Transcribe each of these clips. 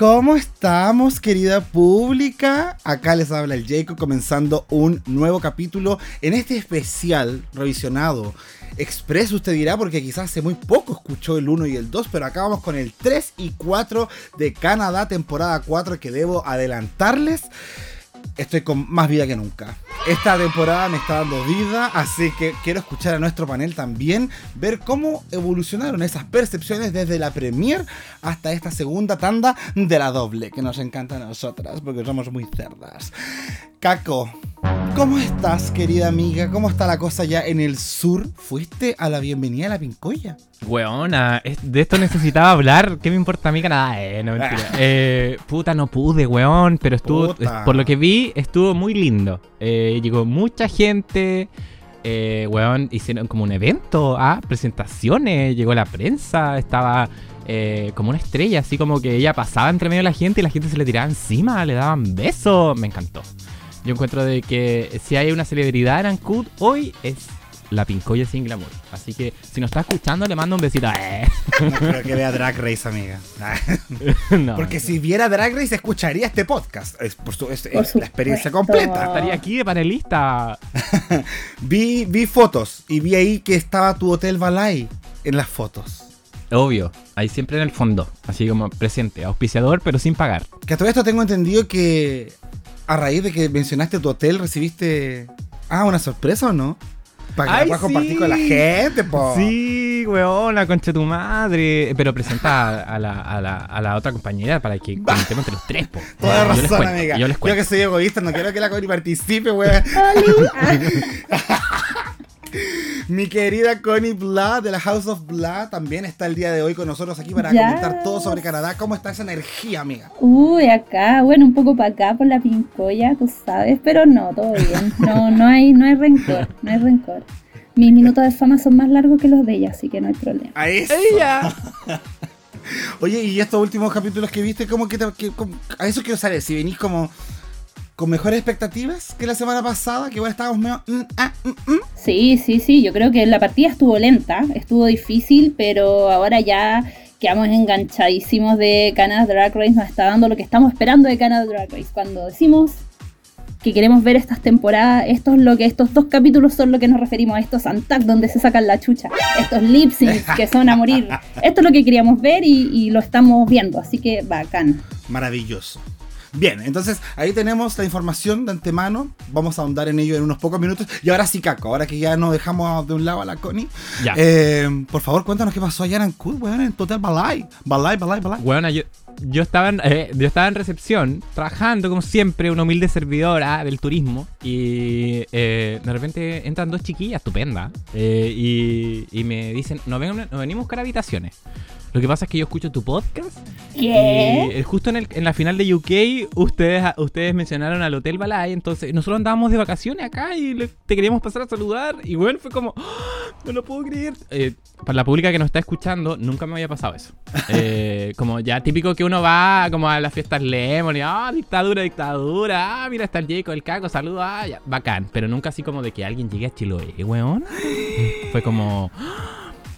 ¿Cómo estamos, querida pública? Acá les habla el Jacob comenzando un nuevo capítulo en este especial revisionado. Express usted dirá porque quizás hace muy poco escuchó el 1 y el 2, pero acá vamos con el 3 y 4 de Canadá temporada 4 que debo adelantarles estoy con más vida que nunca. Esta temporada me está dando vida, así que quiero escuchar a nuestro panel también, ver cómo evolucionaron esas percepciones desde la premier hasta esta segunda tanda de la doble, que nos encanta a nosotras, porque somos muy cerdas. Caco, ¿cómo estás, querida amiga? ¿Cómo está la cosa ya en el sur? ¿Fuiste a la bienvenida a la Pincoya? Weona, de esto necesitaba hablar. ¿Qué me importa a mí Canadá? Eh, no mentira. Eh, puta, no pude, weón. Pero estuvo, por lo que vi, estuvo muy lindo. Eh, llegó mucha gente. Eh, weón, hicieron como un evento, ah, presentaciones, llegó la prensa, estaba eh, como una estrella, así como que ella pasaba entre medio de la gente y la gente se le tiraba encima, le daban besos, me encantó. Yo encuentro de que si hay una celebridad en Ancud, hoy es la Pincoya sin glamour. Así que si nos está escuchando, le mando un besito. Eh. No creo que vea Drag Race, amiga. Porque si viera Drag Race, escucharía este podcast. Es, por la experiencia completa. Estaría aquí de panelista. vi, vi fotos y vi ahí que estaba tu hotel Balay en las fotos. Obvio, ahí siempre en el fondo, así como presente, auspiciador, pero sin pagar. Que a todo esto tengo entendido que a raíz de que mencionaste tu hotel, recibiste. Ah, una sorpresa o no? Para que puedas compartir con la gente, po. Sí, weón, la concha de tu madre. Pero presenta a la, a la, a la otra compañera para que comentemos entre los tres, po. Toda razón, amiga. Yo, les yo, que soy egoísta, no quiero que la Connie participe, weón. Mi querida Connie Blood de la House of Blood también está el día de hoy con nosotros aquí para comentar todo sobre Canadá. ¿Cómo está esa energía, amiga? Uy, acá, bueno, un poco para acá por la pincoya, tú sabes, pero no, todo bien. No, no hay, no hay rencor, no hay rencor. Mis minutos de fama son más largos que los de ella, así que no hay problema. A eso. ¡Ella! Oye, y estos últimos capítulos que viste, ¿cómo que, te, a eso quiero saber, si venís como con mejores expectativas que la semana pasada, que igual estábamos medio... Mm, ah, mm, mm. Sí, sí, sí, yo creo que la partida estuvo lenta, estuvo difícil, pero ahora ya quedamos enganchadísimos de Canada Drag Race, nos está dando lo que estamos esperando de Canada Drag Race. Cuando decimos que queremos ver estas temporadas, esto es lo que estos dos capítulos son lo que nos referimos a estos Antac donde se sacan la chucha, estos lip que son a morir. Esto es lo que queríamos ver y, y lo estamos viendo, así que bacán. Maravilloso. Bien, entonces ahí tenemos la información de antemano. Vamos a ahondar en ello en unos pocos minutos. Y ahora sí, Caco, ahora que ya nos dejamos de un lado a la Connie. Eh, por favor, cuéntanos qué pasó allá en Ancud, weón, en Total Balay. Balay, Balay, Balay. Bueno, yo, yo, estaba en, eh, yo estaba en recepción, trabajando como siempre, una humilde servidora del turismo. Y eh, de repente entran dos chiquillas estupendas. y, y, me dicen, no, ven, no venimos a buscar habitaciones. Lo que pasa es que yo escucho tu podcast. Y eh, justo en, en, la final de UK, ustedes, ustedes mencionaron al Hotel Balay. Entonces, nosotros andábamos de vacaciones acá y te queríamos pasar a saludar. Y bueno, fue como, ¡Ah! no lo puedo creer. Eh, para la pública que nos está escuchando, nunca me había pasado eso. Eh, como ya típico que uno va como a las fiestas Lemon y, ah, dictadura, dictadura. Ah, mira, está el Jacob, el Caco, saluda. Ah, ya, bacán. Pero nunca así como de que alguien llegue a Chiloé, weón. Fue como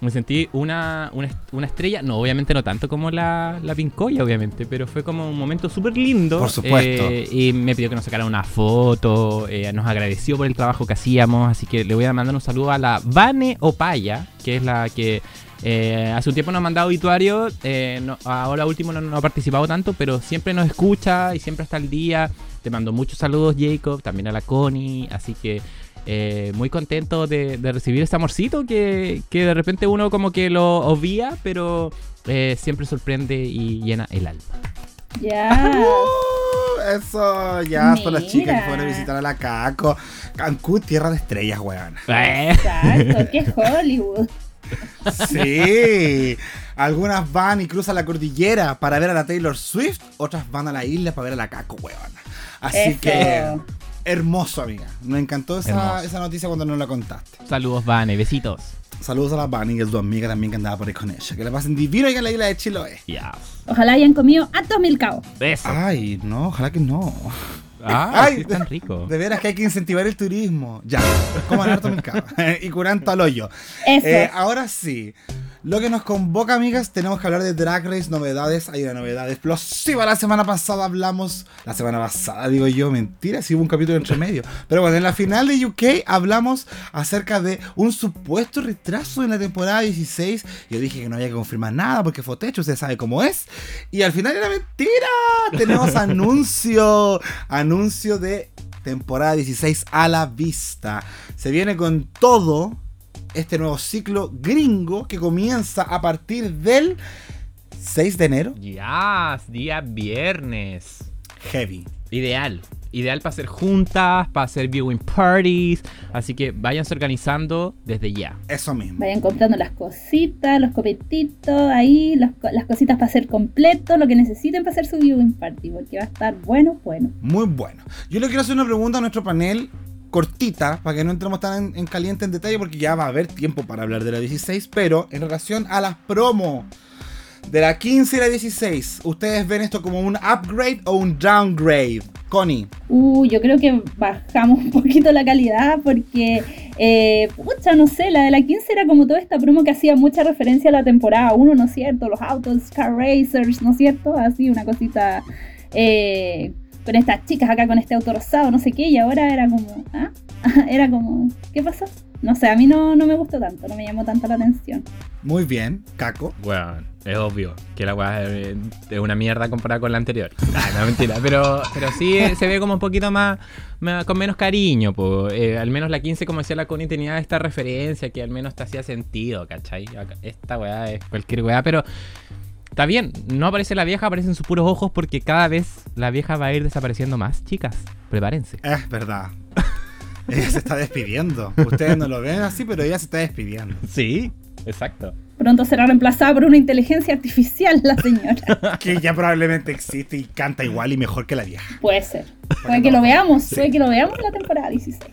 me sentí una, una, estrella, no, obviamente no tanto como la, la Pincoya, obviamente, pero fue como un momento súper lindo. Por supuesto. Eh, y me pidió que nos sacara una foto, eh, nos agradeció por el trabajo que hacíamos, así que le voy a mandar un saludo a la Vane Opaya, que es la que eh, hace un tiempo nos ha mandado obituario, ahora último no, no, ha participado tanto, pero siempre nos escucha y siempre está al día. Te mando muchos saludos, Jacob, también a la Connie, así que eh, muy contento de, recibir este amorcito que, de repente uno como que lo obvia, pero eh, siempre sorprende y llena el alma. Ya. Uh, eso, ya son las chicas que fueron a visitar a la Caco. Cancún, tierra de estrellas, weón. Exacto, que Hollywood. Sí. Algunas van y cruzan la cordillera para ver a la Taylor Swift, otras van a la isla para ver a la Caco, weón. Así que hermoso, amiga. Me encantó esa, noticia cuando nos la contaste. Saludos, Vane, besitos. Saludos a la Bunny, que es tu amiga también que andaba por ahí con ella. Que la pasen divino y en la isla de Chiloé. Ya. Ojalá hayan comido hartos mil cabos. Eso. Ay, no, ojalá que no. Ah, Ay, sí, es tan rico. De veras que hay que incentivar el turismo. Ya, como harto mercado. y curanto al hoyo. Eso. Eh, ahora sí. Lo que nos convoca, amigas, tenemos que hablar de Drag Race, novedades. Hay una novedad explosiva. La semana pasada hablamos. La semana pasada, digo yo, mentira, si hubo un capítulo entre medio. Pero bueno, en la final de UK hablamos acerca de un supuesto retraso en la temporada 16. Yo dije que no había que confirmar nada porque fue techo, usted sabe cómo es. Y al final era mentira. Tenemos anuncio. Anuncio de temporada 16 a la vista. Se viene con todo este nuevo ciclo gringo que comienza a partir del 6 de enero. Ya, día viernes. Heavy. Ideal. Ideal para hacer juntas, para hacer viewing parties. Así que váyanse organizando desde ya. Eso mismo. Vayan comprando las cositas, los copetitos, ahí, los las cositas para hacer completo, lo que necesiten para hacer su viewing party, porque va a estar bueno, bueno. Muy bueno. Yo le quiero hacer una pregunta a nuestro panel cortita, para que no entremos tan en, en caliente en detalle, porque ya va a haber tiempo para hablar de la 16, pero en relación a las promo de la 15 y la 16, ¿ustedes ven esto como un upgrade o un downgrade? Connie. Uh, yo creo que bajamos un poquito la calidad porque, eh, pucha, no sé, la de la 15 era como toda esta promo que hacía mucha referencia a la temporada 1, ¿no es cierto? Los autos, car racers, ¿no es cierto? Así, una cosita eh, con estas chicas acá con este auto rosado, no sé qué, y ahora era como, ¿ah? Era como, ¿qué pasó? No sé, a mí no, no me gustó tanto, no me llamó tanto la atención. Muy bien, Caco. Bueno, es obvio que la weá es una mierda comparada con la anterior. Ah, no, mentira. Pero, pero sí eh, se ve como un poquito más, más- con menos cariño. po. Eh, al menos la 15, como decía la Connie, tenía esta referencia que al menos te hacía sentido, ¿cachai? Esta weá es cualquier weá, pero está bien. No aparece la vieja, aparecen sus puros ojos porque cada vez la vieja va a ir desapareciendo más. Chicas, prepárense. Es verdad. ella se está despidiendo. Ustedes no lo ven así, pero ella se está despidiendo. Sí, exacto. Pronto será reemplazada por una inteligencia artificial la señora. Que ya probablemente existe y canta igual y mejor que la vieja. Puede ser. Puede que lo veamos, puede que lo veamos en la temporada 16.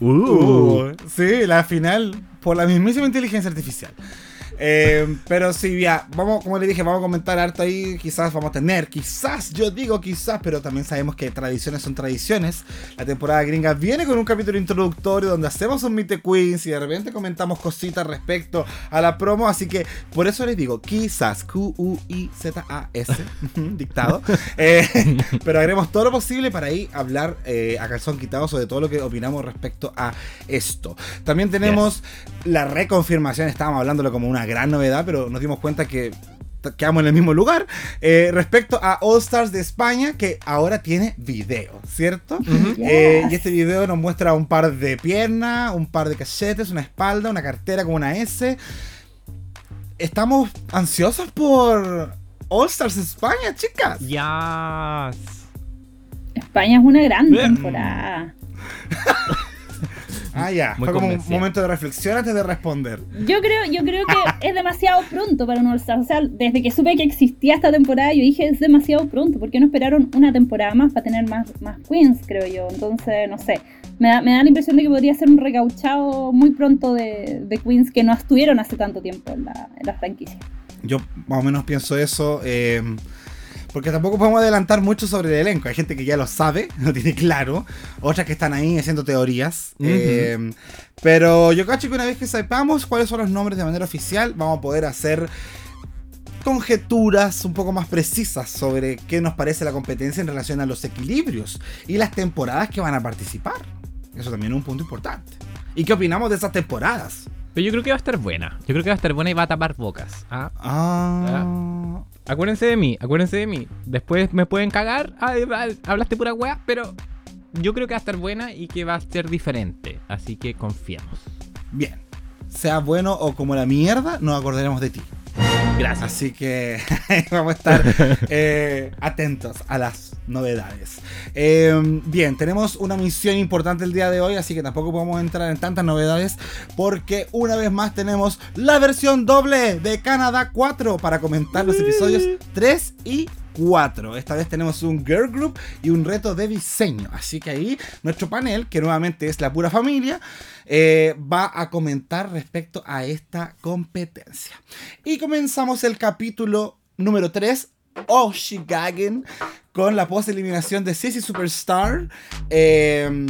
Uh, sí, la final por la mismísima inteligencia artificial. Eh, pero sí, ya, vamos, como le dije, vamos a comentar harto ahí. Quizás vamos a tener, quizás, yo digo quizás, pero también sabemos que tradiciones son tradiciones. La temporada gringa viene con un capítulo introductorio donde hacemos un Meet Queens y de repente comentamos cositas respecto a la promo. Así que por eso les digo, quizás, Q-U-I-Z-A-S, dictado. Eh, pero haremos todo lo posible para ahí hablar eh, a calzón quitado sobre todo lo que opinamos respecto a esto. También tenemos la reconfirmación, estábamos hablándolo como una gran novedad, pero nos dimos cuenta que quedamos en el mismo lugar. eh, respecto a All Stars de España, que ahora tiene video, ¿cierto? Eh, y este video nos muestra un par de piernas, un par de cachetes, una espalda, una cartera con una S. Estamos ansiosos por All Stars España, chicas. Ya. España es una gran temporada. Ah, ya. Muy Fue como un momento de reflexión antes de responder. Yo creo, yo creo que es demasiado pronto para un All-Star. O sea, desde que supe que existía esta temporada, yo dije es demasiado pronto. ¿Por qué no esperaron una temporada más para tener más, más queens, creo yo? Entonces, no sé. Me da, me da la impresión de que podría ser un recauchado muy pronto de, de queens que no estuvieron hace tanto tiempo en la, en la franquicia. Yo más o menos pienso eso. eh, porque tampoco podemos adelantar mucho sobre el elenco. Hay gente que ya lo sabe, lo tiene claro. Otras que están ahí haciendo teorías. Ujú. eh, pero yo cacho que una vez que sepamos cuáles son los nombres de manera oficial, vamos a poder hacer conjeturas un poco más precisas sobre qué nos parece la competencia en relación a los equilibrios y las temporadas que van a participar. Eso también es un punto importante. ¿Y qué opinamos de esas temporadas? Pero yo creo que va a estar buena. Yo creo que va a estar buena y va a tapar bocas. ¿ah? Ah, Acuérdense de mí, acuérdense de mí. Después me pueden cagar. Ay, ay, hablaste pura weá, pero yo creo que va a estar buena y que va a ser diferente. Así que confiamos. Bien. Sea bueno o como la mierda, nos acordaremos de ti. Gracias. Así que vamos a estar eh, atentos a las novedades. Eh, bien, tenemos una misión importante el día de hoy, así que tampoco podemos entrar en tantas novedades porque una vez más tenemos la versión doble de Canadá 4 para comentar los episodios 3 y 4. Esta vez tenemos un girl group y un reto de diseño. Así que ahí nuestro panel, que nuevamente es la pura familia, eh, va a comentar respecto a esta competencia. Y comenzamos el capítulo número 3, Oshigagen, con la post eliminación de Sissy Superstar. Eh,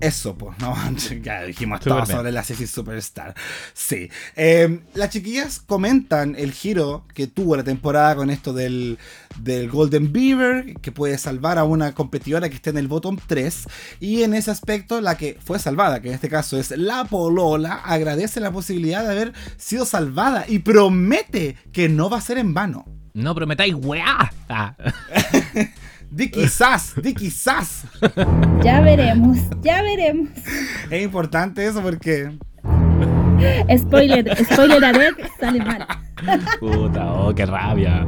eso, pues, ¿no? ya dijimos todo sobre la Sissy Superstar. Sí. Em, las chiquillas comentan el giro que tuvo la temporada con esto del, del Golden Beaver, que puede salvar a una competidora que esté en el bottom 3. Y en ese aspecto, la que fue salvada, que en este caso es la Polola, agradece la posibilidad de haber sido salvada y promete que no va a ser en vano. No prometáis, weá. Ah. Di quizás, di quizás. Ya veremos, ya veremos. Es importante eso porque. Spoiler, spoiler alert, sale mal. Puta, oh, qué rabia.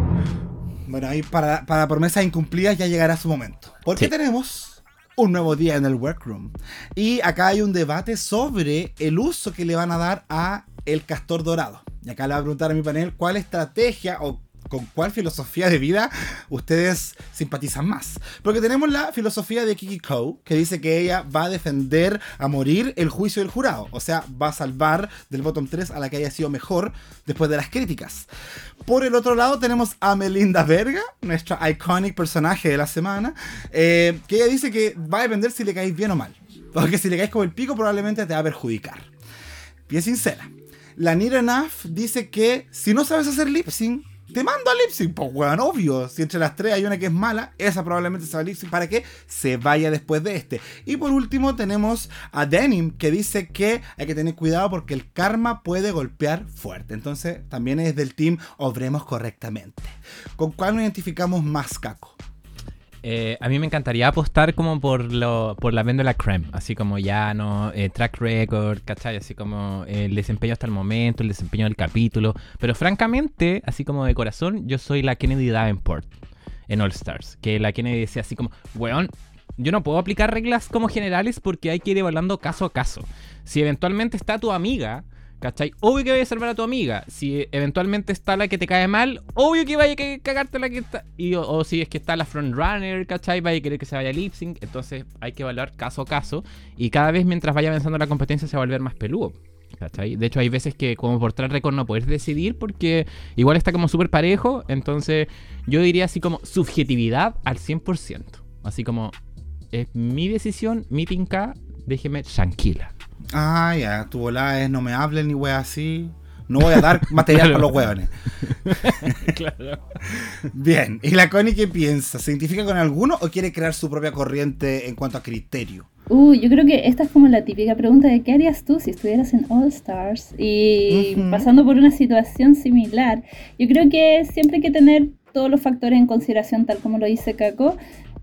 Bueno, ahí para, para promesas incumplidas ya llegará su momento. Porque tenemos un nuevo día en el workroom. Y acá hay un debate sobre el uso que le van a dar a el castor dorado. Y acá le voy a preguntar a mi panel cuál estrategia o con cuál filosofía de vida ustedes simpatizan más. Porque tenemos la filosofía de Kiki Kou, que dice que ella va a defender a morir el juicio del jurado. O sea, va a salvar del bottom 3 a la que haya sido mejor después de las críticas. Por el otro lado tenemos a Melinda Verga, nuestra iconic personaje de la semana, eh, que ella dice que va a depender si le caes bien o mal. Porque si le caes como el pico probablemente te va a perjudicar. Bien sincera. La Nira Enough dice que si no sabes hacer lip sync, te mando a Lipsync, pues weón, obvio. Si entre las tres hay una que es mala, esa probablemente se va para que se vaya después de este. Y por último tenemos a Denim que dice que hay que tener cuidado porque el karma puede golpear fuerte. Entonces también es del team obremos correctamente. ¿Con cuál nos identificamos más, Caco? Eh, a mí me encantaría apostar como por lo, por la la creme, así como ya no eh, track record, ¿cachai? Así como el desempeño hasta el momento, el desempeño del capítulo. Pero francamente, así como de corazón, yo soy la Kennedy Davenport en All Stars. Que la Kennedy decía así como, weón, yo no puedo aplicar reglas como generales porque hay que ir evaluando caso a caso. Si eventualmente está tu amiga ¿Cachai? Obvio que vaya a salvar a tu amiga. Si eventualmente está la que te cae mal, obvio que vaya a cagarte la que está. O, si es que está la frontrunner, ¿cachai? Vaya a querer que se vaya lip sync. Entonces hay que evaluar caso a caso. Y cada vez mientras vaya avanzando la competencia se va a volver más peludo. ¿Cachai? De hecho, hay veces que como por track record no puedes decidir porque igual está como súper parejo. Entonces, yo diría así como subjetividad al 100%. Así como, es mi decisión, mi pinca, déjeme tranquila. Ah, ya, tu volada es no me hablen ni wea así. No voy a dar material para los hueones. claro. Bien, ¿y la Connie qué piensa? ¿Se identifica con alguno o quiere crear su propia corriente en cuanto a criterio? Uh, yo creo que esta es como la típica pregunta de qué harías tú si estuvieras en All Stars y pasando por una situación similar. Yo creo que siempre hay que tener todos los factores en consideración, tal como lo dice Kako.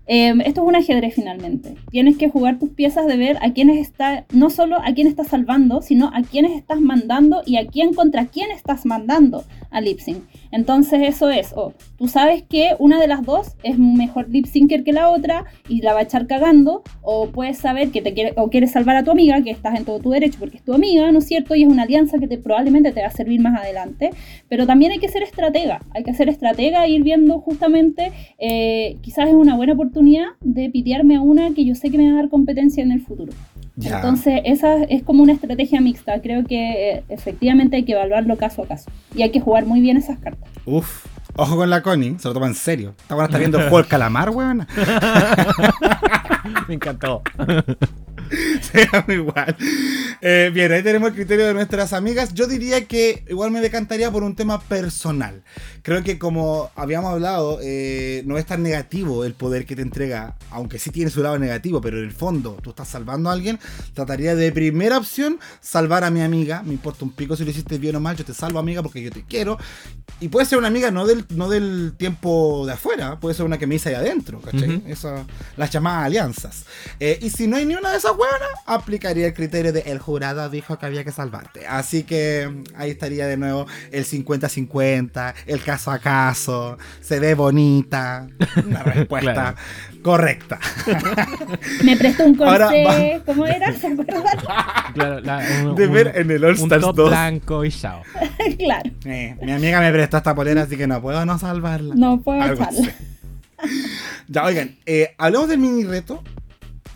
Em, esto es un ajedrez finalmente. Tienes que jugar tus piezas de ver a quiénes está, no solo a quién estás salvando, sino a quiénes estás mandando y a quién contra quién estás mandando a lip sync. Entonces eso es, o tú sabes que una de las dos es mejor lip syncer que la otra y la va a echar cagando, o puedes saber que te quiere, o quieres salvar a tu amiga, que estás en todo tu derecho porque es tu amiga, ¿no es cierto? Y es una alianza que te, probablemente te va a servir más adelante. Pero también hay que ser estratega, hay que ser estratega e ir viendo justamente, eh, quizás es una buena oportunidad de pitearme a una que yo sé que me va a dar competencia en el futuro. Entonces, esa es como una estrategia mixta. Creo que eh, efectivamente hay que evaluarlo caso a caso. Y hay que jugar muy bien esas cartas. Uf, ojo con la Connie, se lo toma en serio. Está bueno está viendo el juego del calamar, weón. Me encantó. Sea igual. Eh, bien, ahí tenemos el criterio de nuestras amigas. Yo diría que igual me decantaría por un tema personal. Creo que como habíamos hablado, eh, no es tan negativo el poder que te entrega, aunque sí tiene su lado negativo, pero en el fondo tú estás salvando a alguien. Trataría de primera opción salvar a mi amiga. Me importa un pico si lo hiciste bien o mal, yo te salvo amiga porque yo te quiero. Y puede ser una amiga no del, no del tiempo de afuera, puede ser una que me hice ahí adentro, ¿cachai? las llamadas alianzas. Eh, y si no hay ni una de esas hueonas, aplicaría el criterio de el jurado dijo que había que salvarte. Así que mm, ahí estaría de nuevo el 50-50, el caso a caso, se ve bonita, una respuesta correcta. Me prestó un corsé, ¿cómo era? ¿Se acuerdan? Claro, la- un- De un- ver en el All un Stars top 2. blanco y chao. claro, Eh, mi amiga me prestó esta polera, así que no puedo no salvarla. no puedo así. Ya, oigan, eh, hablemos del mini reto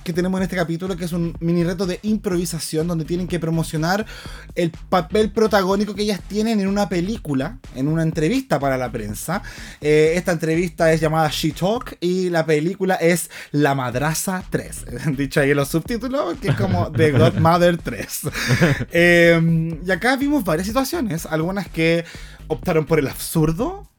que tenemos en este capítulo, que es un mini reto de improvisación, donde tienen que promocionar el papel protagónico que ellas tienen en una película, en una entrevista para la prensa. Eh, esta entrevista es llamada She Talk y la película es La Madraza 3. Dicho ahí en los subtítulos, que es como The Godmother 3. Eh, y acá vimos varias situaciones, algunas que optaron por el absurdo,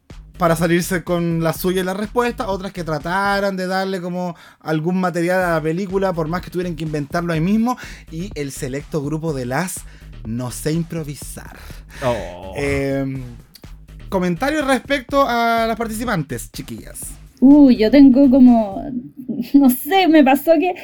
para salirse con la suya y la respuesta, otras que trataran de darle como algún material a la película, por más que tuvieran que inventarlo ahí mismo, y el selecto grupo de las no sé improvisar. Oh. Eh, comentarios respecto a las participantes, chiquillas. Uy, yo tengo como, no sé, me pasó que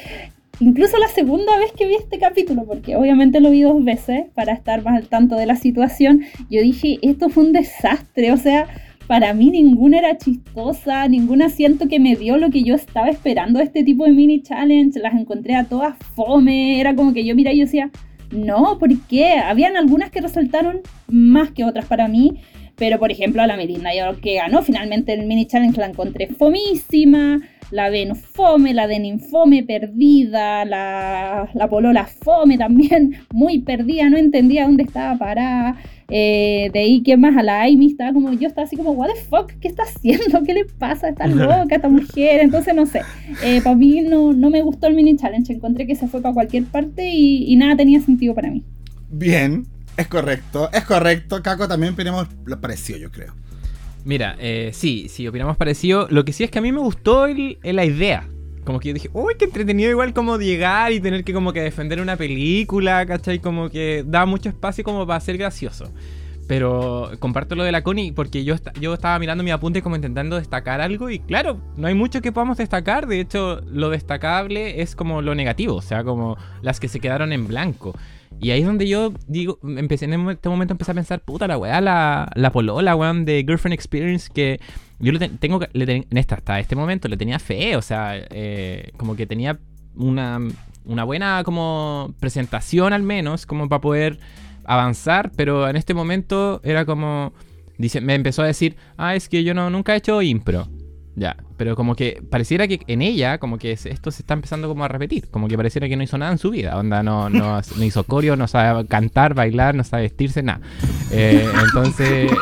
incluso la segunda vez que vi este capítulo, porque obviamente lo vi dos veces para estar más al tanto de la situación, yo dije, esto fue un desastre, o sea, para mí ninguna era chistosa, ninguna siento que me dio lo que yo estaba esperando este tipo de mini challenge, las encontré a todas fome, era como que yo miraba y yo decía, no, ¿por qué? Habían algunas que resaltaron más que otras para mí, pero por ejemplo a la Melinda, yo que ganó finalmente el mini challenge la encontré fomísima, la Ven fome, la Denin fome, perdida, la, la Polola fome también, muy perdida, no entendía dónde estaba parada. Eh, de ahí, ¿qué más? A la Amy estaba como, yo estaba así como, what the fuck, ¿qué está haciendo? ¿Qué le pasa? Está loca esta mujer. Entonces, no sé. Eh, para mí no, no me gustó el mini challenge. Encontré que se fue para cualquier parte y, y nada tenía sentido para mí. Bien, es correcto, es correcto. Caco también tenemos lo parecido, yo creo. Mira, eh, sí, sí, opinamos parecido. Lo que sí es que a mí me gustó el- la idea. Como que yo dije, uy, qué entretenido igual como llegar y tener que como que defender una película, ¿cachai? Como que da mucho espacio como para ser gracioso. Pero comparto lo de la Connie porque yo, yo estaba mirando mi apunte como intentando destacar algo y claro, no hay mucho que podamos destacar. De hecho, lo destacable es como lo negativo, o sea, como las que se quedaron en blanco. Y ahí es donde yo digo, empecé en este momento empecé a pensar, puta la weá, la, la polola, weón, de Girlfriend Experience, que yo le ten- tengo le ten- en esta, hasta este momento le tenía fe, o sea, eh, como que tenía una, una buena como presentación al menos, como para poder avanzar, pero en este momento era como, dice, me empezó a decir, ah, es que yo no, nunca he hecho impro. Ya, pero como que pareciera que en ella, como que esto se está empezando como a repetir, como que pareciera que no hizo nada en su vida, onda, no, no, no hizo coreo, no sabe cantar, bailar, no sabe vestirse, nada. Eh, entonces, eh,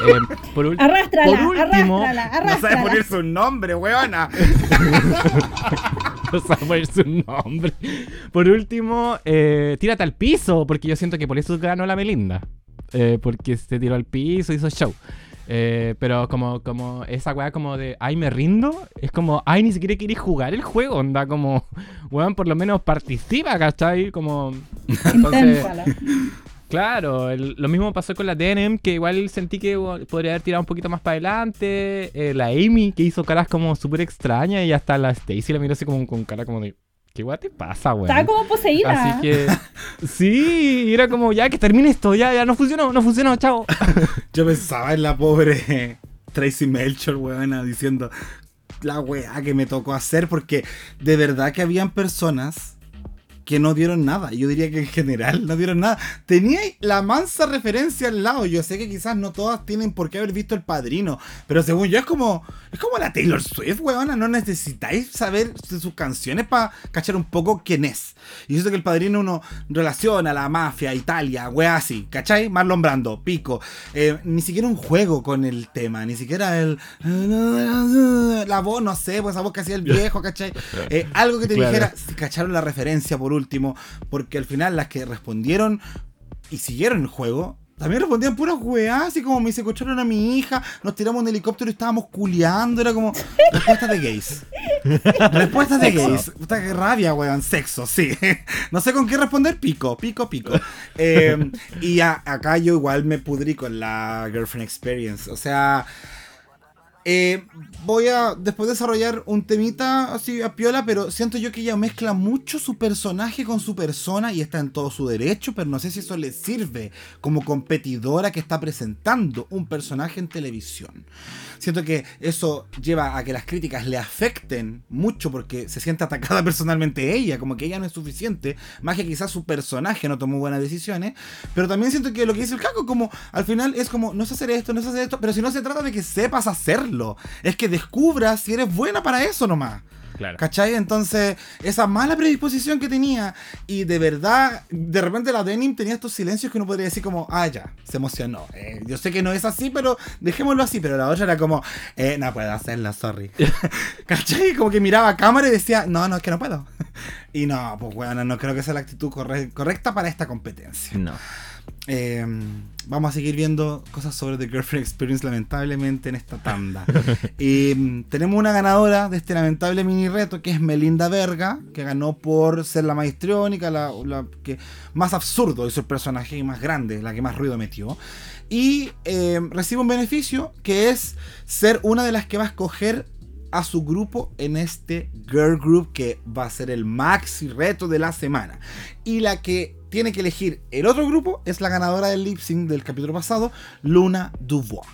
por, ul- Arrástrala, por último, arrástrala, No sabe arrástrala. poner su nombre, weona. no sabe poner su nombre. Por último, eh, tírate al piso, porque yo siento que por eso ganó la Melinda. Eh, porque se tiró al piso, hizo show. Eh, pero como, como esa weá como de, ay, me rindo, es como, ay, ni siquiera queréis jugar el juego, onda, como, weón, por lo menos participa, ¿cachai? Como, entonces. Claro, el- lo mismo pasó con la Denim, que igual sentí que bueno, podría haber tirado un poquito más para adelante. eh, la Amy, que hizo caras como súper extrañas, y hasta la Stacy la miró así como con cara como de, ¿qué guay te pasa, weón? Estaba como poseída. Así que, sí, era como, ya que termine esto, ya, ya no funcionó, no funcionó, chao. Yo pensaba en la pobre Tracy Melchor, weona, diciendo la weá que me tocó hacer, porque de verdad que habían personas que no dieron nada. Yo diría que en general no dieron nada. Tenía la mansa referencia al lado. Yo sé que quizás no todas tienen por qué haber visto el padrino. Pero según yo es como. Es como la Taylor Swift, weona. No necesitáis saber de sus canciones para cachar un poco quién es. Y yo sé que el padrino uno relaciona a la mafia, Italia, weá así. ¿Cachai? Marlon Brando, pico. Eh, ni siquiera un juego con el tema. Ni siquiera el. La voz, no sé, pues esa voz que hacía el viejo, ¿cachai? Eh, algo que te Claro. dijera si cacharon la referencia por último, porque al final las que respondieron y siguieron el juego, también respondían puras weas, así como me secuestraron a mi hija, nos tiramos un helicóptero y estábamos culeando, era como respuestas de gays. respuestas de gays. Puta que rabia, weón, sexo, sí. no sé con qué responder, pico, pico, pico. Eh, y a- acá yo igual me pudrí con la Girlfriend Experience, o sea... Eh, voy a después desarrollar un temita así a piola, pero siento yo que ella mezcla mucho su personaje con su persona y está en todo su derecho, pero no sé si eso le sirve como competidora que está presentando un personaje en televisión. Siento que eso lleva a que las críticas le afecten mucho porque se siente atacada personalmente ella, como que ella no es suficiente, más que quizás su personaje no tomó buenas decisiones, pero también siento que lo que dice el caco, como al final es como, no sé hacer esto, no sé hacer esto, pero si no se trata de que sepas hacerlo, es que descubras si eres buena para eso nomás. Claro. ¿Cachai? Entonces, esa mala predisposición que tenía y de verdad, de repente la denim tenía estos silencios que uno podría decir como, ah, ya, se emocionó. Eh, yo sé que no es así, pero dejémoslo así. Pero la otra era como, eh, no puedo hacerla, sorry. ¿Cachai? Como que miraba a cámara y decía, no, no, es que no puedo. y no, pues bueno, no creo que sea la actitud corre- correcta para esta competencia. No. Eh, vamos a seguir viendo cosas sobre The Girlfriend Experience, lamentablemente, en esta tanda. Y mm, tenemos una ganadora de este lamentable mini reto, que es Melinda Verga, que ganó por ser la más histriónica, la, la que más absurdo hizo el personaje y más grande, la que más ruido metió. Y eh, recibe un beneficio, que es ser una de las que va a escoger a su grupo en este girl group que va a ser el maxi reto de la semana. Y la que tiene que elegir el otro grupo es la ganadora del lip sync del capítulo pasado, Luna Dubois.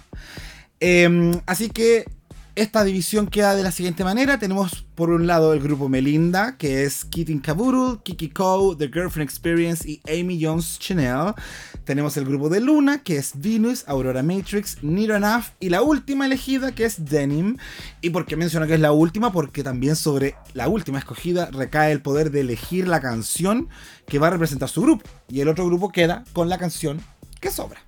Em, así que esta división queda de la siguiente manera. Tenemos por un lado el grupo Melinda, que es Keating Kaburu, Kiki Ko, The Girlfriend Experience y Amy Jones Chanel. Tenemos el grupo de Luna, que es Venus, Aurora Matrix, Nira Enough y la última elegida, que es Denim. ¿Y por qué menciono que es la última? Porque también sobre la última escogida recae el poder de elegir la canción que va a representar su grupo. Y el otro grupo queda con la canción que sobra.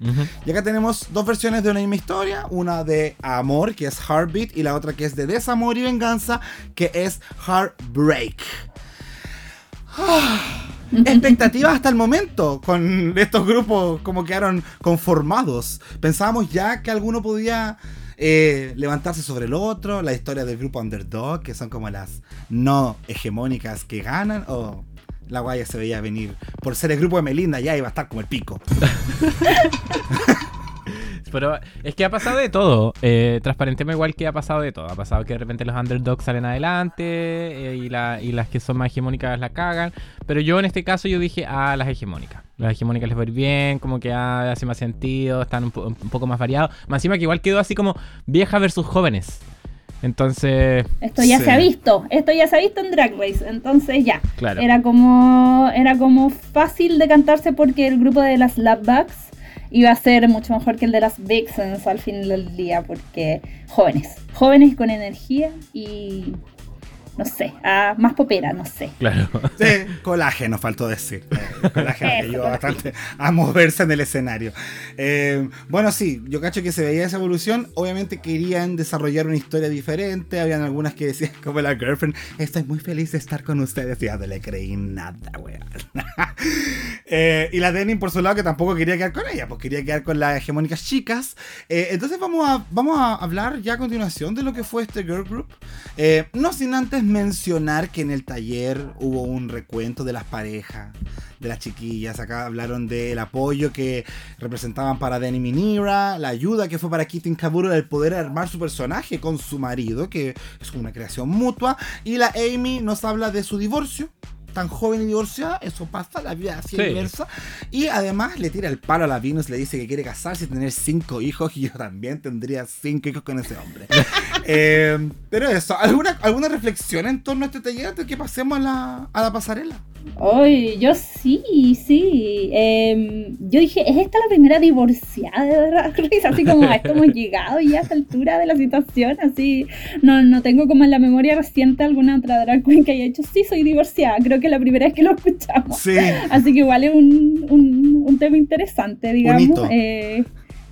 Y acá tenemos dos versiones de una misma historia, una de amor, que es Heartbeat, y la otra que es de desamor y venganza, que es Heartbreak. Ah, Expectativas hasta el momento con estos grupos como quedaron conformados. Pensábamos ya que alguno podía eh, levantarse sobre el otro, la historia del grupo Underdog, que son como las no hegemónicas que ganan, o la guaya se veía venir por ser el grupo de Melinda, ya iba a estar como el pico. Pero es que ha pasado de todo. Eh, transparentemos igual que ha pasado de todo. Ha pasado que de repente los underdogs salen adelante eh, y, la- y las que son más hegemónicas la cagan. Pero yo en este caso yo dije, ah, las hegemónicas. Las hegemónicas les va a ir bien, como que ah, hace más sentido, están un poco más variados. Más encima que igual quedó así como vieja versus jóvenes. Entonces, Esto ya Sí. se ha visto, esto ya se ha visto en Drag Race, entonces ya. Claro. Era como era como fácil de cantarse porque el grupo de las Slapbacks iba a ser mucho mejor que el de las Vixens al fin del día porque jóvenes, jóvenes con energía y no sé, ah, más popera, no sé. claro. Sí, colágeno, faltó decir. Colágeno que ayuda bastante a moverse en el escenario. Eh, bueno, sí, yo cacho que se veía esa evolución. Obviamente querían desarrollar una historia diferente. Habían algunas que decían, como la girlfriend, estoy muy feliz de estar con ustedes. Y ya no le creí nada, weón. Eh, y la Denim, por su lado, que tampoco quería quedar con ella, pues quería quedar con las hegemónicas chicas. Eh, entonces vamos a, vamos a hablar ya a continuación de lo que fue este girl group. Eh, no sin antes mencionar que en el taller hubo un recuento de las parejas, de las chiquillas. Acá hablaron del apoyo que representaban para Denim y Nira, la ayuda que fue para Kitten Kaburo del poder armar su personaje con su marido, que es una creación mutua. Y la Amy nos habla de su divorcio. Tan joven y divorciada, eso pasa, la vida es así Sí. diversa. Y además le tira el palo a la Venus, le dice que quiere casarse y tener cinco hijos. Y yo también tendría cinco hijos con ese hombre. Eh, pero eso, ¿alguna, ¿alguna reflexión en torno a este taller antes de que pasemos a la, a la pasarela? Ay, yo sí, sí. Em, yo dije, ¿es esta la primera divorciada de Drag? Así como a esto hemos llegado ya a esta altura de la situación, así. No, no tengo como en la memoria reciente alguna otra drag queen que haya hecho, sí, soy divorciada. Creo que es la primera vez que lo escuchamos. Sí. Así que igual es un, un, un tema interesante, digamos. Eh,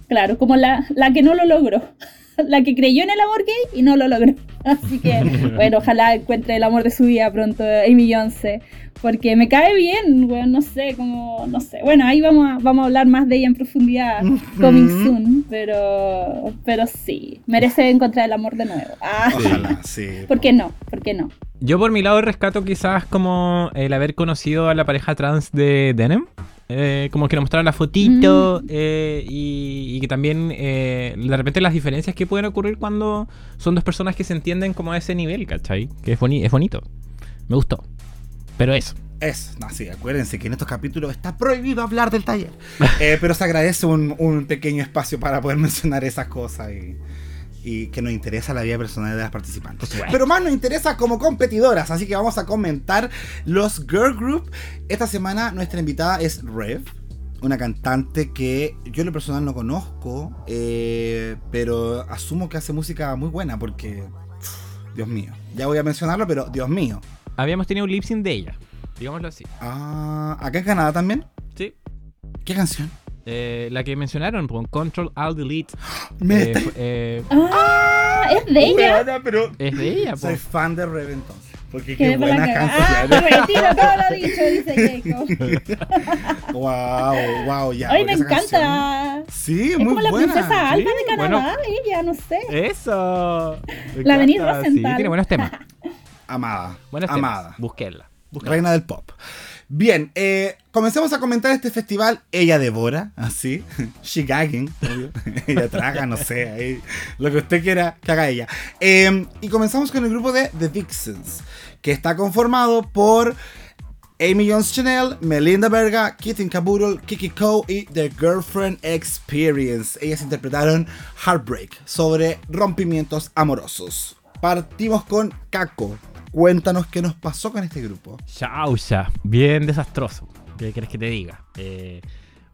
claro, como la, la que no lo logró. La que creyó en el amor gay y no lo logró. Así que, bueno, ojalá encuentre el amor de su vida pronto, Amy Beyoncé. Porque me cae bien, bueno, no sé, como, no sé. Bueno, ahí vamos a, vamos a hablar más de ella en profundidad, coming soon. Pero, pero sí, merece encontrar el amor de nuevo. Ah, Ojalá, sí. ¿Por qué no? ¿Por qué no? Yo por mi lado rescato quizás como el haber conocido a la pareja trans de Denim. Eh, como que nos mostraron la fotito eh, y, y que también eh, de repente las diferencias que pueden ocurrir cuando son dos personas que se entienden como a ese nivel, ¿cachai? Que es, boni- es bonito. Me gustó. Pero eso. Es, no, sí, acuérdense que en estos capítulos está prohibido hablar del taller. Eh, pero se agradece un, un pequeño espacio para poder mencionar esas cosas y, y que nos interesa la vida personal de las participantes. Pero más nos interesa como competidoras, así que vamos a comentar los Girl Group. Esta semana nuestra invitada es Rev, una cantante que yo en lo personal no conozco, eh, pero asumo que hace música muy buena porque, Dios mío, ya voy a mencionarlo, pero Dios mío. Habíamos tenido un lip sync de ella. Digámoslo así. Ah, acá en Canadá también. Sí. ¿Qué canción? Eh, la que mencionaron, con Control Alt Delete. Me eh, eh, Ah, es de ella. Weona, pero es de ella, po. soy fan de Rev entonces. Porque qué para buena canción. Ah, retiro todo lo dicho, dice Keiko. wow, wow, ya. Ay, me esa canción- encanta. Sí, Es muy como la buena. princesa Alba Sí, de Canadá, bueno. ella, no sé. Eso. Me La Denise encanta, Sí, Rosenthal. tiene buenos temas. Amada. Buenos amada. temas. Búsquenla. búsquenla. Reina del pop. Bien, eh, comencemos a comentar este festival. Ella devora, así. She gagging, ella traga, no sé, ahí, lo que usted quiera que haga ella. Eh, y comenzamos con el grupo de The Vixens, que está conformado por Amy Jones Chanel, Melinda Berga, Kitten Caboodle, Kiki Cole y The Girlfriend Experience. Ellas interpretaron Heartbreak sobre rompimientos amorosos. Partimos con Kako. Cuéntanos qué nos pasó con este grupo. Chaucha, bien desastroso. ¿Qué quieres que te diga? Eh,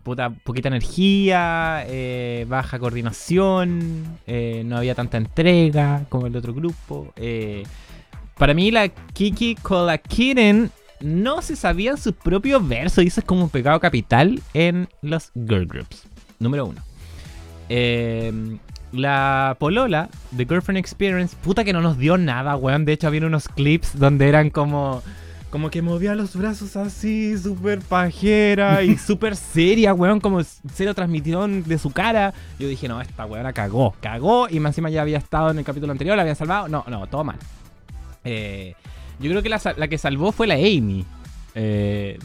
puta, poquita energía, eh, baja coordinación, eh, no había tanta entrega como el otro grupo. para mí la Kiki con la Kitten no se sabían sus propios versos y es como un pecado capital en los girl groups. Número uno. Eh, la Polola, The Girlfriend Experience, puta que no nos dio nada, weón. De hecho, había unos clips donde eran como. Como que movía los brazos así, súper pajera y súper seria, weón, como cero transmisión de su cara. Yo dije, no, esta weona cagó, cagó y más encima ya había estado en el capítulo anterior, la había salvado. No, no, todo mal. Eh, yo creo que la, la que salvó fue la Amy. Eh,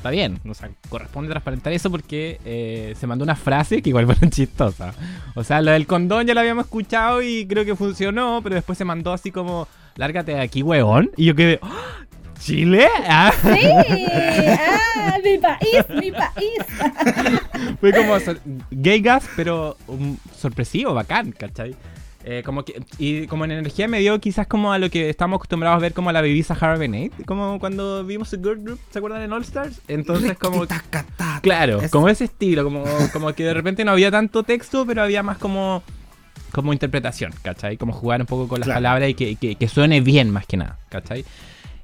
está bien, o sea, corresponde transparentar eso porque eh, se mandó una frase que igual fueron chistosa. O sea, lo del condón ya lo habíamos escuchado y creo que funcionó, pero después se mandó así como, lárgate de aquí, weón. Y yo quedé, ¡Ah! ¿Chile? Ah, Sí, ah, mi país, mi país. fue como gay gas, pero um, sorpresivo, bacán, ¿cachai? Eh, como que, y como en energía me dio quizás como a lo que estamos acostumbrados a ver como a la Baby Sahara Benate, como cuando vimos el Girl Group, ¿se acuerdan en All Stars? Entonces como... Claro, como ese estilo, como, como que de repente no había tanto texto, pero había más como, como interpretación, ¿cachai? Como jugar un poco con las Claro. palabras y que, que- que suene bien más que nada, ¿cachai?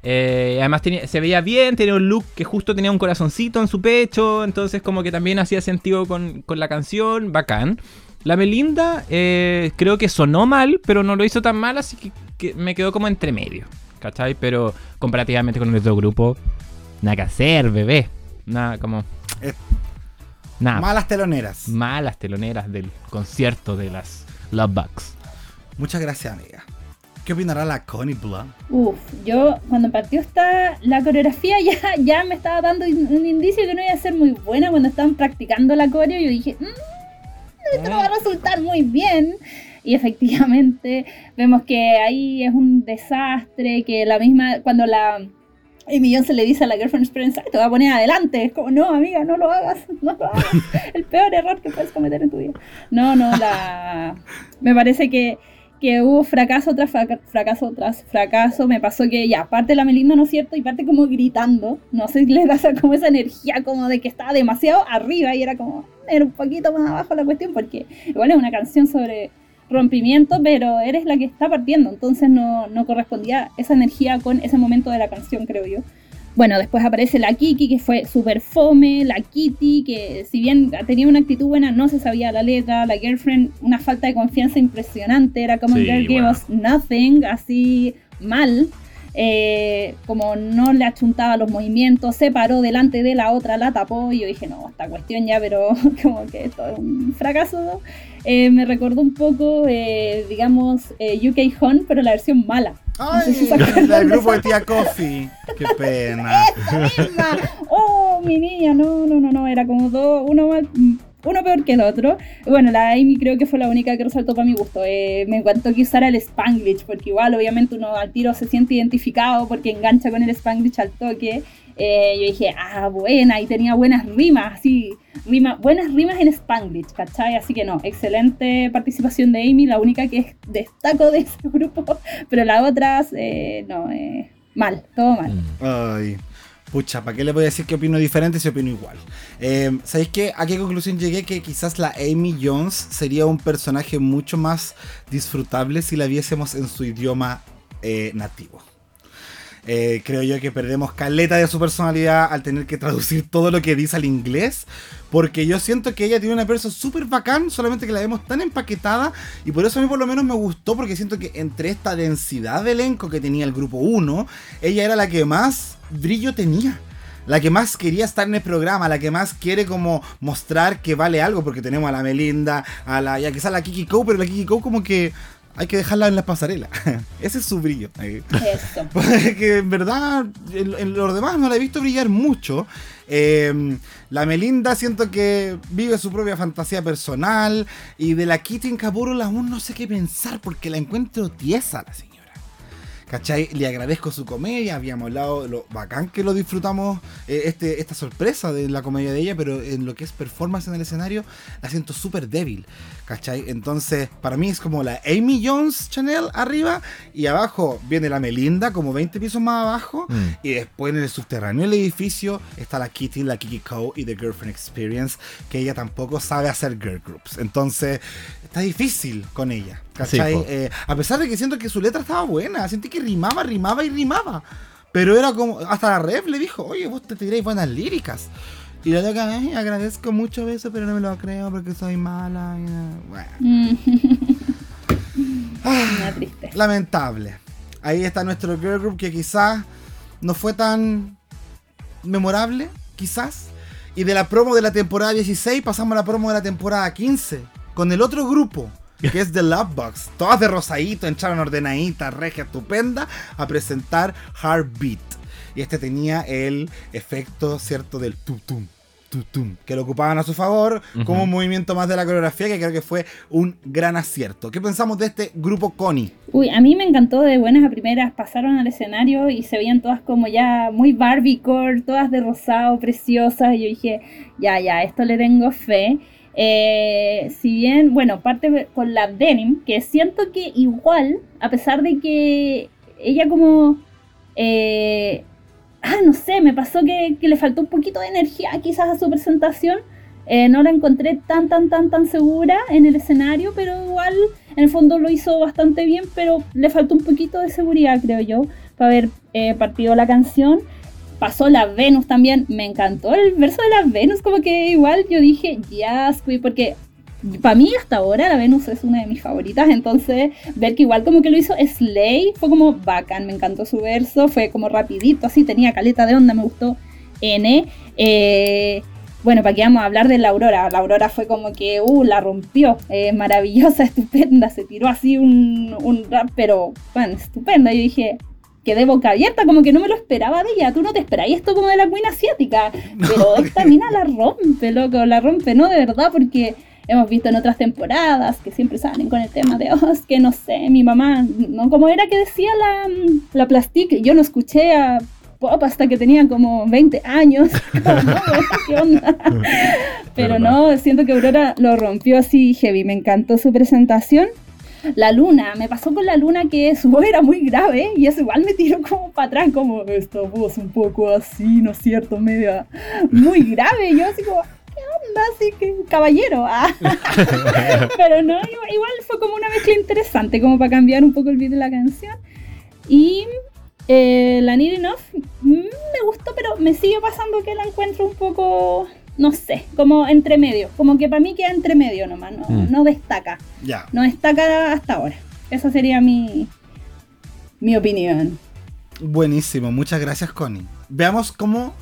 Eh, además tenía- se veía bien, tenía un look que justo tenía un corazoncito en su pecho, entonces como que también hacía sentido con, con la canción, bacán. La Melinda eh, creo que sonó mal, pero no lo hizo tan mal, así que, que me quedó como entre medio, ¿cachai? Pero comparativamente con el otro grupo, nada que hacer, bebé. Nada, como... Eh, Nada. Malas teloneras. Malas teloneras del concierto de las Love Bugs. Muchas gracias, amiga. ¿Qué opinará la Connie Blunt? Uf, yo cuando partió esta, la coreografía ya, ya me estaba dando un indicio que no iba a ser muy buena cuando estaban practicando la coreo. Yo dije, "Mm, esto no va a resultar muy bien. Y efectivamente vemos que ahí es un desastre, que la misma, cuando la Amy Jones se le dice a la Girlfriend Experience, "Ay, te voy a poner adelante. Es como, no, amiga, no lo hagas, no lo hagas. El peor error que puedes cometer en tu vida. No, no, la... Me parece que, que hubo fracaso tras fraca- fracaso tras fracaso. Me pasó que ya, parte la Melinda, ¿no es cierto? Y parte como gritando. No sé si les da como esa energía como de que estaba demasiado arriba y era como, era un poquito más abajo la cuestión porque igual es una canción sobre rompimiento, pero eres la que está partiendo, entonces no, no correspondía esa energía con ese momento de la canción, creo yo. Bueno, después aparece la Kiki, que fue súper fome, la Kitty, que si bien tenía una actitud buena, no se sabía la letra, la Girlfriend, una falta de confianza impresionante, era como Sí, Girl Gave bueno. Us Nothing, así mal, eh, como no le achuntaba los movimientos, se paró delante de la otra, la tapó, y yo dije, no, esta cuestión ya, pero como que esto es un fracaso. Eh, me recordó un poco, eh, digamos, eh, UK Hon, pero la versión mala. Ay, sé si la del grupo de esa. tía Coffee. Qué pena. misma. Oh, mi niña, no, no, no, no, era como dos, uno mal, uno peor que el otro. Bueno, la Amy creo que fue la única que resaltó para mi gusto. Eh, me encantó que usara el Spanglish, porque igual obviamente uno al tiro se siente identificado porque engancha con el Spanglish al toque. Eh, yo dije, ah, buena, y tenía buenas rimas, así, rima, buenas rimas en Spanglish, ¿cachai? Así que no, excelente participación de Amy, la única que destaco de ese grupo, pero las otras, eh, no, eh, mal, todo mal. Ay. Pucha, ¿para qué le voy a decir que opino diferente si opino igual? Eh, ¿Sabéis qué? ¿A qué conclusión llegué? Que quizás la Amy Jones sería un personaje mucho más disfrutable si la viésemos en su idioma eh, nativo. Eh, creo yo que perdemos caleta de su personalidad al tener que traducir todo lo que dice al inglés. Porque yo siento que ella tiene una persona súper bacán, solamente que la vemos tan empaquetada. Y por eso a mí por lo menos me gustó, porque siento que entre esta densidad de elenco que tenía el grupo 1, ella era la que más brillo tenía. La que más quería estar en el programa, la que más quiere como mostrar que vale algo, porque tenemos a la Melinda, a la, ya quizás la Kiki Kou, pero la Kiki Kou como que hay que dejarla en la pasarela. Ese es su brillo. Eso. que en verdad, en, en los demás no la he visto brillar mucho. Eh, la Melinda siento que vive su propia fantasía personal. Y de la Kitty en Capurul aún no sé qué pensar porque la encuentro tiesa la señora. ¿Cachai? Le agradezco su comedia, habíamos hablado de lo bacán que lo disfrutamos, eh, este, esta sorpresa de la comedia de ella, pero en lo que es performance en el escenario, la siento súper débil, ¿cachai? Entonces, para mí es como la Amy Jones Chanel arriba, y abajo viene la Melinda, como 20 pisos más abajo, Mm. y después en el subterráneo del edificio está la Kitty, la Kiki y The Girlfriend Experience, que ella tampoco sabe hacer girl groups. Entonces, está difícil con ella. ¿Cachai? Sí. Eh, a pesar de que siento que su letra estaba buena, sentí que rimaba, rimaba y rimaba. Pero era como, hasta la ref le dijo, oye, vos te tiráis buenas líricas. Y la loca, "Ay, agradezco mucho eso, pero no me lo creo porque soy mala. y, Bueno, Mm. Triste. lamentable. Ahí está nuestro girl group que quizás no fue tan memorable, quizás. Y de la promo de la temporada 16 pasamos a la promo de la temporada 15. Con el otro grupo, que es The Love Box. Todas de rosadito, entraron ordenaditas, regia, estupenda, a presentar Heartbeat. Y este tenía el efecto, ¿cierto? Del tutum, tutum, que lo ocupaban a su favor como un movimiento más de la coreografía, que creo que fue un gran acierto. ¿Qué pensamos de este grupo Connie? Uy, a mí me encantó de buenas a primeras, pasaron al escenario y se veían todas como ya muy Barbiecore, todas de rosado, preciosas, y yo dije, ya, ya, esto le tengo fe. Eh, si bien, bueno, parte con la Denim, que siento que igual, a pesar de que ella como... eh, ah, no sé, me pasó que, le faltó un poquito de energía quizás a su presentación. Eh, no la encontré tan, tan, tan, tan segura en el escenario, pero igual en el fondo lo hizo bastante bien, pero le faltó un poquito de seguridad, creo yo, para haber eh, partido la canción. Pasó la Venus también, me encantó el verso de la Venus, como que igual yo dije, yes, güey", porque para mí hasta ahora la Venus es una de mis favoritas, entonces ver que igual como que lo hizo Slay fue como bacán, me encantó su verso, fue como rapidito, así tenía caleta de onda, me gustó N. Eh, bueno, para que vamos a hablar de la Aurora. La Aurora fue como que, uh, la rompió. Eh, maravillosa, estupenda. Se tiró así un, un rap, pero, bueno, estupenda. Yo dije, quedé boca abierta, como que no me lo esperaba de ella. Tú no te esperáis esto como de la queen asiática. Pero esta mina la rompe, loco, la rompe, ¿no? De verdad, porque hemos visto en otras temporadas que siempre salen con el tema de, oh, es que no sé, mi mamá, ¿no? Como era que decía la, la Plastic, yo no escuché a pop hasta que tenía como 20 años. Como, no, ¿Qué onda? Pero no, siento que Aurora lo rompió así heavy. Me encantó su presentación. La luna, me pasó con la luna que su voz era muy grave y eso igual me tiró como para atrás, como esta voz un poco así, ¿no es cierto? Media muy grave. Y yo así como, ¿qué onda? Así que caballero. ah. Pero no, igual, igual fue como una mezcla interesante, como para cambiar un poco el beat de la canción. Y eh, la Need Enough mm, me gustó, pero me sigue pasando que la encuentro un poco, no sé, como entre medio. Como que para mí queda entre medio nomás, no, Mm. no destaca. Ya. No destaca hasta ahora. Esa sería mi, mi opinión. Buenísimo, muchas gracias Connie. Veamos cómo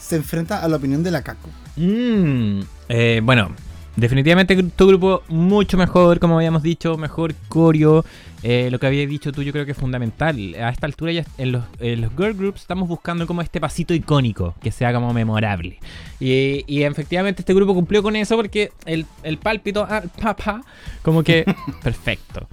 se enfrenta a la opinión de la Caco. Mm, eh, bueno, definitivamente tu grupo mucho mejor, como habíamos dicho, mejor coreo. Eh, lo que habías dicho tú yo creo que es fundamental. A esta altura ya en los, en los girl groups estamos buscando como este pasito icónico, que sea como memorable. Y, y efectivamente este grupo cumplió con eso porque el, el pálpito papá, como que perfecto.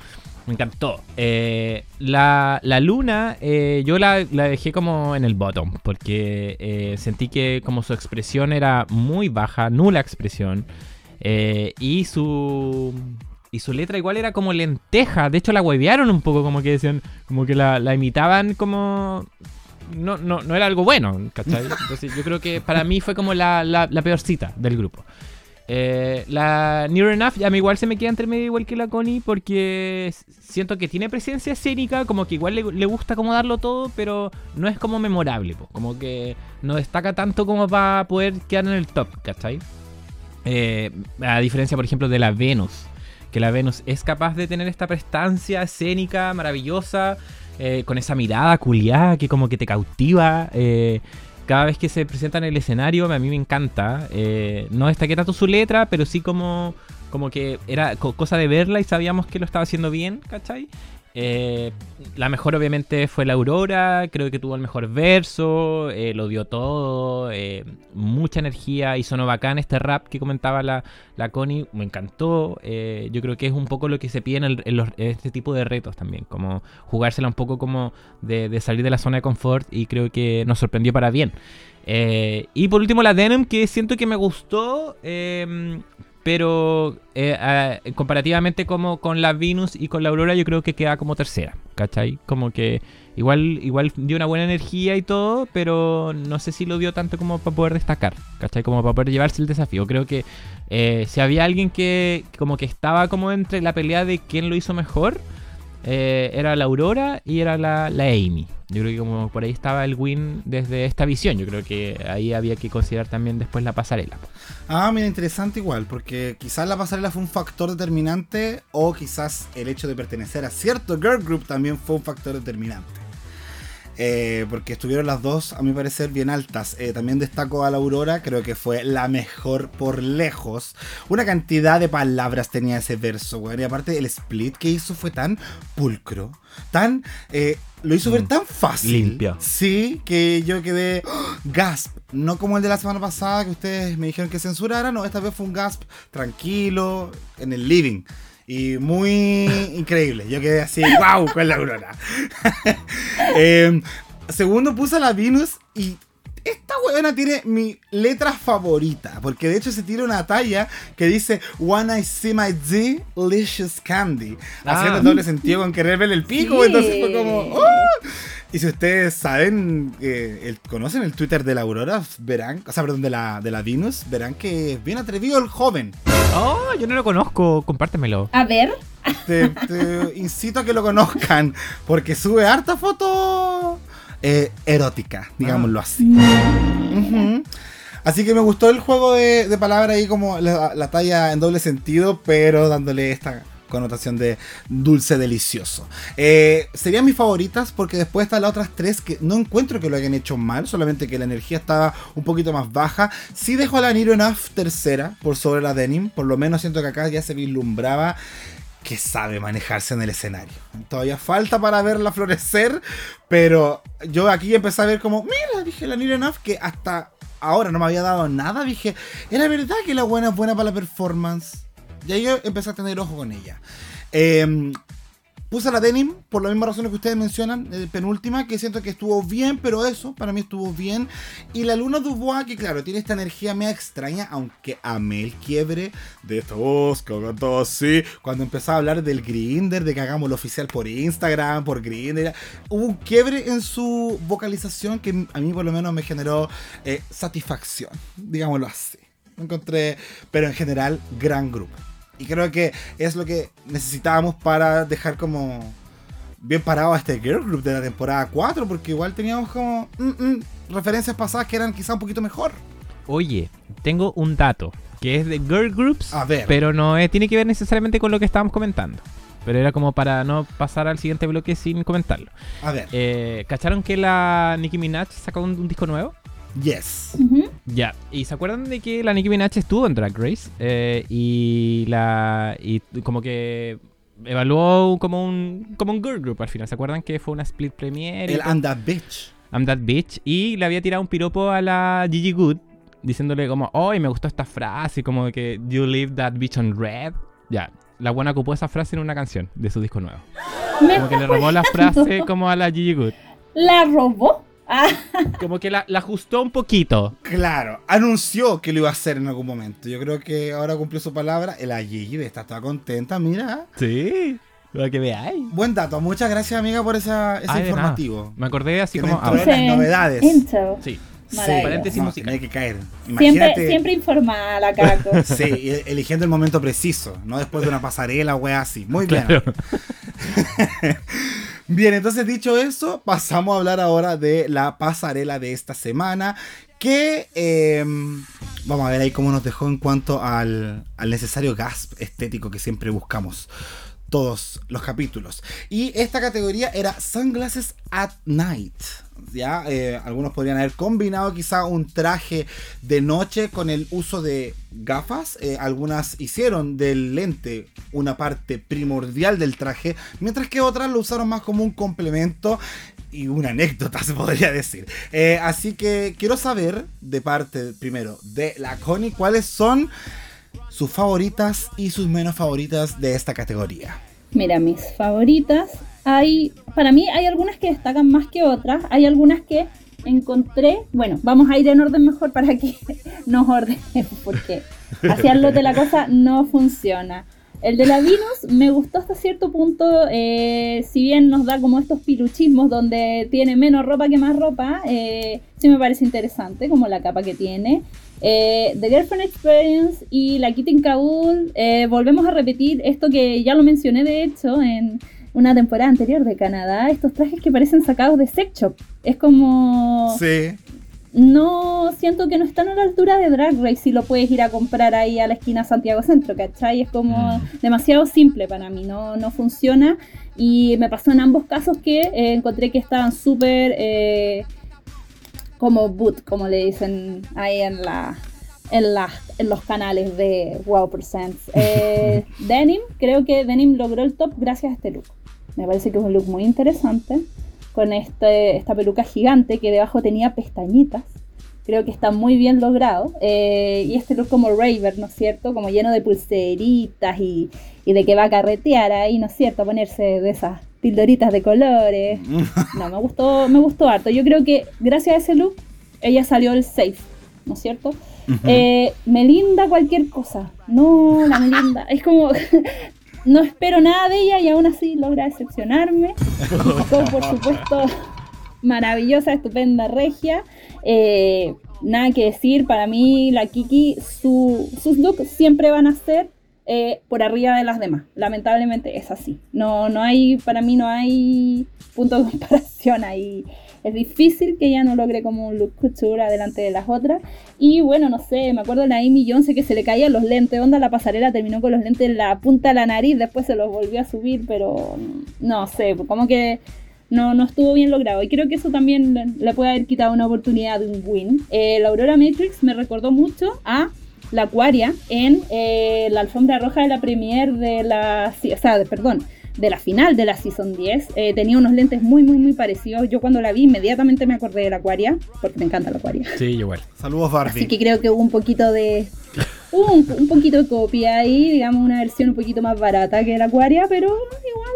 Me encantó. Eh, la, la luna, eh, yo la, la dejé como en el bottom, porque eh, sentí que como su expresión era muy baja, nula expresión, y su... Y su letra igual era como lenteja. De hecho, la huevearon un poco, como que decían, como que la, la imitaban como. No, no, no era algo bueno, ¿cachai? Entonces, yo creo que para mí fue como la, la, la peorcita del grupo. Eh, la Near Enough ya me igual se me queda entre medio igual que la Connie porque siento que tiene presencia escénica, como que igual le, le gusta como darlo todo, pero no es como memorable, po, como que no destaca tanto como para poder quedar en el top, ¿cachai? Eh, a diferencia, por ejemplo, de la Venus, que la Venus es capaz de tener esta prestancia escénica maravillosa, eh, con esa mirada culiada que como que te cautiva. eh, cada vez que se presenta en el escenario, a mí me encanta. eh, no destaqué tanto su letra, pero sí como, como que era co- cosa de verla y sabíamos que lo estaba haciendo bien, ¿cachai? Eh, la mejor obviamente fue la Aurora, creo que tuvo el mejor verso, eh, lo dio todo, eh, mucha energía y sonó bacán este rap que comentaba la, la Connie, me encantó, yo creo que es un poco lo que se pide en, este tipo de retos también, como jugársela un poco como de, de salir de la zona de confort y creo que nos sorprendió para bien. Y por último la Denim que siento que me gustó, pero eh, comparativamente como con la Venus y con la Aurora yo creo que queda como tercera, ¿cachai? Como que igual, igual dio una buena energía y todo, pero no sé si lo dio tanto como para poder destacar, ¿cachai? Como para poder llevarse el desafío. Creo que eh, si había alguien que como que estaba como entre la pelea de quién lo hizo mejor, eh, era la Aurora y era la, la Amy. Yo creo que como por ahí estaba el win desde esta visión. Yo creo que ahí había que considerar también después la pasarela. Ah, mira, interesante igual, porque quizás la pasarela fue un factor determinante o quizás el hecho de pertenecer a cierto girl group también fue un factor determinante. Eh, porque estuvieron las dos, a mi parecer, bien altas. Eh, también destaco a la Aurora, creo que fue la mejor por lejos. Una cantidad de palabras tenía ese verso, weón. Y aparte, el split que hizo fue tan pulcro, tan. eh, lo hizo ver Mm, tan fácil. limpio. Sí, que yo quedé. ¡oh! gasp. No como el de la semana pasada que ustedes me dijeron que censurara. No, esta vez fue un gasp tranquilo, en el living. Y muy increíble. Yo quedé así, wow, con la aurora. Eh, segundo puse a la Venus y esta weona tiene mi letra favorita. Porque de hecho se tira una talla que dice When I see my delicious candy. Haciendo Ah. doble sentido con querer verle el pico. Sí. Entonces fue como. ¡oh! Y si ustedes saben, eh, el- conocen el Twitter de la Aurora, verán, o sea, perdón, de la, de la Venus, verán que es bien atrevido el joven. Oh, yo no lo conozco, compártemelo. A ver, Te, te incito a que lo conozcan, porque sube harta foto eh, erótica, digámoslo así. Ujú. Así que me gustó el juego de, de palabras ahí, como la, la talla en doble sentido, pero dándole esta connotación de dulce delicioso. Eh, serían mis favoritas porque después están las otras tres que no encuentro que lo hayan hecho mal, solamente que la energía estaba un poquito más baja. Sí dejo a la Niro Enough tercera por sobre la Denim, por lo menos siento que acá ya se vislumbraba que sabe manejarse en el escenario. Todavía falta para verla florecer, pero yo aquí empecé a ver como, mira, dije la Niro Enough que hasta ahora no me había dado nada, dije, era verdad que la buena es buena para la performance. Y ahí empecé a tener ojo con ella. Eh, puse la Denim por las mismas razones que ustedes mencionan, eh, penúltima, que siento que estuvo bien, pero eso para mí estuvo bien. Y la Luna Dubois, que claro, tiene esta energía media extraña, aunque amé el quiebre de esta voz que todo así. Cuando empezó a hablar del Grinder, de que hagamos lo oficial por Instagram, por Grinder, hubo un quiebre en su vocalización que a mí por lo menos me generó eh, satisfacción, digámoslo así. Encontré, pero en general, gran grupo. Y creo que es lo que necesitábamos para dejar como bien parado a este girl group de la temporada 4, porque igual teníamos como mm, mm, referencias pasadas que eran quizá un poquito mejor. Oye, tengo un dato que es de girl groups, A ver. pero no eh, tiene que ver necesariamente con lo que estábamos comentando. Pero era como para no pasar al siguiente bloque sin comentarlo. A ver, Eh, ¿Cacharon que la Nicki Minaj sacó un, un disco nuevo? yes. Ya, ¿y se acuerdan de que la Nicki Minaj estuvo en Drag Race? Eh, y la. Y como que evaluó como un como un girl group al final. ¿Se acuerdan que fue una split premiere? El? And That Bitch. I'm That Bitch. Y le había tirado un piropo a la Gigi Good, diciéndole como, oh, me gustó esta frase, como de que you leave that bitch on red. Ya, la buena ocupó esa frase en una canción de su disco nuevo. Como que le robó la frase como a la Gigi Good. ¿La robó? Ah, Como que la, la ajustó un poquito. Claro, anunció que lo iba a hacer en algún momento. Yo creo que ahora cumplió su palabra. La Gigi está toda contenta, mira. Sí, para que veáis. Buen dato, muchas gracias amiga por esa, ese Ay, de nada. informativo. Me acordé así Que como... dentro ah, de las novedades. Intel. sí. Paréntesis no, musical. tenía que caer. Siempre, Imagínate. siempre informada la Caco. Sí, y- eligiendo el momento preciso, no después de una pasarela o así. Muy bien. Claro. Bien, entonces dicho eso, pasamos a hablar ahora de la pasarela de esta semana. Que eh, vamos a ver ahí cómo nos dejó en cuanto al, al necesario gasp estético que siempre buscamos. Todos los capítulos. Y esta categoría era Sunglasses at Night. Ya, Eh, algunos podrían haber combinado quizá un traje de noche con el uso de gafas. Eh, algunas hicieron del lente una parte primordial del traje, mientras que otras lo usaron más como un complemento y una anécdota, se podría decir. Eh, así que quiero saber, de parte primero de la Connie, cuáles son sus favoritas y sus menos favoritas de esta categoría. Mira, mis favoritas. Hay, para mí hay algunas que destacan más que otras. Hay algunas que encontré. Bueno, vamos a ir en orden mejor para que nos ordenemos, porque hacerlo de la cosa no funciona. El de la Venus me gustó hasta cierto punto, eh, si bien nos da como estos piluchismos donde tiene menos ropa que más ropa, eh, sí me parece interesante, como la capa que tiene. Eh, The Girlfriend Experience y la Kitty in volvemos a repetir esto que ya lo mencioné de hecho en una temporada anterior de Canadá, estos trajes que parecen sacados de sex shop. Es como... Sí. No siento que no están a la altura de Drag Race si lo puedes ir a comprar ahí a la esquina Santiago Centro, ¿cachai? Es como Mm. demasiado simple para mí, no, no funciona. Y me pasó en ambos casos que eh, encontré que estaban súper eh, como boot, como le dicen ahí en la en, la- en los canales de Wow Presents. Eh, Denim, creo que Denim logró el top gracias a este look. Me parece que es un look muy interesante. Con este, esta peluca gigante que debajo tenía pestañitas. Creo que está muy bien logrado. Eh, y este look como Raver, ¿no es cierto? Como lleno de pulseritas y, y de que va a carretear ahí, ¿no es cierto? A ponerse de esas pildoritas de colores. No, me gustó, me gustó harto. Yo creo que gracias a ese look, ella salió el safe, ¿no es cierto? Eh, Melinda cualquier cosa. No, la Melinda. Es como. no espero nada de ella y aún así logra decepcionarme. Con, por supuesto, maravillosa, estupenda regia. Eh, nada que decir, para mí la Kiki, su- sus looks siempre van a ser eh, por arriba de las demás. Lamentablemente es así. No, no hay, para mí no hay punto de comparación ahí. Es difícil que ella no logre como un look couture delante de las otras. Y bueno, no sé, me acuerdo de la Amy Jones que se le caían los lentes. Onda, la pasarela terminó con los lentes en la punta de la nariz, después se los volvió a subir, pero mm, no sé, como que no, no estuvo bien logrado. Y creo que eso también le, puede haber quitado una oportunidad de un win. Eh, la Aurora Matrix me recordó mucho a la Aquaria en eh, la alfombra roja de la premiere de la... O sea, de- perdón, de la final de la Season 10. Eh, tenía unos lentes muy, muy, muy parecidos. Yo cuando la vi inmediatamente me acordé de la Aquaria, porque me encanta la Aquaria. Sí, igual. Saludos, Barbie. Así que creo que hubo un poquito de. Hubo un, un poquito de copia ahí, digamos, una versión un poquito más barata que la Aquaria, pero igual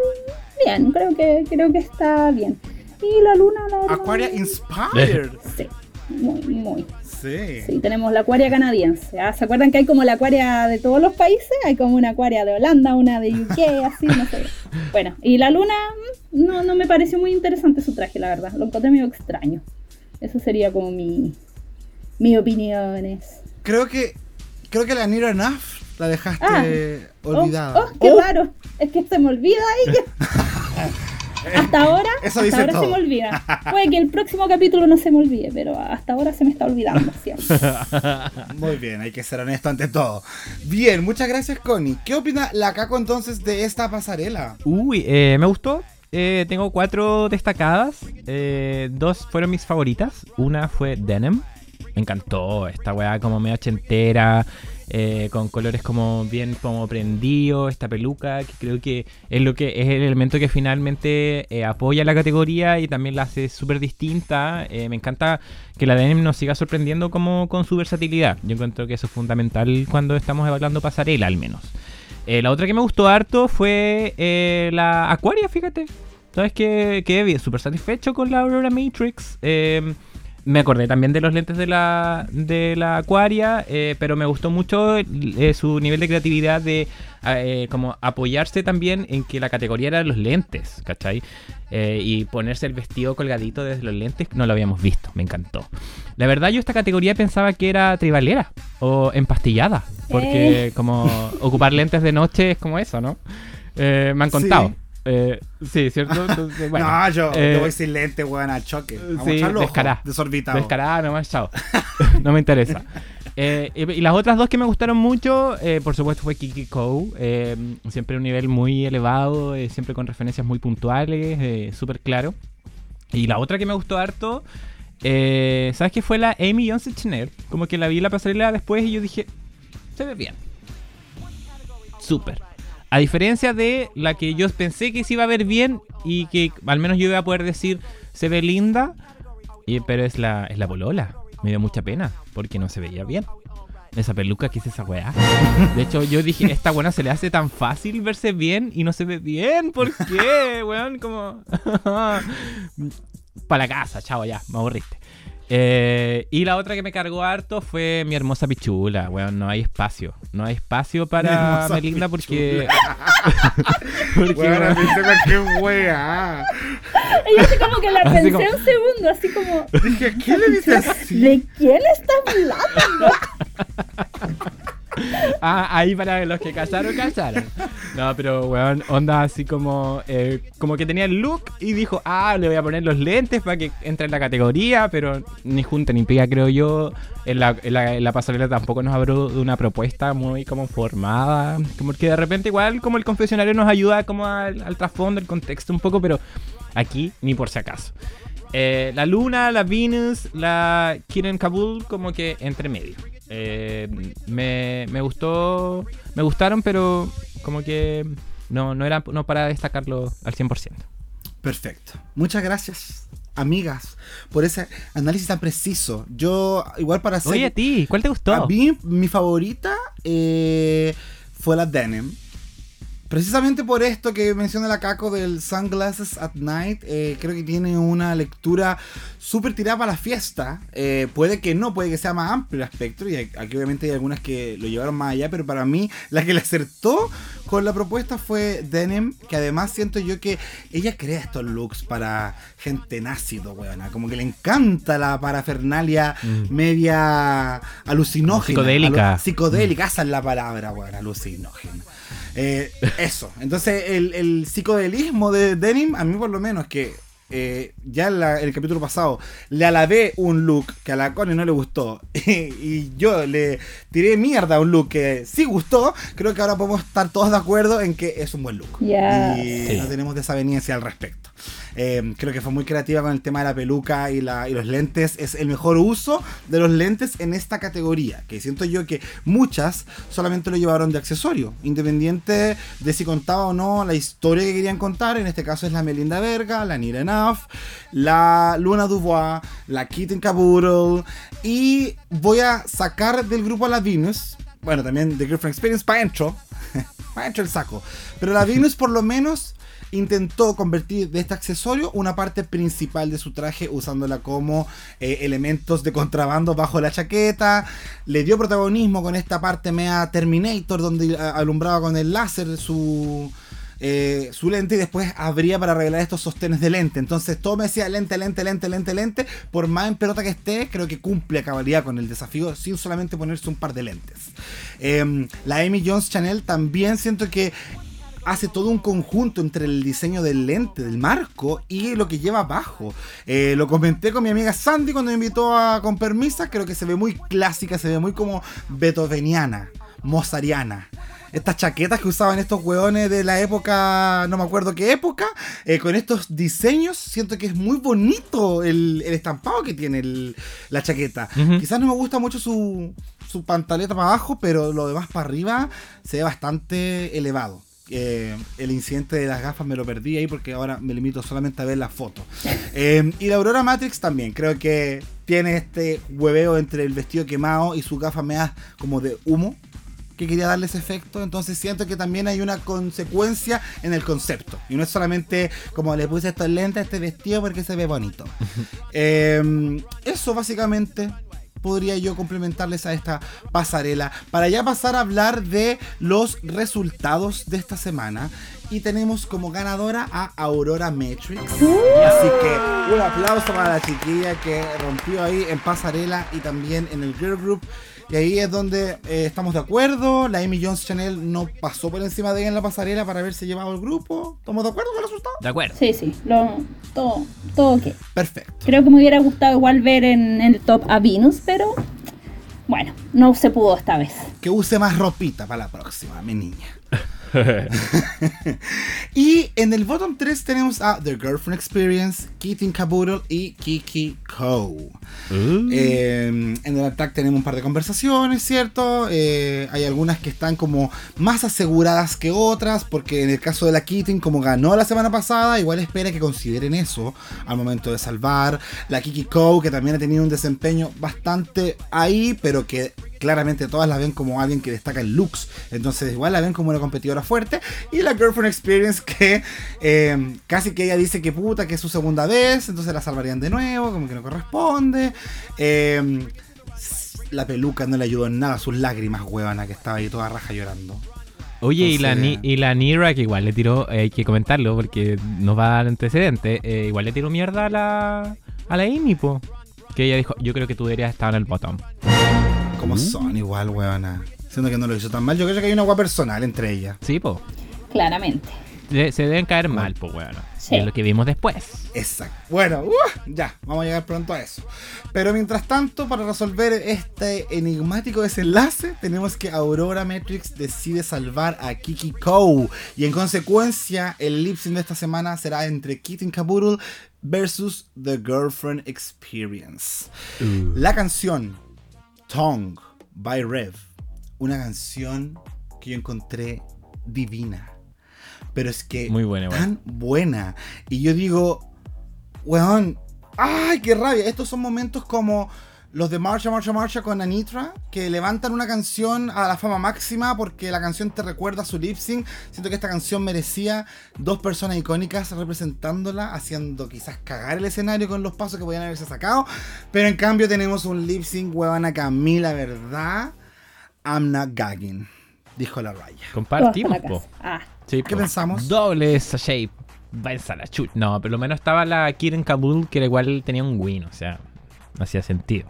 bien, creo que, creo que está bien. Y la luna, la verdad, Aquaria Inspired. Sí, muy, muy. Sí. Sí, tenemos la acuaria canadiense. ¿ah? ¿Se acuerdan que hay como la acuaria de todos los países? Hay como una acuaria de Holanda, una de UK, así, no sé. Bueno, y la luna, mm, no, no me pareció muy interesante su traje, la verdad. Lo encontré medio extraño. Eso sería como mi, mi opiniones. Creo que creo que la Near Enough la dejaste Ah. olvidada. Oh, oh, qué raro. Es que se me olvida ahí. hasta ahora, Eso hasta ahora todo. se me olvida. Puede que el próximo capítulo no se me olvide, pero hasta ahora se me está olvidando siempre. Muy bien, hay que ser honesto ante todo. Bien, muchas gracias, Connie. ¿Qué opina la Caco entonces de esta pasarela? Uy, eh, me gustó. Eh, tengo cuatro destacadas. Eh, dos fueron mis favoritas. Una fue Denim. Me encantó. Esta weá como medio ochentera. Eh, con colores como bien como prendido, esta peluca, que creo que es lo que es el elemento que finalmente eh, apoya la categoría y también la hace súper distinta. Eh, me encanta que la denim nos siga sorprendiendo como con su versatilidad. Yo encuentro que eso es fundamental cuando estamos evaluando pasarela al menos. La otra que me gustó harto fue la Aquaria, fíjate. ¿Sabes que Quedé súper satisfecho con la Aurora Matrix. Eh, me acordé también de los lentes de la, de la Aquaria, eh, pero me gustó mucho eh, su nivel de creatividad de eh, como apoyarse también en que la categoría era los lentes, ¿cachai? Eh, y ponerse el vestido colgadito desde los lentes, no lo habíamos visto, me encantó. La verdad yo esta categoría pensaba que era tribalera o empastillada, porque como ocupar lentes de noche es como eso, ¿no? Me han contado. Sí. Eh, sí, ¿cierto? Entonces, bueno, no, yo, eh, yo voy sin lente, weón, al choque. Vamos sí, a descará. desorbitado. Descarada nomás, chao. no me interesa. Eh, y, las otras dos que me gustaron mucho, eh, por supuesto, fue Kiki Kou. siempre un nivel muy elevado, siempre con referencias muy puntuales, súper claro. Y la otra que me gustó harto, ¿sabes qué? Fue la Amy Johnson Chanel. Como que la vi en la pasarela después y yo dije, se ve bien. Súper. A diferencia de la que yo pensé que se iba a ver bien y que al menos yo iba a poder decir se ve linda, pero es la, es la polola. Me dio mucha pena porque no se veía bien. Esa peluca, ¿qué es esa weá? De hecho, yo dije, esta buena se le hace tan fácil verse bien y no se ve bien. ¿Por qué, weón? Como... Para la casa, chao, ya, me aburriste. Eh, y la otra que me cargó harto fue mi hermosa pichula, weón. No hay espacio. No hay espacio Mi para hermosa Melinda porque. porque, Weón, cualquier weá. Y yo como que la Así pensé como- un segundo, así como, Dije, ¿qué le dices así? ¿de quién estás hablando? Ah, ahí para los que casaron, casaron. No, pero weón, onda así como. eh, como que tenía el look y dijo, ah, le voy a poner los lentes para que entre en la categoría, pero ni junta ni pega, creo yo. En la, pasarela tampoco nos habló de una propuesta muy como formada. Como que de repente, igual, como el confesionario nos ayuda como al, al trasfondo, el contexto un poco, pero aquí ni por si acaso. Eh, la Luna, la Venus, la Kiren Kabul, como que entre medio. Eh, me, me gustó, me gustaron, pero como que no, no era no para destacarlo al 100%. Perfecto. Muchas gracias, amigas, por ese análisis tan preciso. Yo, igual para hacer. Oye, a ti, ¿cuál te gustó? A mí, mi favorita eh, fue la Denim. Precisamente por esto que menciona la Caco del Sunglasses at Night, eh, creo que tiene una lectura súper tirada para la fiesta. Eh, puede que no, puede que sea más amplio el espectro, y aquí obviamente hay algunas que lo llevaron más allá, pero para mí la que le acertó con la propuesta fue Denim, que además siento yo que ella crea estos looks para gente nácido, weona. Como que le encanta la parafernalia Mm. media alucinógena. Psicodélica. Alu- psicodélica, esa es la palabra, weón, alucinógena. Eh, eso. Entonces, el, el psicodelismo de Denim, a mí por lo menos, que eh, ya en la- el capítulo pasado le alabé un look que a la Connie no le gustó y yo le tiré mierda a un look que sí gustó, creo que ahora podemos estar todos de acuerdo en que es un buen look. Ya. Y Sí. no tenemos desaveniencia al respecto. Eh, creo que fue muy creativa con el tema de la peluca y, la, y los lentes. Es el mejor uso de los lentes en esta categoría. Que siento yo que muchas solamente lo llevaron de accesorio. Independiente de si contaba o no la historia que querían contar. En este caso es la Melinda Verga, la Nira Enough, la Luna Dubois, la Kitten Caboodle. Y voy a sacar del grupo a la Venus. Bueno, también de Girlfriend Experience para entro. para entro el saco. Pero la Venus por lo menos intentó convertir de este accesorio una parte principal de su traje usándola como eh, elementos de contrabando bajo la chaqueta. Le dio protagonismo con esta parte mea Terminator donde a- alumbraba con el láser su... eh, su lente y después abría para arreglar estos sostenes de lente. Entonces todo me decía lente, lente, lente, lente, lente. Por más en pelota que esté, creo que cumple a con el desafío sin solamente ponerse un par de lentes. Em, la Amy Jones Chanel también siento que hace todo un conjunto entre el diseño del lente, del marco y lo que lleva abajo. Eh, lo comenté con mi amiga Sandy cuando me invitó a con permisa. Creo que se ve muy clásica, se ve muy como beethoveniana, mozariana. estas chaquetas que usaban estos hueones de la época, no me acuerdo qué época, eh, con estos diseños, siento que es muy bonito el, el estampado que tiene el- la chaqueta. Quizás no me gusta mucho su, su pantaleta para abajo, pero lo demás para arriba se ve bastante elevado. Eh, el incidente de las gafas me lo perdí ahí porque ahora me limito solamente a ver la foto. Eh, y la Aurora Matrix también, creo que tiene este hueveo entre el vestido quemado y su gafa mea como de humo que quería darle ese efecto, entonces siento que también hay una consecuencia en el concepto. Y no es solamente como le puse estos lentes a este vestido porque se ve bonito. Eh, eso básicamente podría yo complementarles a esta pasarela para ya pasar a hablar de los resultados de esta semana. Y tenemos como ganadora a Aurora Matrix. Así que un aplauso para la chiquilla que rompió ahí en pasarela y también en el Girl Group. Y ahí es donde eh, estamos de acuerdo. La Amy Jones Chanel no pasó por encima de ella en la pasarela para haberse llevado el grupo. ¿Estamos de acuerdo con el resultado? De acuerdo. Sí, sí, lo, todo, todo ok. Perfecto. Creo que me hubiera gustado igual ver en el top a Venus, pero bueno, no se pudo esta vez. Que use más ropita para la próxima, mi niña. y en el bottom 3 tenemos a The Girlfriend Experience, Keaton Caboodle y Kiki Ko. Uh. Eh, en el attack tenemos un par de conversaciones, ¿cierto? Eh, hay algunas que están como más aseguradas que otras, porque en el caso de la Keaton, como ganó la semana pasada, igual espera que consideren eso al momento de salvar. La Kiki Ko, que también ha tenido un desempeño bastante ahí, pero que claramente todas la ven como alguien que destaca en looks. Entonces igual la ven como una competidora fuerte. Y la Girlfriend Experience que eh, casi que ella dice que puta, que es su segunda vez. Entonces la salvarían de nuevo, como que no corresponde. Eh, la peluca no le ayudó en nada a sus lágrimas, huevana, que estaba ahí toda raja llorando. Oye, y, la, Ni- y la Nira, que igual le tiró, eh, hay que comentarlo porque nos va a dar antecedente, eh, igual le tiró mierda a la, a la Amy, po. Que ella dijo, yo creo que tú deberías estar en el bottom. Como son igual, huevana. Siendo que no lo hizo tan mal. Yo creo que hay una agua personal entre ellas. Sí, po. Claramente. De- se deben caer mal, po, weón. Sí. Es lo que vimos después. Exacto. Bueno, uh, ya, vamos a llegar pronto a eso. Pero mientras tanto, para resolver este enigmático desenlace, tenemos que Aurora Matrix decide salvar a Kiki Ko. Y en consecuencia, el lip sync de esta semana será entre Kitten Caboodle versus The Girlfriend Experience. La canción Tongue by Rev, una canción que yo encontré divina. Pero es que Muy buena, tan buena. Y yo digo, weón, ¡ay, qué rabia! Estos son momentos como los de Marcha, Marcha, Marcha con Anitra, que levantan una canción a la fama máxima porque la canción te recuerda a su lip sync. Siento que esta canción merecía dos personas icónicas representándola, haciendo quizás cagar el escenario con los pasos que podían haberse sacado. Pero en cambio tenemos un lip sync, weón, a Camila, ¿verdad? I'm not gagging, dijo la raya. Compartimos, la po. Ah, Sí, ¿Qué po. pensamos? Doble esa shape. Váyanse a la chucha. No, pero lo menos estaba la Kiren Kabul, que igual tenía un win, o sea, hacía sentido.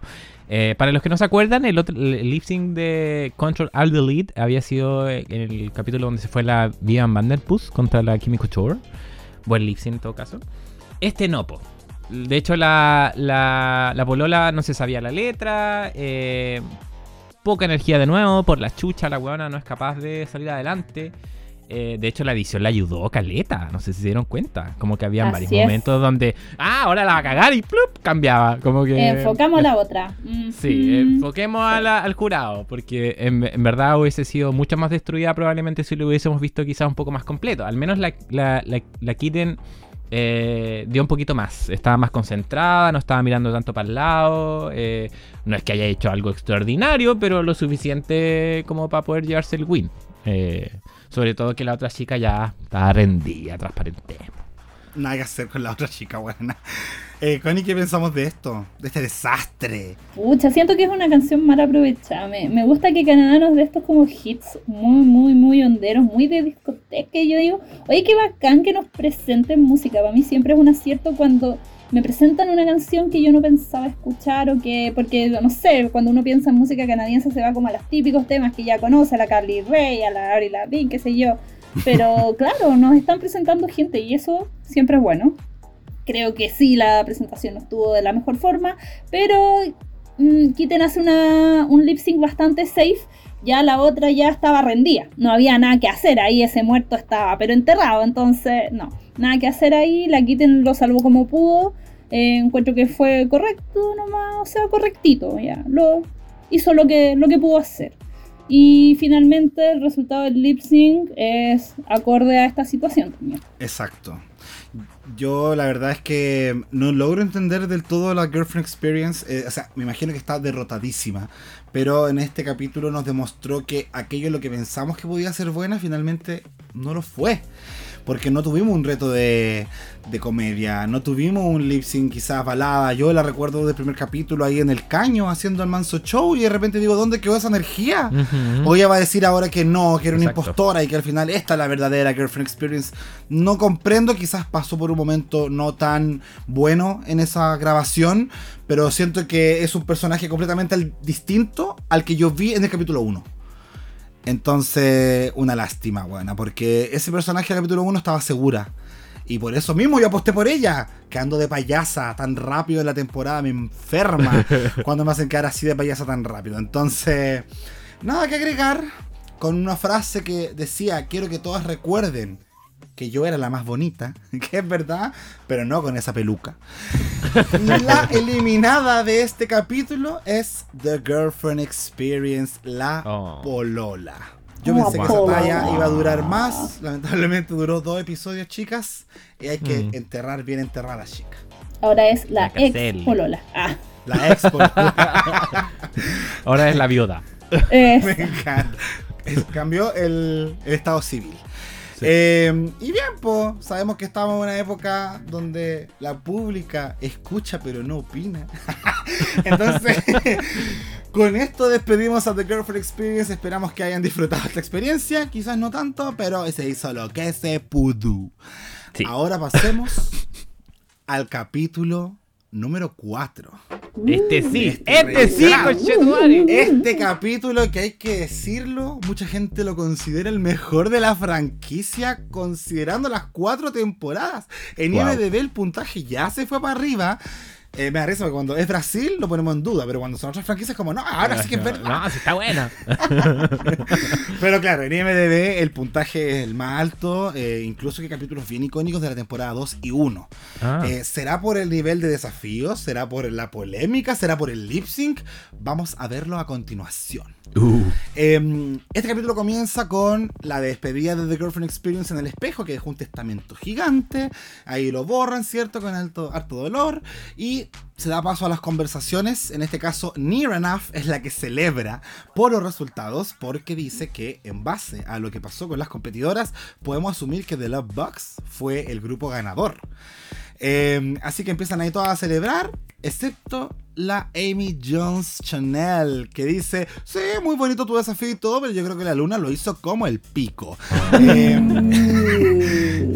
Eh, para los que no se acuerdan, el, otro, el lip de Control Alt Delete había sido en el capítulo donde se fue la Vivian Vanderpuss contra la Kimi Couture. Buen lip sync en todo caso. Este no, po. De hecho, la, la, la polola no se sabía la letra. eh, poca energía de nuevo. Por la chucha, la weona no es capaz de salir adelante. Eh, de hecho, la edición la ayudó Caleta. No sé si se dieron cuenta. Como que había varios es. momentos donde. Ah, ahora la va a cagar y plup, cambiaba. Como que. enfocamos a la otra. Mm, Sí, enfoquemos a la- al jurado, porque en, en verdad hubiese sido mucho más destruida probablemente si lo hubiésemos visto quizás un poco más completo. Al menos la, la, la, la Kitten eh, dio un poquito más, estaba más concentrada, no estaba mirando tanto para el lado, eh, no es que haya hecho algo extraordinario, pero lo suficiente como para poder llevarse el win. Eh, sobre todo que la otra chica ya estaba rendida, transparente. Nada que hacer con la otra chica buena. Eh, Connie, ¿qué pensamos de esto? De este desastre. Pucha, siento que es una canción mal aprovechada. Me, me gusta que Canadá nos dé estos como hits muy, muy, muy honderos, muy de discoteca. Y yo digo, oye, qué bacán que nos presenten música. Para mí siempre es un acierto cuando me presentan una canción que yo no pensaba escuchar o que, porque, no sé, cuando uno piensa en música canadiense se va como a los típicos temas que ya conoce, a la Carly Rae, a la Ari Lavigne, qué sé yo. Pero claro, nos están presentando gente y eso siempre es bueno. Creo que sí, la presentación no estuvo de la mejor forma, pero mm, Kitten hace una, un lip sync bastante safe ya la otra ya estaba rendida. No había nada que hacer ahí, ese muerto estaba pero enterrado, entonces no, nada que hacer ahí, la quiten lo salvó como pudo. Eh, encuentro que fue correcto nomás, o sea, correctito, ya. Lo hizo lo que, lo que pudo hacer. Y finalmente el resultado del lip sync es acorde a esta situación también. Exacto. Yo la verdad es que no logro entender del todo la Girlfriend Experience. Eh, o sea, me imagino que está derrotadísima. Pero en este capítulo nos demostró que aquello lo que pensamos que podía ser buena finalmente no lo fue porque no tuvimos un reto de, de comedia, no tuvimos un lip sync quizás balada. Yo la recuerdo del primer capítulo ahí en el caño haciendo el manso show y de repente digo, ¿dónde quedó esa energía? O ella va a decir ahora que no, que era una impostora y que al final esta es la verdadera Girlfriend Experience. No comprendo, quizás pasó por un momento no tan bueno en esa grabación, pero siento que es un personaje completamente distinto al que yo vi en el capítulo 1. Entonces, una lástima, buena, porque ese personaje del capítulo 1 estaba segura. Y por eso mismo yo aposté por ella. Quedando de payasa tan rápido en la temporada me enferma cuando me hacen quedar así de payasa tan rápido. Entonces, nada que agregar. Con una frase que decía, quiero que todas recuerden que yo era la más bonita, que es verdad, pero no con esa peluca. la eliminada de este capítulo es The Girlfriend Experience, la oh. polola. Yo pensé que esa talla iba a durar más, lamentablemente duró dos episodios, chicas, y hay que mm. enterrar bien enterrada a la chica. Ahora es la, ex polola. Ah. La ex polola. Ahora es la viuda. Me encanta. Cambió el estado civil. Eh, y bien, pues, sabemos que estamos en una época donde la pública escucha pero no opina. Entonces, con esto despedimos a The Girlfriend Experience. Esperamos que hayan disfrutado esta experiencia. Quizás no tanto, pero se hizo lo que se pudo. Ahora pasemos al capítulo número 4. Este sí, este, este sí, Este capítulo que hay que decirlo, mucha gente lo considera el mejor de la franquicia, considerando las cuatro temporadas. En wow. IMDB el puntaje ya se fue para arriba. Eh, me da risa porque cuando es Brasil lo ponemos en duda, pero cuando son otras franquicias como, no, ahora sí que es verdad. No, sí está buena. pero claro, en IMDB el puntaje es el más alto, eh, incluso que capítulos bien icónicos de la temporada 2 y 1. Ah. Eh, ¿Será por el nivel de desafíos? ¿Será por la polémica? ¿Será por el lip sync? Vamos a verlo a continuación. Uh. Em, este capítulo comienza con la despedida de The Girlfriend Experience en el espejo, que dejó un testamento gigante. Ahí lo borran, ¿cierto? Con alto, harto dolor. Y se da paso a las conversaciones. En este caso, Near Enough es la que celebra por los resultados, porque dice que en base a lo que pasó con las competidoras, podemos asumir que The Love Box fue el grupo ganador. Em, así que empiezan ahí todas a celebrar, excepto la Amy Jones Chanel, que dice, sí, muy bonito tu desafío y todo, pero yo creo que la luna lo hizo como el pico. Em,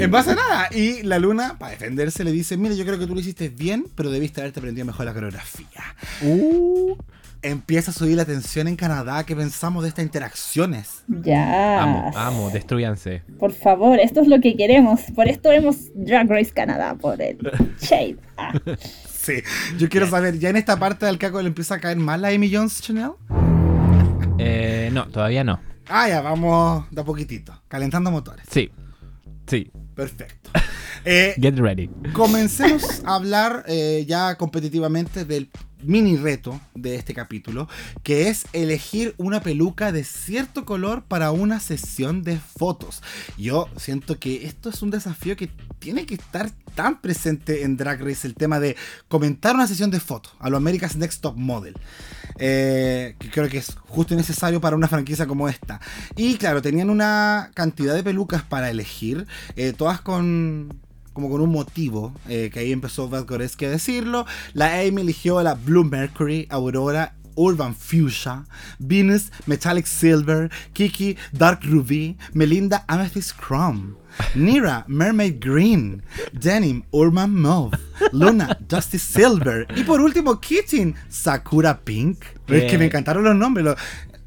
en base a nada. Y la luna, para defenderse, le dice, mire, yo creo que tú lo hiciste bien, pero debiste haberte aprendido mejor la coreografía. Uh. Empieza a subir la tensión en Canadá. ¿Qué pensamos de estas interacciones? Ya. Amo, amo, destruyanse. Por favor, esto es lo que queremos. Por esto vemos Drag Race Canadá, por el shade. Ah. Sí, yo quiero saber, ¿ya en esta parte del caco le empieza a caer mal a Amy Jones Chanel? Eh, no, todavía no. Ah, ya, vamos de a poquitito, calentando motores. Sí, sí. Perfecto. Eh, Get ready. Comencemos a hablar eh, ya competitivamente del mini reto de este capítulo, que es elegir una peluca de cierto color para una sesión de fotos. Yo siento que esto es un desafío que tiene que estar tan presente en Drag Race, el tema de comentar una sesión de fotos a lo America's Next Top Model. Eh, que creo que es justo y necesario para una franquicia como esta. Y claro, tenían una cantidad de pelucas para elegir, eh, todas con como con un motivo, eh, que ahí empezó Valgoreski a decirlo. La Amy eligió a la Blue Mercury, Aurora, Urban Fuchsia, Venus, Metallic Silver, Kiki, Dark Ruby, Melinda, Amethyst Chrome, Nira, Mermaid Green, Denim, Urban Mauve, Luna, Dusty Silver y por último Kitten, Sakura Pink. Es que me encantaron los nombres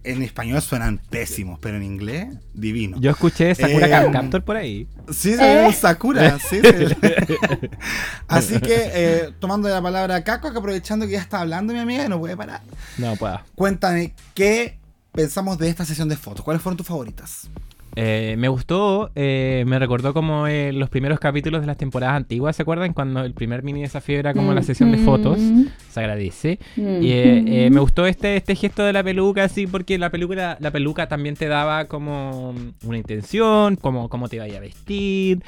en español suenan pésimos, pero en inglés, divino. Yo escuché Sakura eh, Captor por ahí. Sí, Sakura, sí. Así que, eh, tomando la palabra Kako, que aprovechando que ya está hablando mi amiga, no puede parar. No pueda. Cuéntame, ¿qué pensamos de esta sesión de fotos? ¿Cuáles fueron tus favoritas? Eh, me gustó, eh, me recordó como eh, los primeros capítulos de las temporadas antiguas, ¿se acuerdan? Cuando el primer mini desafío era como la sesión de fotos, se agradece. Y eh, me gustó este, este gesto de la peluca, así, porque la peluca, la peluca también te daba como una intención, como cómo te iba a vestir.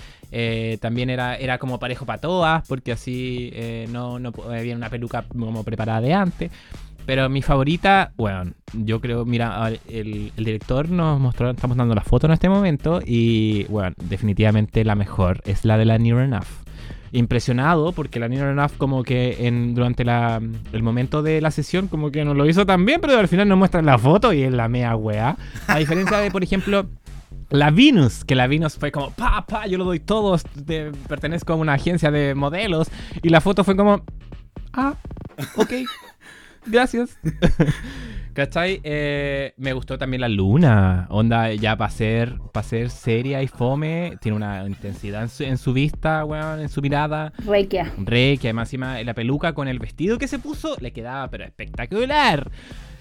también era, era como parejo para todas, porque así no, no había una peluca como preparada de antes. Pero mi favorita, bueno, yo creo, mira, el, director nos mostró, estamos dando la foto en este momento y, bueno, definitivamente la mejor es la de la Near. Impresionado porque la Near como que en, durante la, el momento de la sesión como que no lo hizo tan bien, pero al final nos muestran la foto y es la mea wea. A diferencia de, por ejemplo, la Venus, que la Venus fue como, pa, pa, yo lo doy todo, pertenezco a una agencia de modelos. Y la foto fue como, ah, ok. Gracias. ¿Cachai? Eh, me gustó también la luna. Onda, ya para ser, ser seria y fome, tiene una intensidad en su, vista, weón, en su mirada. Requia. Requia, además encima la peluca con el vestido que se puso le quedaba pero espectacular.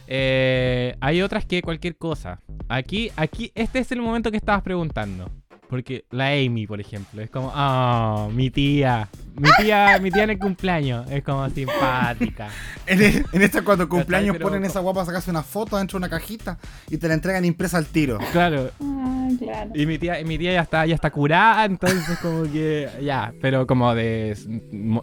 Eh, hay otras que cualquier cosa. Aquí, aquí, este es el momento que estabas preguntando. Porque la Amy, por ejemplo, es como, oh, mi tía. Mi tía, mi tía en el cumpleaños. Es como simpática. en, en esta cuando cumpleaños ponen esa guapa sacarse una foto dentro de una cajita y te la entregan impresa al tiro. Claro. claro. Y mi tía, mi tía ya está, ya está curada, entonces como que ya, pero como de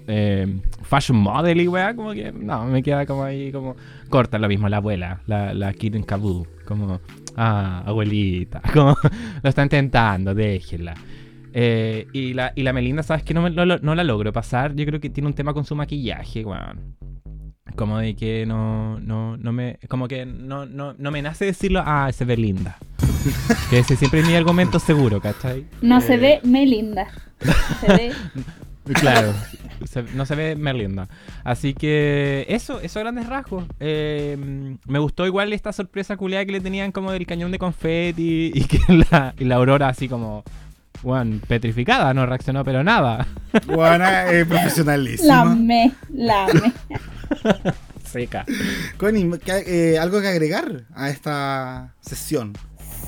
eh, fashion model y weá, como que no, me queda como ahí como corta lo mismo la abuela, la, la Kitten Kabu, como Ah, abuelita. Como lo está intentando, déjenla. Eh, y, la, y la Melinda, ¿sabes que no, no, la logro pasar? Yo creo que tiene un tema con su maquillaje, weón. Como de que no, no, no me. Como que no, no, no me nace decirlo, ah, se ve linda. que ese siempre es mi argumento seguro, ¿cachai? No se ve Melinda. Se ve Claro, no se ve Merlinda. Así que eso, eso a grandes rasgos. Eh, me gustó igual esta sorpresa culiada que le tenían como del cañón de confeti y que la, y la aurora así como, bueno, petrificada, no reaccionó pero nada. Bueno, eh, profesionalísima. La me, la me. Seca. Connie, eh, ¿algo que agregar a esta sesión?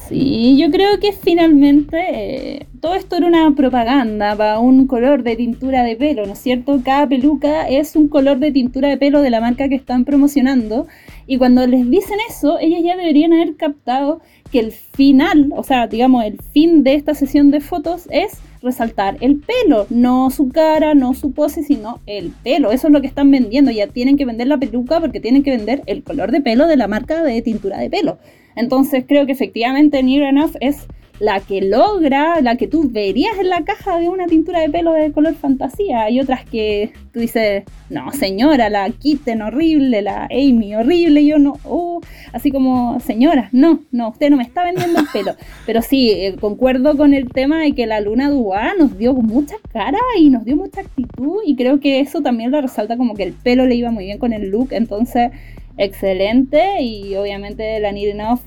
Sí, yo creo que finalmente eh, todo esto era una propaganda para un color de tintura de pelo, ¿no es cierto? Cada peluca es un color de tintura de pelo de la marca que están promocionando y cuando les dicen eso, ellas ya deberían haber captado que el final, o sea, digamos, el fin de esta sesión de fotos es resaltar el pelo, no su cara, no su pose, sino el pelo. Eso es lo que están vendiendo. Ya tienen que vender la peluca porque tienen que vender el color de pelo de la marca de tintura de pelo. Entonces creo que efectivamente Near Enough es la que logra, la que tú verías en la caja de una tintura de pelo de color fantasía. Hay otras que tú dices, no señora, la Kitten horrible, la Amy horrible, yo no, oh", así como, señora, no, no, usted no me está vendiendo el pelo. Pero sí, eh, concuerdo con el tema de que la Luna Dua nos dio mucha cara y nos dio mucha actitud y creo que eso también lo resalta como que el pelo le iba muy bien con el look, entonces excelente y obviamente la Enough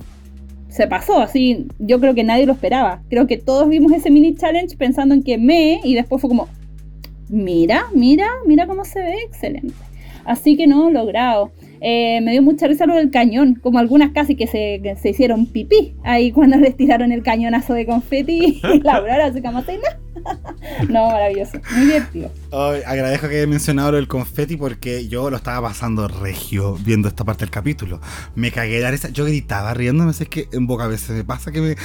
se pasó así, yo creo que nadie lo esperaba. Creo que todos vimos ese mini challenge pensando en que me y después fue como, mira, mira, mira cómo se ve, excelente. Así que no, logrado. Eh, me dio mucha risa lo del cañón, como algunas casi que se, se hicieron pipí ahí cuando les tiraron el cañonazo de confeti y la Aurora se como, no, maravilloso, muy divertido. agradezco que haya mencionado el confeti porque yo lo estaba pasando regio viendo esta parte del capítulo. Me cagué de risa, yo gritaba riéndome, sé que en boca a veces me pasa que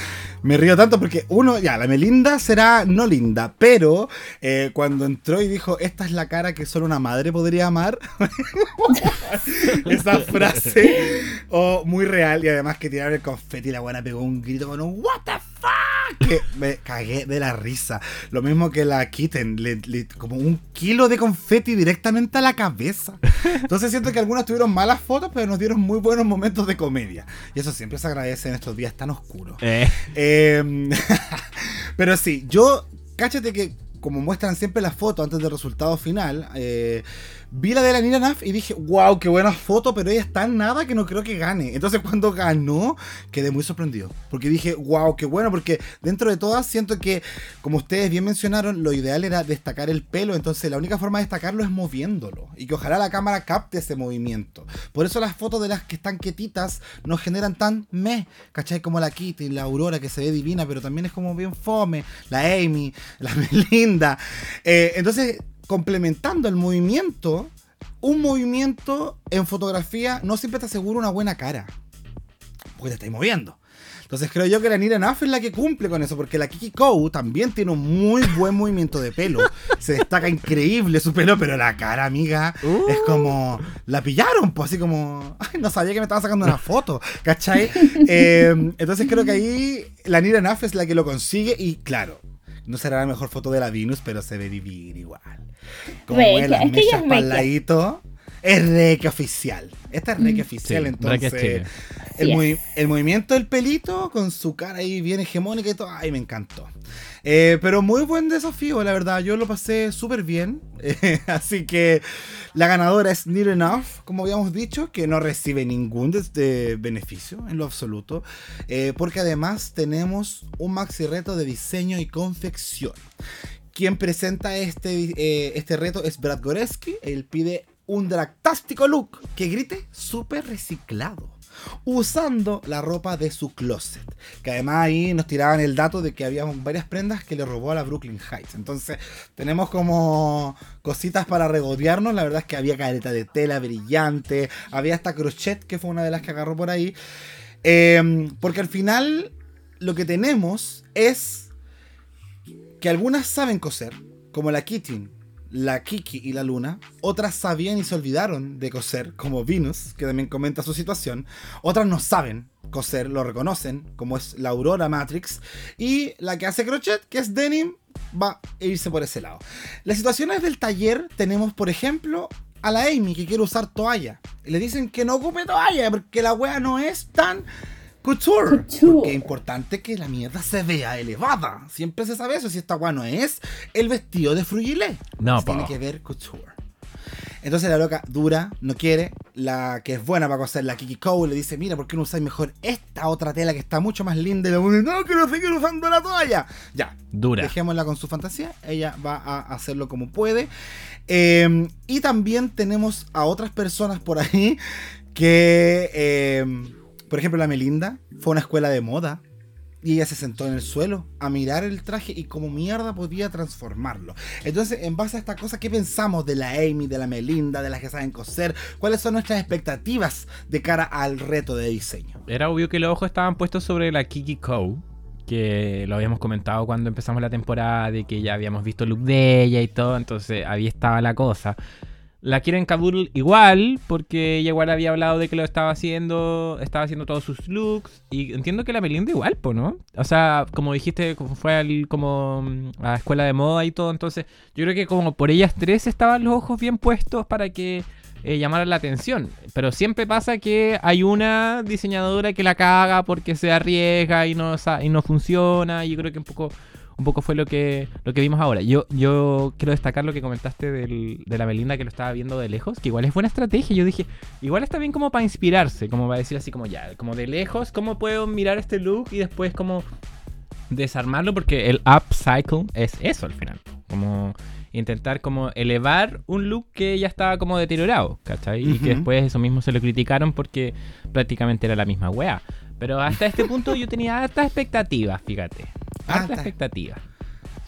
me, río tanto porque uno, ya, la Melinda será no linda, pero eh, cuando entró y dijo, esta es la cara que solo una madre podría amar. esa frase oh, muy real y además que tiraron el confeti y la buena pegó un grito con un what the fuck que me cagué de la risa. Lo mismo que la Kitten como un kilo de confeti directamente a la cabeza. Entonces siento que algunos tuvieron malas fotos pero nos dieron muy buenos momentos de comedia. Y eso siempre se agradece en estos días tan oscuros. Eh. Em, pero sí yo cáchate que como muestran siempre las fotos antes del resultado final, eh, vi la de la Nina Naf y dije, wow, qué buena foto, pero ella está en nada que no creo que gane. Entonces cuando ganó, quedé muy sorprendido. Porque dije, wow, qué bueno, porque dentro de todas siento que, como ustedes bien mencionaron, lo ideal era destacar el pelo, entonces la única forma de destacarlo es moviéndolo. Y que ojalá la cámara capte ese movimiento. Por eso las fotos de las que están quietitas nos generan tan me, ¿cachai? Como la Kitty, la Aurora que se ve divina, pero también es como bien fome, la Amy, la Melinda. Eh, entonces complementando el movimiento, un movimiento en fotografía no siempre te asegura una buena cara. Porque te estáis moviendo. Entonces creo yo que la Nira Naf es la que cumple con eso, porque la Kiki Kou también tiene un muy buen movimiento de pelo. Se destaca increíble su pelo, pero la cara, amiga, es como. La pillaron, pues así como. Ay, no sabía que me estaba sacando una foto, ¿cachai? Eh, entonces creo que ahí la Nira Naf es la que lo consigue y claro. No será la mejor foto de la Venus, pero se ve divina igual. Como es las es que ella ladito. Es reque oficial. Esta es reque oficial, Sí, entonces. El, movi- movimiento del pelito con su cara ahí bien hegemónica y todo, ay, me encantó. Eh, pero muy buen desafío, la verdad. Yo lo pasé súper bien. Eh, así que la ganadora es Near Enough, como habíamos dicho, que no recibe ningún beneficio en lo absoluto. eh, porque además tenemos un maxi reto de diseño y confección. Quien presenta este, eh, este reto es Brad Goreski. Él pide un dractástico look que grite súper reciclado. Usando la ropa de su closet. Que además ahí nos tiraban el dato de que había varias prendas que le robó a la Brooklyn Heights. Entonces tenemos como cositas para regodearnos. La verdad es que había careta de tela brillante. Había hasta crochet, que fue una de las que agarró por ahí. Eh, porque al final lo que tenemos es que algunas saben coser, como la Kitty, la Kiki y la Luna. Otras sabían y se olvidaron de coser, como Venus, que también comenta su situación. Otras no saben coser, lo reconocen, como es la Aurora Matrix. Y la que hace crochet, que es Denim, va a irse por ese lado. Las situaciones del taller tenemos, por ejemplo, a la Amy que quiere usar toalla. Y le dicen que no ocupe toalla porque la wea no es tan couture. Couture. Porque es importante que la mierda se vea elevada. Siempre se sabe eso. Si esta wea no es el vestido de Frugilé. No, Tiene que ver couture. Entonces la loca dura, no quiere. La que es buena para coser, la Kiki Cole, le dice: Mira, ¿por qué no usáis mejor esta otra tela que está mucho más linda? Y le pone: No, que no seguir usando la toalla. Ya, Dura. Dejémosla con su fantasía. Ella va a hacerlo como puede. Eh, y también tenemos a otras personas por ahí que, eh, por ejemplo, la Melinda fue a una escuela de moda. Y ella se sentó en el suelo a mirar el traje y como mierda podía transformarlo. Entonces, en base a esta cosa, ¿qué pensamos de la Amy, de la Melinda, de las que saben coser? ¿Cuáles son nuestras expectativas de cara al reto de diseño? Era obvio que los ojos estaban puestos sobre la Kiki Kou, que lo habíamos comentado cuando empezamos la temporada, de que ya habíamos visto el look de ella y todo, entonces ahí estaba la cosa. La quieren Kabul igual, porque ella igual había hablado de que lo estaba haciendo, estaba haciendo todos sus looks, y entiendo que la Melinda igual, po, ¿no? O sea, como dijiste, fue al, como mm, a la escuela de moda y todo, entonces yo creo que como por ellas tres estaban los ojos bien puestos para que eh, llamar la atención. Pero siempre pasa que hay una diseñadora que la caga porque se arriesga y no, y no funciona. Y yo creo que un poco, un poco fue lo que, lo que vimos ahora. Yo, yo quiero destacar lo que comentaste del- de la Belinda que lo estaba viendo de lejos, que igual es buena estrategia. Yo dije, igual está bien como para inspirarse, como para decir así como ya, como de lejos, ¿cómo puedo mirar este look y después como desarmarlo? Porque el upcycle es eso al final. Como intentar como elevar un look que ya estaba como deteriorado, ¿cachai? Y que después eso mismo se lo criticaron porque prácticamente era la misma wea. Pero hasta este punto yo tenía hartas expectativas, fíjate. Hartas Hartas. expectativas.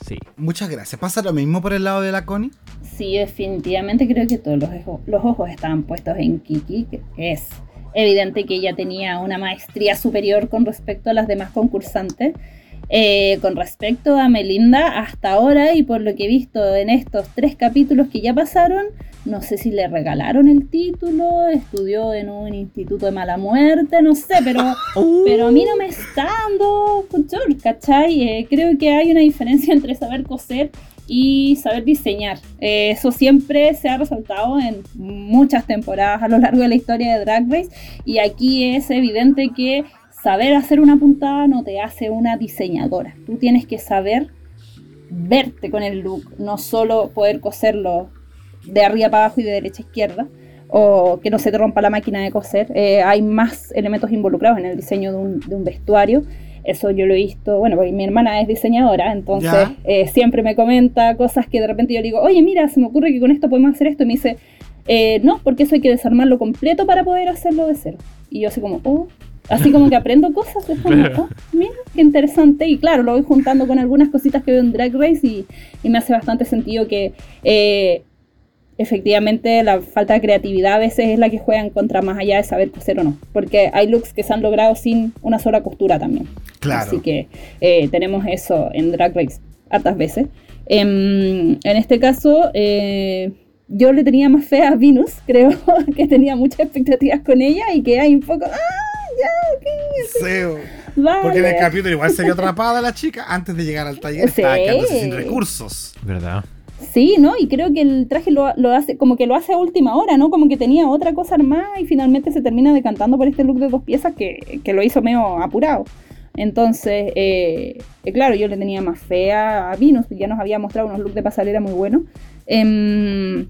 Sí. Muchas gracias. ¿Pasa lo mismo por el lado de la Connie? Sí, definitivamente creo que todos los, ojo- los ojos estaban puestos en Kiki. que Es evidente que ella tenía una maestría superior con respecto a las demás concursantes. Eh, con respecto a Melinda, hasta ahora y por lo que he visto en estos tres capítulos que ya pasaron, no sé si le regalaron el título, estudió en un instituto de mala muerte, no sé, pero pero a mí no me está dando couture, ¿cachai? Eh, creo que hay una diferencia entre saber coser y saber diseñar. Eh, eso siempre se ha resaltado en muchas temporadas a lo largo de la historia de Drag Race y aquí es evidente que saber hacer una puntada no te hace una diseñadora. Tú tienes que saber verte con el look, no solo poder coserlo de arriba para abajo y de derecha a izquierda, o que no se te rompa la máquina de coser. Eh, hay más elementos involucrados en el diseño de un, de un, vestuario. Eso yo lo he visto, bueno, porque mi hermana es diseñadora, entonces eh, siempre me comenta cosas que de repente yo le digo, oye, mira, se me ocurre que con esto podemos hacer esto, y me dice, eh, no, porque eso hay que desarmarlo completo para poder hacerlo de cero. Y yo así como, oh, así como que aprendo cosas, como, oh, mira, qué interesante. Y claro, lo voy juntando con algunas cositas que veo en Drag Race y, y me hace bastante sentido que efectivamente la falta de creatividad a veces es la que juega en contra más allá de saber coser o no. Porque hay looks que se han logrado sin una sola costura también. Claro. Así que eh, tenemos eso en Drag Race hartas veces. En, en este caso, eh, yo le tenía más fe a Venus, creo que tenía muchas expectativas con ella y que hay un poco... ¡Ah, ya! Vale. Porque en el capítulo igual se vio atrapada la chica antes de llegar al taller. Sí. Estaba quedándose sin recursos. ¿Verdad? Sí, ¿no? Y creo que el traje lo, lo, hace, como que lo hace a última hora, ¿no? Como que tenía otra cosa armada y finalmente se termina decantando por este look de dos piezas que, que lo hizo medio apurado. Entonces, eh, eh, claro, yo le tenía más fe a, a Venus, ya nos había mostrado unos looks de pasarela muy buenos. Eh,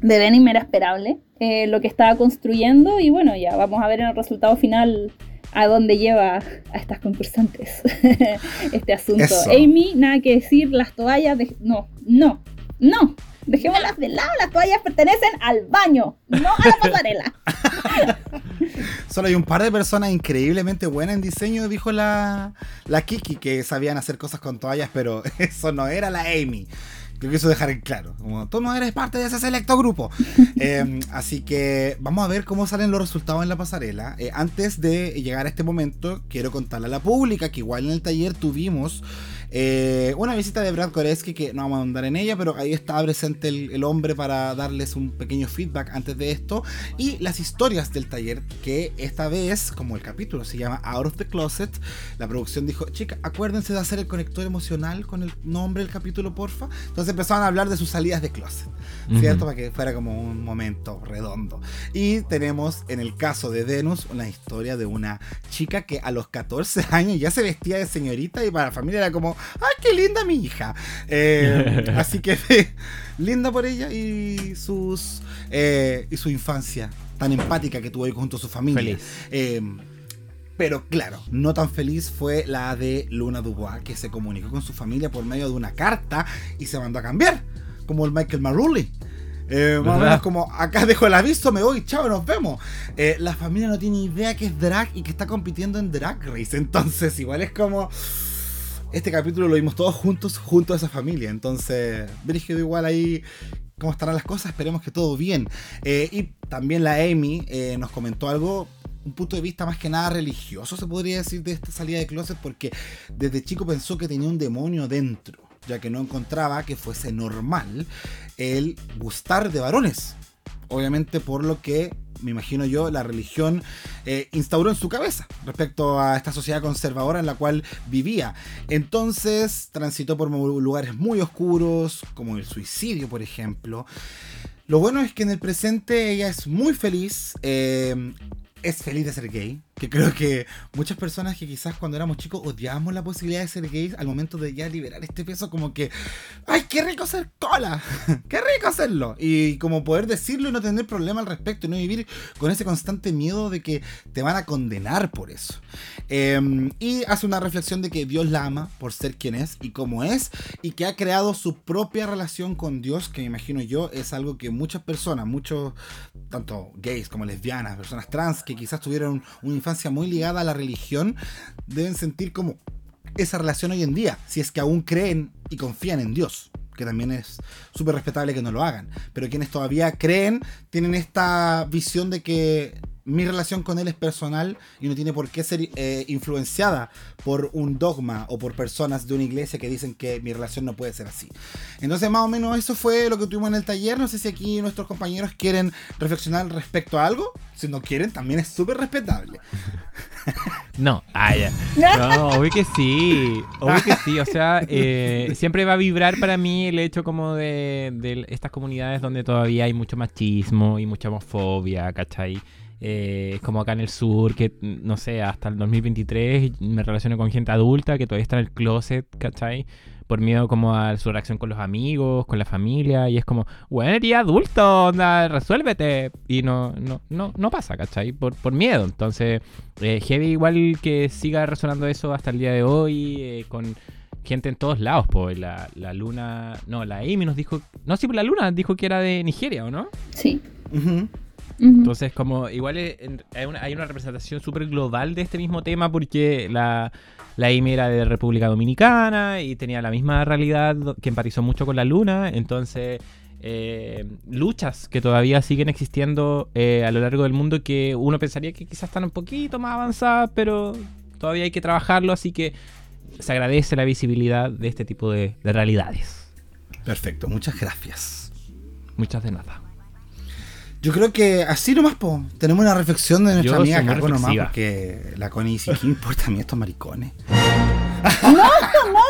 de Denim era esperable eh, lo que estaba construyendo y bueno, ya vamos a ver en el resultado final a dónde lleva a estas concursantes este asunto. Eso. Amy, nada que decir, las toallas, de... no, no, no, dejémoslas de lado, las toallas pertenecen al baño, no a la pasarela. Solo hay un par de personas increíblemente buenas en diseño, dijo la, la Kiki, que sabían hacer cosas con toallas, pero eso no era la Amy. Yo quiso dejar en claro, como tú no eres parte de ese selecto grupo. eh, así que vamos a ver cómo salen los resultados en la pasarela. Eh, antes de llegar a este momento, quiero contarle a la pública que igual en el taller tuvimos eh, una visita de Brad Koreski que no vamos a andar en ella, pero ahí estaba presente el, el, hombre para darles un pequeño feedback antes de esto. Y las historias del taller, que esta vez, como el capítulo se llama Out of the Closet, la producción dijo, chica, acuérdense de hacer el conector emocional con el nombre del capítulo, porfa. Entonces empezaron a hablar de sus salidas de closet, ¿cierto? Uh -huh. Para que fuera como un momento redondo. Y tenemos en el caso de Venus una historia de una chica que a los 14 años ya se vestía de señorita y para la familia era como, ¡ay, qué linda mi hija! Eh, así que linda por ella y sus eh, y su infancia tan empática que tuvo ahí junto a su familia. Eh, pero claro, no tan feliz fue la de Luna Dubois, que se comunicó con su familia por medio de una carta y se mandó a cambiar, como el Michael Marulli. Eh, más o menos como acá dejo el aviso, me voy, chao, nos vemos. Eh, la familia no tiene idea que es drag y que está compitiendo en Drag Race. Entonces, igual es como. Este capítulo lo vimos todos juntos, junto a esa familia. Entonces, Brígido igual ahí. ¿Cómo estarán las cosas? Esperemos que todo bien. Eh, y también la Amy eh, nos comentó algo un punto de vista más que nada religioso, se podría decir, de esta salida de closet, porque desde chico pensó que tenía un demonio dentro, ya que no encontraba que fuese normal el gustar de varones. Obviamente por lo que, me imagino yo, la religión eh, instauró en su cabeza respecto a esta sociedad conservadora en la cual vivía. Entonces transitó por lugares muy oscuros, como el suicidio, por ejemplo. Lo bueno es que en el presente ella es muy feliz. Eh, es feliz de ser gay. Que creo que muchas personas que quizás cuando éramos chicos odiábamos la posibilidad de ser gays al momento de ya liberar este peso, como que, ¡ay, qué rico ser cola! ¡Qué rico hacerlo! Y como poder decirlo y no tener problema al respecto, y no vivir con ese constante miedo de que te van a condenar por eso. Eh, y hace una reflexión de que Dios la ama por ser quien es y como es, y que ha creado su propia relación con Dios, que me imagino yo es algo que muchas personas, muchos, tanto gays como lesbianas, personas trans, que quizás tuvieron una infancia muy ligada a la religión deben sentir como esa relación hoy en día, si es que aún creen y confían en Dios, que también es súper respetable que no lo hagan, pero quienes todavía creen tienen esta visión de que mi relación con él es personal y no tiene por qué ser eh, influenciada por un dogma o por personas de una iglesia que dicen que mi relación no puede ser así. Entonces, más o menos eso fue lo que tuvimos en el taller. No sé si aquí nuestros compañeros quieren reflexionar respecto a algo. Si no quieren, también es súper respetable. No, ah, ya. No, obvio que sí. Obvio que sí. O sea, eh, siempre va a vibrar para mí el hecho como de, de estas comunidades donde todavía hay mucho machismo y mucha homofobia, ¿cachai? Eh, como acá en el sur, que no sé, hasta el 2023 me relaciono con gente adulta que todavía está en el closet, ¿cachai? Por miedo como a su reacción con los amigos, con la familia, y es como, bueno, eres adulto, onda, resuélvete. Y no, no, no, no pasa, ¿cachai? Por, por miedo. Entonces, eh, heavy igual que siga resonando eso hasta el día de hoy, eh, con gente en todos lados, pues la, la luna, no, la Amy nos dijo, no, sí, la luna dijo que era de Nigeria, ¿o no? Sí. Entonces, como igual hay, una, hay una representación súper global de este mismo tema porque la, la Amy era de República Dominicana y tenía la misma realidad que empatizó mucho con la luna. Entonces, eh, luchas que todavía siguen existiendo eh, a lo largo del mundo que uno pensaría que quizás están un poquito más avanzadas, pero todavía hay que trabajarlo. Así que se agradece la visibilidad de este tipo de, de realidades. Perfecto, muchas gracias. Muchas de nada. Yo creo que así nomás, po, tenemos una reflexión de nuestra Yo amiga Caco nomás, porque la Connie dice, ¿qué importa a mí estos maricones?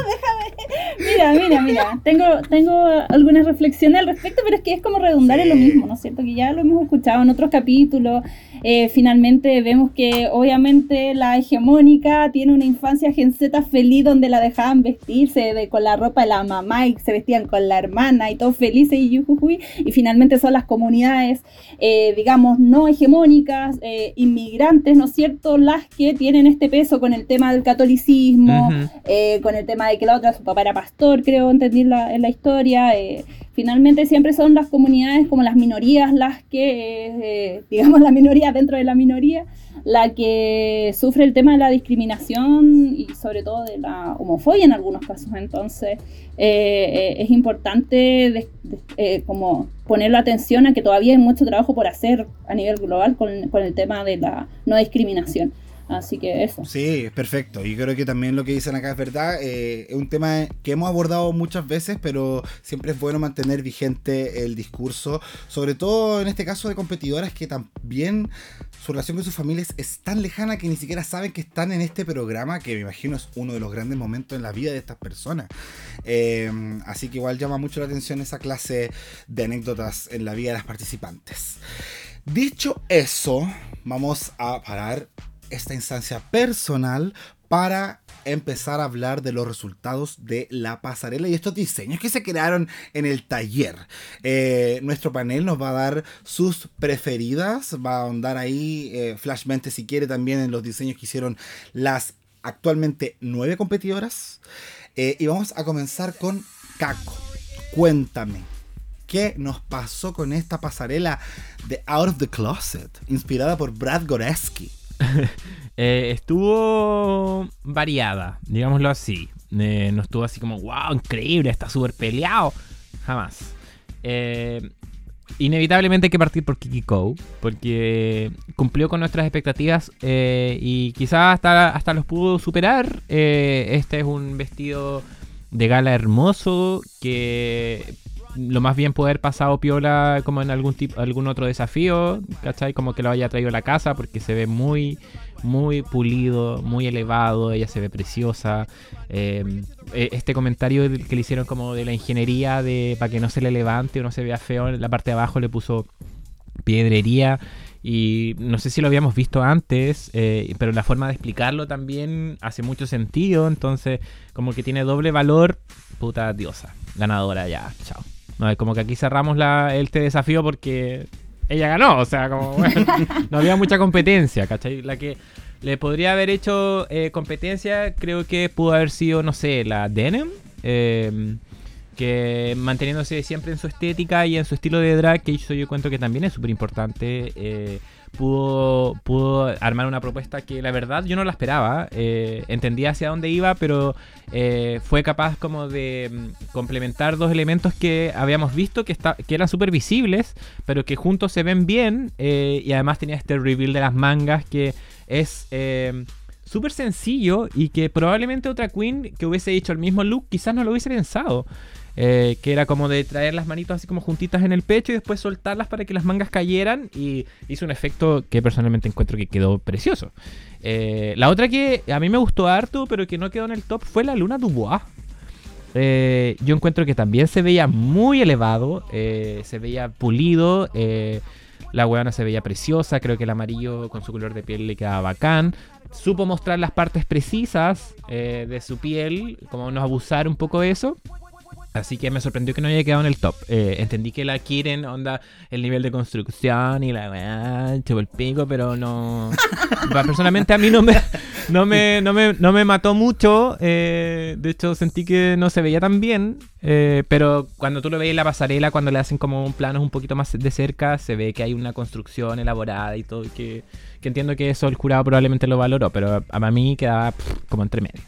Mira, mira, mira. Tengo, tengo algunas reflexiones al respecto, pero es que es como redundar en lo mismo, ¿no es cierto? Que ya lo hemos escuchado en otros capítulos. Eh, finalmente vemos que obviamente la hegemónica tiene una infancia gen Z feliz donde la dejaban vestirse de, con la ropa de la mamá y se vestían con la hermana y todos felices y yujujuy. Y finalmente son las comunidades, eh, digamos, no hegemónicas, eh, inmigrantes, ¿no es cierto? Las que tienen este peso con el tema del catolicismo, eh, con el tema de que la otra, su papá era pastor, creo entendí la, en la historia. eh, finalmente siempre son las comunidades como las minorías las que, eh, eh, digamos, la minoría dentro de la minoría, la que sufre el tema de la discriminación y sobre todo de la homofobia en algunos casos. Entonces es importante como poner la atención a que todavía hay mucho trabajo por hacer a nivel global con, con el tema de la no discriminación. Así que eso. Sí, perfecto. Y creo que también lo que dicen acá es verdad. eh, es un tema que hemos abordado muchas veces, pero siempre es bueno mantener vigente el discurso. Sobre todo en este caso de competidoras que también su relación con sus familias es tan lejana que ni siquiera saben que están en este programa, que me imagino es uno de los grandes momentos en la vida de estas personas. Eh, así que igual llama mucho la atención esa clase de anécdotas en la vida de las participantes. Dicho eso, vamos a parar esta instancia personal para empezar a hablar de los resultados de la pasarela y estos diseños que se crearon en el taller. Eh, nuestro panel nos va a dar sus preferidas, va a ahondar ahí eh, flashmente si quiere también en los diseños que hicieron las actualmente nueve competidoras. Eh, y vamos a comenzar con Caco. Cuéntame, ¿qué nos pasó con esta pasarela de Out of the Closet, inspirada por Brad Goreski? Eh, estuvo variada, digámoslo así. Eh, no estuvo así como, wow, increíble, está súper peleado. Jamás. Eh, inevitablemente hay que partir por Kiki Kou, porque cumplió con nuestras expectativas y quizás hasta, hasta los pudo superar. Este es un vestido de gala hermoso que lo más bien puede haber pasado piola como en algún tipo, algún otro desafío, ¿cachai? Como que lo haya traído a la casa porque se ve muy, muy pulido, muy elevado, ella se ve preciosa. Eh, eh, este comentario que le hicieron como de la ingeniería de para que no se le levante o no se vea feo, en la parte de abajo le puso piedrería y no sé si lo habíamos visto antes, eh, pero la forma de explicarlo también hace mucho sentido, entonces como que tiene doble valor, puta diosa, ganadora ya, chao. No, es como que aquí cerramos este desafío porque ella ganó, o sea, como bueno, no había mucha competencia, ¿cachai? La que le podría haber hecho eh, competencia creo que pudo haber sido, no sé, la Denim. eh, que manteniéndose siempre en su estética y en su estilo de drag, que eso yo cuento que también es súper importante, eh, pudo, pudo armar una propuesta que la verdad yo no la esperaba, eh, entendía hacia dónde iba, pero eh, fue capaz como de mm, complementar dos elementos que habíamos visto que, está, que eran súper visibles, pero que juntos se ven bien, eh, y además tenía este reveal de las mangas que es... súper sencillo y que probablemente otra queen que hubiese hecho el mismo look quizás no lo hubiese pensado. Eh, que era como de traer las manitos así como juntitas en el pecho y después soltarlas para que las mangas cayeran y hizo un efecto que personalmente encuentro que quedó precioso. Eh, la otra que a mí me gustó harto pero que no quedó en el top fue la Luna Dubois. eh, yo encuentro que también se veía muy elevado, se veía pulido, la weona se veía preciosa, creo que el amarillo con su color de piel le quedaba bacán. Supo mostrar las partes precisas de su piel, como no abusar un poco de eso. Así que me sorprendió que no haya quedado en el top. Eh, entendí que la quieren, onda, el nivel de construcción y la weá, chupo el pico, pero no. Personalmente a mí no me, no me, no me, no me mató mucho. eh, de hecho, sentí que no se veía tan bien. eh, pero cuando tú lo ves en la pasarela, cuando le hacen como un plano un poquito más de cerca, se ve que hay una construcción elaborada y todo. Que, que entiendo que eso el jurado probablemente lo valoró, pero a, a mí quedaba pff, como entre medio.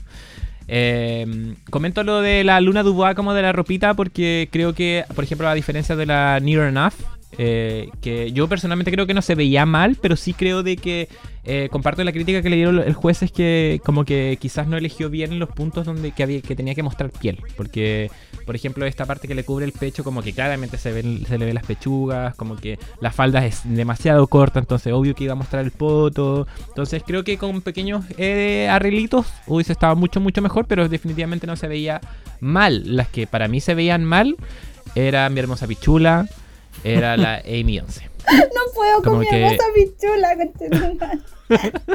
Eh, comento lo de la Luna Dubois como de la ropita porque creo que, por ejemplo, a diferencia de la Near Enough, eh, que yo personalmente creo que no se veía mal, pero sí creo de que eh, comparto la crítica que le dieron el juez es que como que quizás no eligió bien los puntos donde que, había, que tenía que mostrar piel, porque por ejemplo esta parte que le cubre el pecho como que claramente se, ven, le ve las pechugas, como que la falda es demasiado corta, entonces obvio que iba a mostrar el poto, entonces creo que con pequeños eh, arreglitos hubiese estado mucho mucho mejor, pero definitivamente no se veía mal, las que para mí se veían mal era mi hermosa pichula, era la Amy 11. No puedo Como con mi que- hermosa pichula.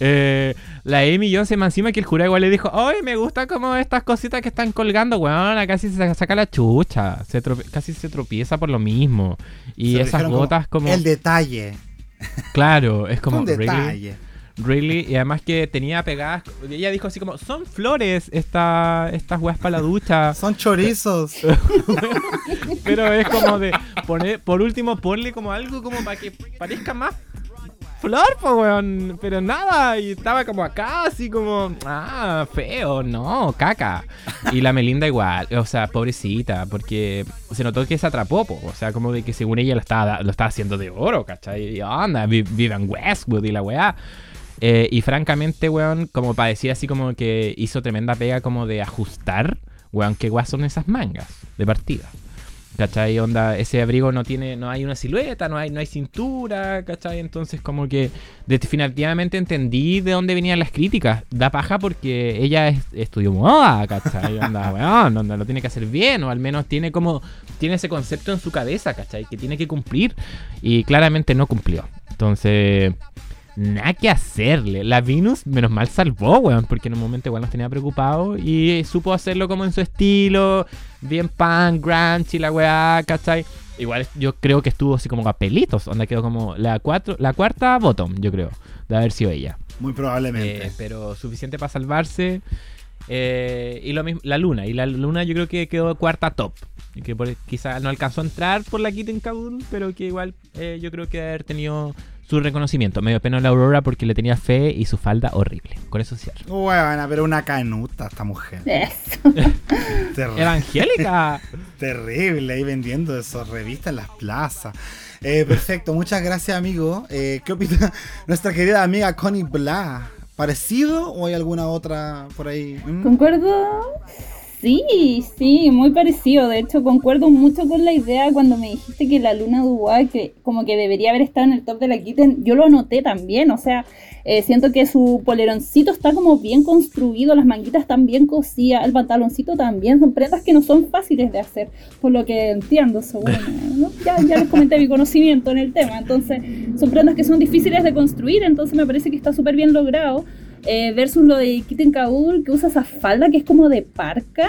Eh, la Amy Johnson más encima que el jurado igual le dijo, ¡Ay, me gusta como estas cositas que están colgando, weón! Casi se saca- la chucha, se trope- casi se tropieza por lo mismo. Y Se esas gotas como... El detalle. Claro, es como... un detalle. Really, y además que tenía pegadas. Ella dijo así como: Son flores esta, estas weas para la ducha. Son chorizos. Pero es como de poner, por último, ponle como algo como para que parezca más flor, pues weón. Pero nada, y estaba como acá, así como, ah, feo, no, caca. Y la Melinda igual, o sea, pobrecita, porque se notó que se atrapó, po, o sea, como de que según ella lo estaba, lo estaba haciendo de oro, ¿cachai? Y anda, vi- vive en Westwood y la weá. Eh, y francamente, weón, como para decir así como que hizo tremenda pega como de ajustar, weón, qué weas son esas mangas de partida. ¿Cachai? Onda, ese abrigo no tiene, no hay una silueta, no hay, no hay cintura, ¿cachai? Entonces como que definitivamente entendí de dónde venían las críticas. Da paja porque ella es- estudió moda, ¿cachai? Onda, weón, onda, lo tiene que hacer bien, o al menos tiene como, tiene ese concepto en su cabeza, ¿cachai? Que tiene que cumplir. Y claramente no cumplió. Entonces, nada que hacerle. La Venus, menos mal, salvó, weón, porque en un momento igual nos tenía preocupados y supo hacerlo como en su estilo, bien punk, grunge y la weá, ¿cachai? Igual yo creo que estuvo así como a pelitos, donde quedó como la, cuatro, la cuarta bottom, yo creo, de haber sido ella. Muy probablemente. Eh, pero suficiente para salvarse. Eh, y lo mismo, la luna. Y la luna yo creo que quedó cuarta top. Y que por, quizá no alcanzó a entrar por la Kitten Kabul, pero que igual eh, yo creo que haber tenido su reconocimiento. Medio pena a la Aurora porque le tenía fe y su falda horrible. Con eso cierro. Bueno, pero una canuta esta mujer. Eso. ¡Evangélica! terrible ahí vendiendo esas revistas en las plazas. Eh, perfecto, muchas gracias amigo. Eh, ¿Qué opina nuestra querida amiga Connie Bla? ¿Parecido o hay alguna otra por ahí? ¿Mm? ¿Concuerdo? Sí, sí, muy parecido. De hecho, concuerdo mucho con la idea cuando me dijiste que la Luna Dubois, que como que debería haber estado en el top de la Kitten, yo lo anoté también. O sea, eh, siento que su poleroncito está como bien construido, las manguitas están bien cosidas, el pantaloncito también. Son prendas que no son fáciles de hacer, por lo que entiendo, según. ¿no? Ya, ya les comenté mi conocimiento en el tema. Entonces, son prendas que son difíciles de construir, entonces me parece que está súper bien logrado. Eh, versus lo de Kitten Kabul, que usa esa falda que es como de parca.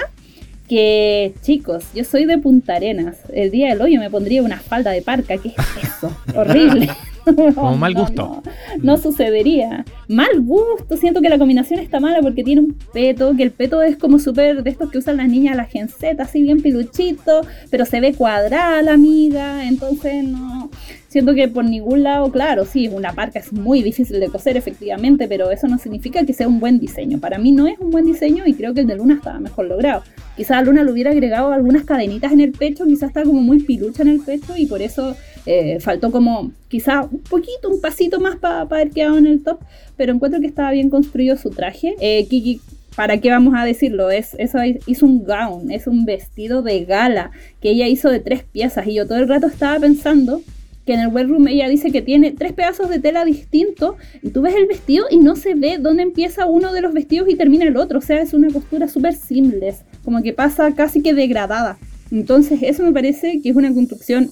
Que chicos, yo soy de Punta Arenas. El día del hoyo me pondría una falda de parca. ¿Qué es eso? Horrible. Como mal gusto. No, no sucedería. Mal gusto. Siento que la combinación está mala porque tiene un peto, que el peto es como súper de estos que usan las niñas, la genceta, así bien piluchito, pero se ve cuadrada la amiga. Entonces no. Siento que por ningún lado, claro, sí, una parca es muy difícil de coser, efectivamente, pero eso no significa que sea un buen diseño. Para mí no es un buen diseño y creo que el de Luna estaba mejor logrado. Quizás a Luna le hubiera agregado algunas cadenitas en el pecho, quizás está como muy pilucha en el pecho y por eso eh, faltó como quizás un poquito, un pasito más para haber quedado en el top, pero encuentro que estaba bien construido su traje. Eh, Kiki ¿Para qué vamos a decirlo? Es, eso hizo un gown, es un vestido de gala que ella hizo de tres piezas y yo todo el rato estaba pensando que en el webroom ella dice que tiene tres pedazos de tela distintos y tú ves el vestido y no se ve dónde empieza uno de los vestidos y termina el otro, o sea, es una costura súper seamless, como que pasa casi que degradada. Entonces eso me parece que es una construcción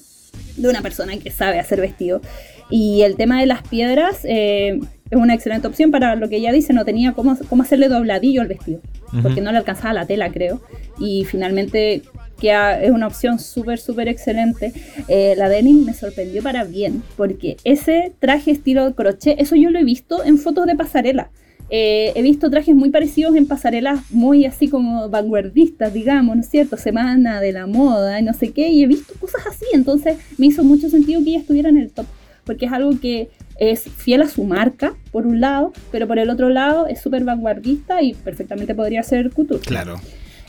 de una persona que sabe hacer vestido. Y el tema de las piedras eh, es una excelente opción para lo que ella dice, no tenía cómo, cómo hacerle dobladillo al vestido, porque no le alcanzaba la tela, creo. Y finalmente que es una opción súper, súper excelente. Eh, la denim me sorprendió para bien, porque ese traje estilo crochet, eso yo lo he visto en fotos de pasarela. Eh, he visto trajes muy parecidos en pasarelas muy así como vanguardistas, digamos, ¿no es cierto? Semana de la moda y no sé qué, y he visto cosas así, entonces me hizo mucho sentido que ella estuviera en el top, porque es algo que es fiel a su marca, por un lado, pero por el otro lado es súper vanguardista y perfectamente podría ser couture. Claro.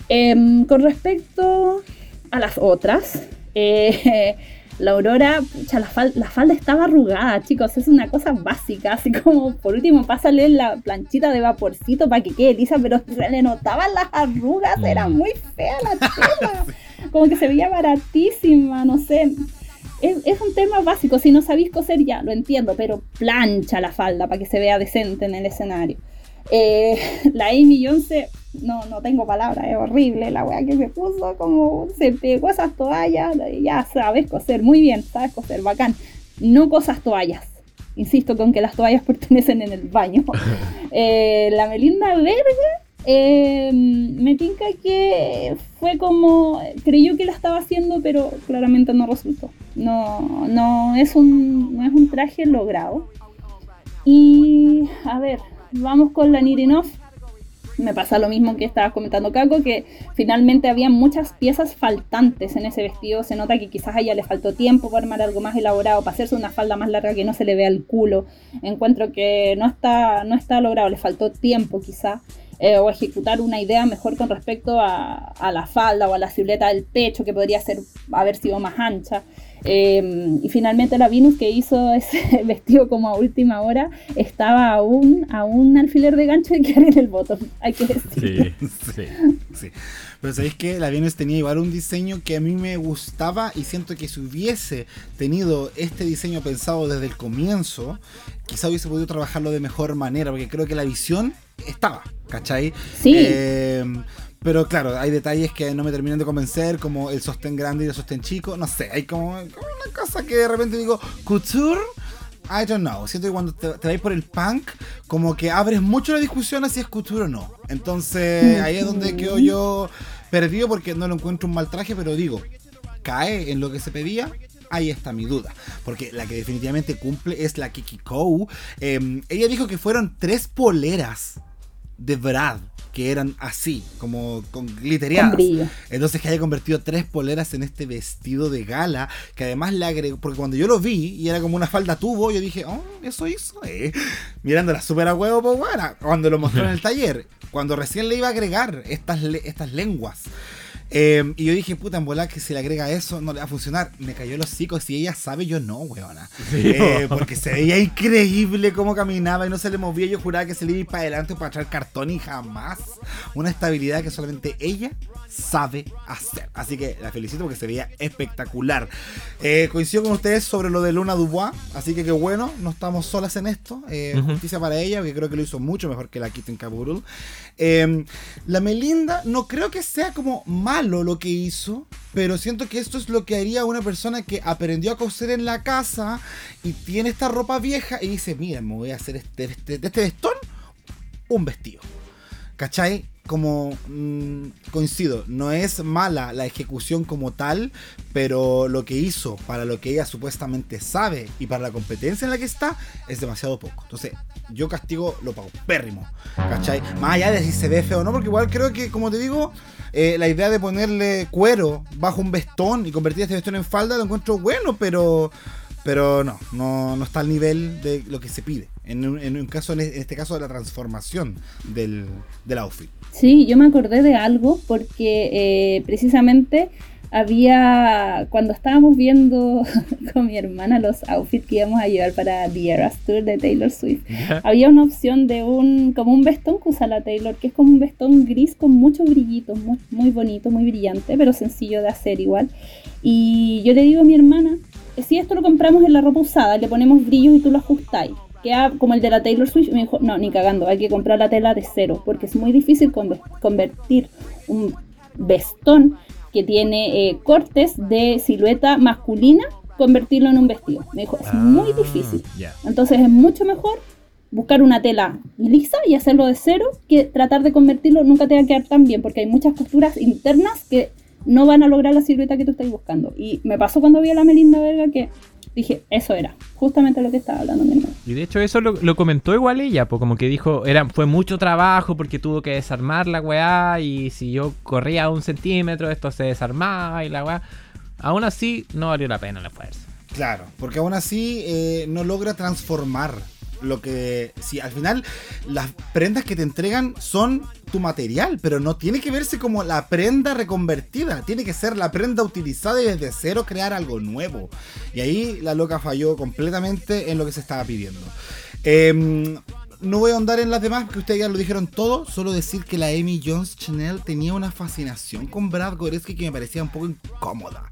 Em, con respecto a las otras, eh, la Aurora, la, falda estaba arrugada, chicos, es una cosa básica, así como por último pásale la planchita de vaporcito para que quede lisa, pero se le notaban las arrugas, era mm. muy fea la tela, como que se veía baratísima, no sé. Es, es, un tema básico, si no sabéis coser ya, lo entiendo, pero plancha la falda para que se vea decente en el escenario. Eh, la Amy Jones, no, no tengo palabras, es horrible la weá que se puso, como se pegó esas toallas, ya sabes coser, muy bien, sabes coser, bacán. No cosas toallas. Insisto con que las toallas pertenecen en el baño. Eh, la Melinda Verga eh, me tinca que fue como creyó que la estaba haciendo pero claramente no resultó no no es un no es un traje logrado y a ver vamos con la Nirinov. Me pasa lo mismo que estaba comentando Kako, que finalmente había muchas piezas faltantes en ese vestido. Se nota que quizás a ella le faltó tiempo para armar algo más elaborado, para hacerse una falda más larga que no se le vea el culo. Encuentro que no está, no está logrado, le faltó tiempo quizás. Eh, o ejecutar una idea mejor con respecto a, a, la falda o a la silueta del pecho, que podría ser, haber sido más ancha. Em, y finalmente la Venus que hizo ese vestido como a última hora estaba aún a un alfiler de gancho de quedar en el botón, hay que decir. Sí, sí, sí. Pero sabéis que la Venus tenía igual un diseño que a mí me gustaba y siento que si hubiese tenido este diseño pensado desde el comienzo, quizá hubiese podido trabajarlo de mejor manera, porque creo que la visión estaba, ¿cachai? Sí. Eh, pero claro, hay detalles que no me terminan de convencer, como el sostén grande y el sostén chico. No sé, hay como, una cosa que de repente digo, couture. I don't know. Siento que cuando te, vais por el punk, como que abres mucho la discusión a si es couture o no. Entonces ahí es donde quedo yo perdido porque no lo encuentro un mal traje, pero digo, cae en lo que se pedía, ahí está mi duda. Porque la que definitivamente cumple es la Kiki Kou. Em, ella dijo que fueron tres poleras de Brad que eran así, como con glittereadas. Entonces que haya convertido tres poleras en este vestido de gala, que además le agregó, porque cuando yo lo vi y era como una falda tubo, yo dije, oh, eso hizo, eh. Mirándola súper a huevo, pues bueno, cuando lo mostró en el taller, cuando recién le iba a agregar estas, estas lenguas. Em, y yo dije, puta, en volar que si le agrega eso no le va a funcionar. Me cayó los hocicos. Si ella sabe, yo no, weona. Eh, porque se veía increíble cómo caminaba y no se le movía. Yo juraba que se le iba para adelante o para echar cartón y jamás. Una estabilidad que solamente ella sabe hacer. Así que la felicito porque se veía espectacular. Eh, coincido con ustedes sobre lo de Luna Dubois. Así que qué bueno, no estamos solas en esto. Eh, justicia para ella, porque creo que lo hizo mucho mejor que la Kitten Kaburul. Em, la Melinda no creo que sea como malo lo que hizo, pero siento que esto es lo que haría una persona que aprendió a coser en la casa y tiene esta ropa vieja y dice, mira, me voy a hacer este, este, de este vestón un vestido. ¿Cachai? Como mm, coincido, no es mala la ejecución como tal, pero lo que hizo para lo que ella supuestamente sabe y para la competencia en la que está es demasiado poco. Entonces, yo castigo lo pago pérrimo, ¿cachai? Más allá de si se ve feo o no, porque igual creo que, como te digo, eh, la idea de ponerle cuero bajo un vestón y convertir este vestón en falda lo encuentro bueno, pero pero no, no, no está al nivel de lo que se pide. En un, en un caso, en este caso, de la transformación del, del outfit. Sí, yo me acordé de algo porque eh, precisamente había, cuando estábamos viendo con mi hermana los outfits que íbamos a llevar para The Eras Tour de Taylor Swift, había una opción de un, como un vestón que usa la Taylor, que es como un vestón gris con muchos brillitos, muy, muy bonito, muy brillante, pero sencillo de hacer igual. Y yo le digo a mi hermana, si esto lo compramos en la ropa usada, le ponemos brillos y tú lo ajustáis queda como el de la Taylor Swift. me dijo, no, ni cagando, hay que comprar la tela de cero, porque es muy difícil convertir un vestón que tiene eh, cortes de silueta masculina, convertirlo en un vestido. Me dijo, es muy Ah, difícil. ya. Entonces es mucho mejor buscar una tela lisa y hacerlo de cero que tratar de convertirlo nunca te va a quedar tan bien porque hay muchas costuras internas que no van a lograr la silueta que tú estás buscando. Y me pasó cuando vi a la Melinda Verga que dije, eso era, justamente lo que estaba hablando mi hermano. Y de hecho eso lo, lo comentó igual ella, pues como que dijo, era, fue mucho trabajo porque tuvo que desarmar la weá y si yo corría un centímetro esto se desarmaba y la weá. Aún así no valió la pena el esfuerzo. Claro, porque aún así eh, no logra transformar lo que... Si al final las prendas que te entregan son tu material, pero no tiene que verse como la prenda reconvertida, tiene que ser la prenda utilizada y desde cero crear algo nuevo. Y ahí la loca falló completamente en lo que se estaba pidiendo. Em, no voy a ahondar en las demás, porque ustedes ya lo dijeron todo. Solo decir que la Amy Jones Chanel tenía una fascinación con Brad Goreski que me parecía un poco incómoda.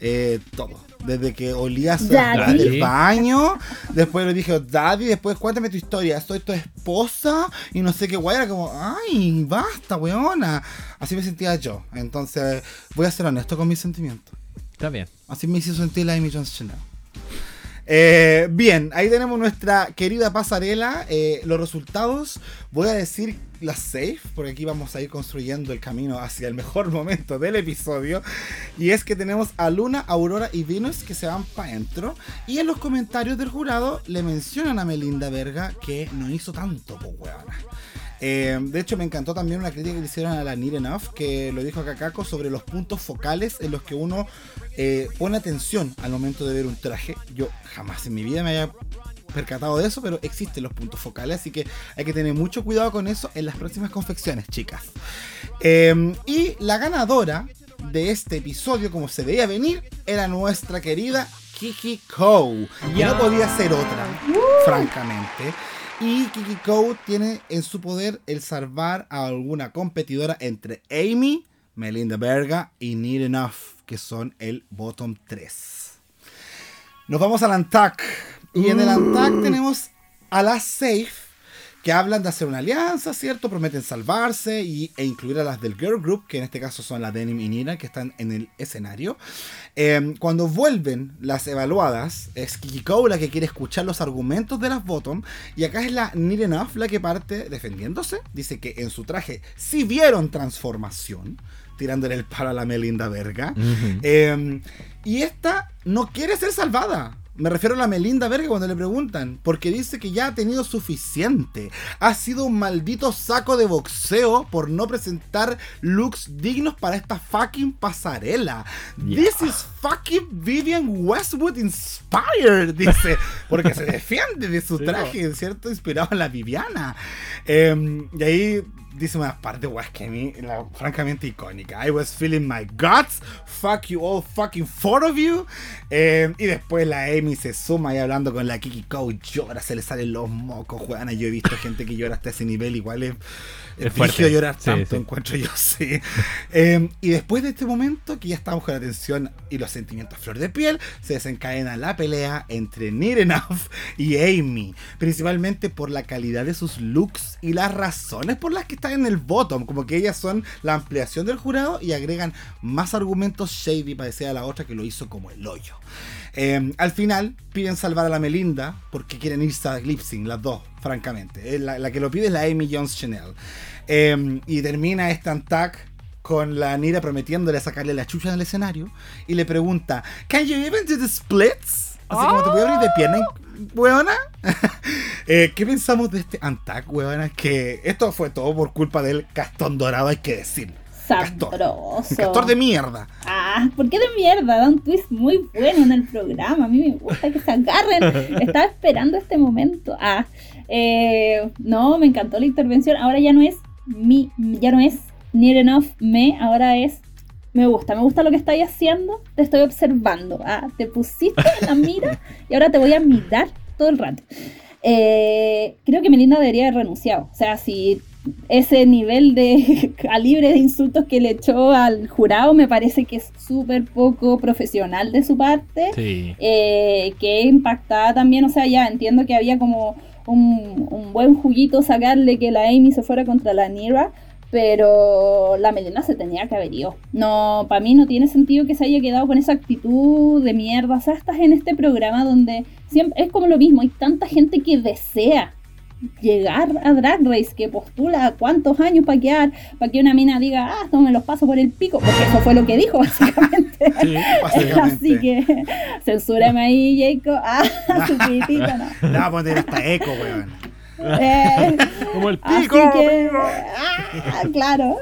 Eh, todo. Desde que olía del baño, después le dije, Daddy, después cuéntame tu historia, soy tu esposa y no sé qué guay, era como, ay, basta, weona. Así me sentía yo. Entonces, voy a ser honesto con mis sentimientos. Está bien. Así me hizo sentir la Amy Jones Chanel. Eh, bien, ahí tenemos nuestra querida pasarela. Eh, los resultados, voy a decir las safe, porque aquí vamos a ir construyendo el camino hacia el mejor momento del episodio. Y es que tenemos a Luna, Aurora y Venus que se van para adentro. Y en los comentarios del jurado le mencionan a Melinda Verga que no hizo tanto, weona. Eh, de hecho, me encantó también una crítica que le hicieron a la Need Enough, que lo dijo Kakako sobre los puntos focales en los que uno eh, pone atención al momento de ver un traje. Yo jamás en mi vida me había percatado de eso, pero existen los puntos focales, así que hay que tener mucho cuidado con eso en las próximas confecciones, chicas. Eh, y la ganadora de este episodio, como se veía venir, era nuestra querida Kiki Kou. Y no podía ser otra, francamente. Y Kiki Kou tiene en su poder el salvar a alguna competidora entre Amy, Melinda Berga y Need Enough, que son el bottom 3. Nos vamos al Antac. Y en el Antac tenemos a las Safe, que hablan de hacer una alianza, ¿cierto? Prometen salvarse y, e incluir a las del Girl Group, que en este caso son la Denim y Nina, que están en el escenario. Eh, cuando vuelven las evaluadas, es Kikiko la que quiere escuchar los argumentos de las Bottom, y acá es la Need Enough la que parte defendiéndose. Dice que en su traje sí vieron transformación, tirándole el palo a la Melinda Verga. Eh, y esta no quiere ser salvada. Me refiero a la Melinda Verga cuando le preguntan, porque dice que ya ha tenido suficiente. Ha sido un maldito saco de boxeo por no presentar looks dignos para esta fucking pasarela. This is fucking Vivian Westwood inspired, dice, porque se defiende de su traje, ¿cierto? Inspirado en la Viviana. Eh, y ahí dice una parte, weas, que a mí, la- francamente icónica. I was feeling my guts. Fuck you all fucking four of you. Eh, y después la Amy se suma ahí hablando con la Kiki Kou. Llora, se le salen los mocos, weana. Yo he visto gente que llora hasta ese nivel. Igual es, es, fuerte. llorar Sí, tanto, sí. encuentro yo, sí. Eh, y después de este momento, que ya estamos con la tensión y los sentimientos a flor de piel, se desencadena la pelea entre Near Enough y Amy. Principalmente por la calidad de sus looks y las razones por las que están en el bottom. Como que ellas son la ampliación del jurado y agregan más argumentos shady para decir a la otra que lo hizo como el hoyo. Eh, al final piden salvar a la Melinda porque quieren irse a lip sync, las dos, francamente. Eh, La, la que lo pide es la Amy Jones Chanel. Eh, y termina este antac con la Nira prometiéndole sacarle la chucha del escenario y le pregunta, ¿Can you even do the splits? Así como te puedo abrir de pierna, weona. Eh, ¿Qué pensamos de este antac, weona? Que esto fue todo por culpa del castón dorado, hay que Castor. Sabroso. Un castor de mierda. Ah, ¿por qué de mierda? Da un twist muy bueno en el programa. A mí me gusta que se agarren. Estaba esperando este momento. Ah, eh, no, me encantó la intervención. Ahora ya no es mi, ya no es near enough me, ahora es me gusta, me gusta lo que estáis haciendo, te estoy observando. Ah, te pusiste en la mira y ahora te voy a mirar todo el rato. Eh, creo que Melinda debería haber renunciado. O sea, si ese nivel de calibre de insultos que le echó al jurado me parece que es súper poco profesional de su parte. Sí. Eh, que impactada también, o sea, ya entiendo que había como un, un buen juguito sacarle que la Amy se fuera contra la Nira, pero la Melena se tenía que haber ido. No, para mí no tiene sentido que se haya quedado con esa actitud de mierda. O sea, estás en este programa donde siempre es como lo mismo, hay tanta gente que desea llegar a Drag Race, que postula cuántos años para quedar, para que una mina diga, ah, no me los paso por el pico, porque eso fue lo que dijo básicamente. Así que censúrame ahí, Jacob. Ah, su crítico, no. A poner hasta eco, weón. Eh, Como el pico. ah, claro.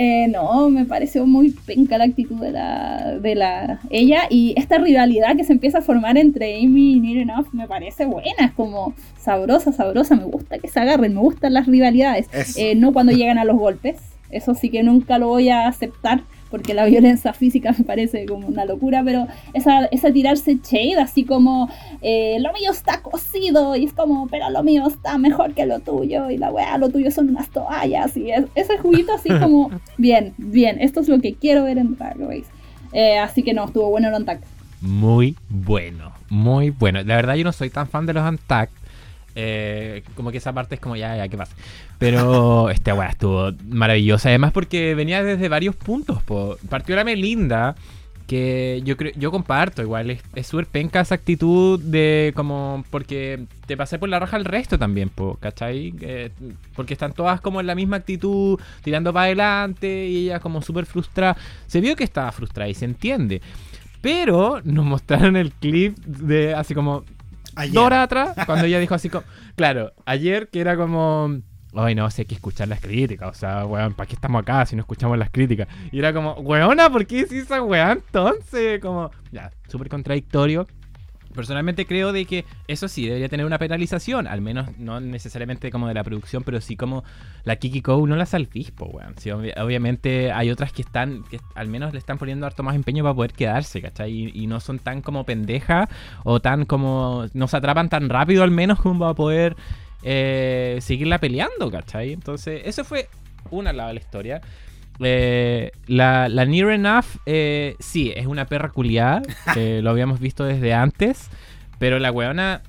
Eh, no, me pareció muy penca la actitud de la, de la ella y esta rivalidad que se empieza a formar entre Amy y Near Enough me parece buena, es como sabrosa, sabrosa, me gusta que se agarren, me gustan las rivalidades, eh, no cuando llegan a los golpes, eso sí que nunca lo voy a aceptar porque la violencia física me parece como una locura, pero esa, esa tirarse shade, así como eh, lo mío está cocido, y es como, pero lo mío está mejor que lo tuyo, y la weá, lo tuyo son unas toallas, y ese juguito así como, bien, bien, esto es lo que quiero ver en Drag Race. Eh, así que no, estuvo bueno el Untact. Muy bueno, muy bueno. La verdad yo no soy tan fan de los Untact, eh, como que esa parte es como, ya, ya, ¿qué pasa? Pero esta weá estuvo maravillosa. Además, porque venía desde varios puntos. Partió la Melinda, que yo creo, yo comparto igual. Es súper penca esa actitud de como. Porque te pasé por la raja el resto también, po, ¿cachai? porque están todas como en la misma actitud, tirando para adelante y ella como súper frustrada. Se vio que estaba frustrada y se entiende. Pero nos mostraron el clip de así como Horas atrás, cuando ella dijo así como. Claro, ayer que era como. Ay, no, sé, hay que escuchar las críticas. O sea, weón, ¿para qué estamos acá si no escuchamos las críticas? Y era como, weona, ¿por qué hiciste esa weá entonces? Como, ya, súper contradictorio. Personalmente creo de que eso sí debería tener una penalización, al menos no necesariamente como de la producción, pero sí como la Kiki Cole no la salvís, po, weón. obviamente hay otras que están, al menos le están poniendo harto más empeño para poder quedarse, ¿cachai? Y, no son tan como pendejas o tan como, no se atrapan tan rápido al menos como para poder eh, seguirla peleando, ¿cachai? Entonces, eso fue una lado de la historia. Eh, la, la, Near Enough, eh, sí, es una perra culiada, lo habíamos visto desde antes, pero la weona,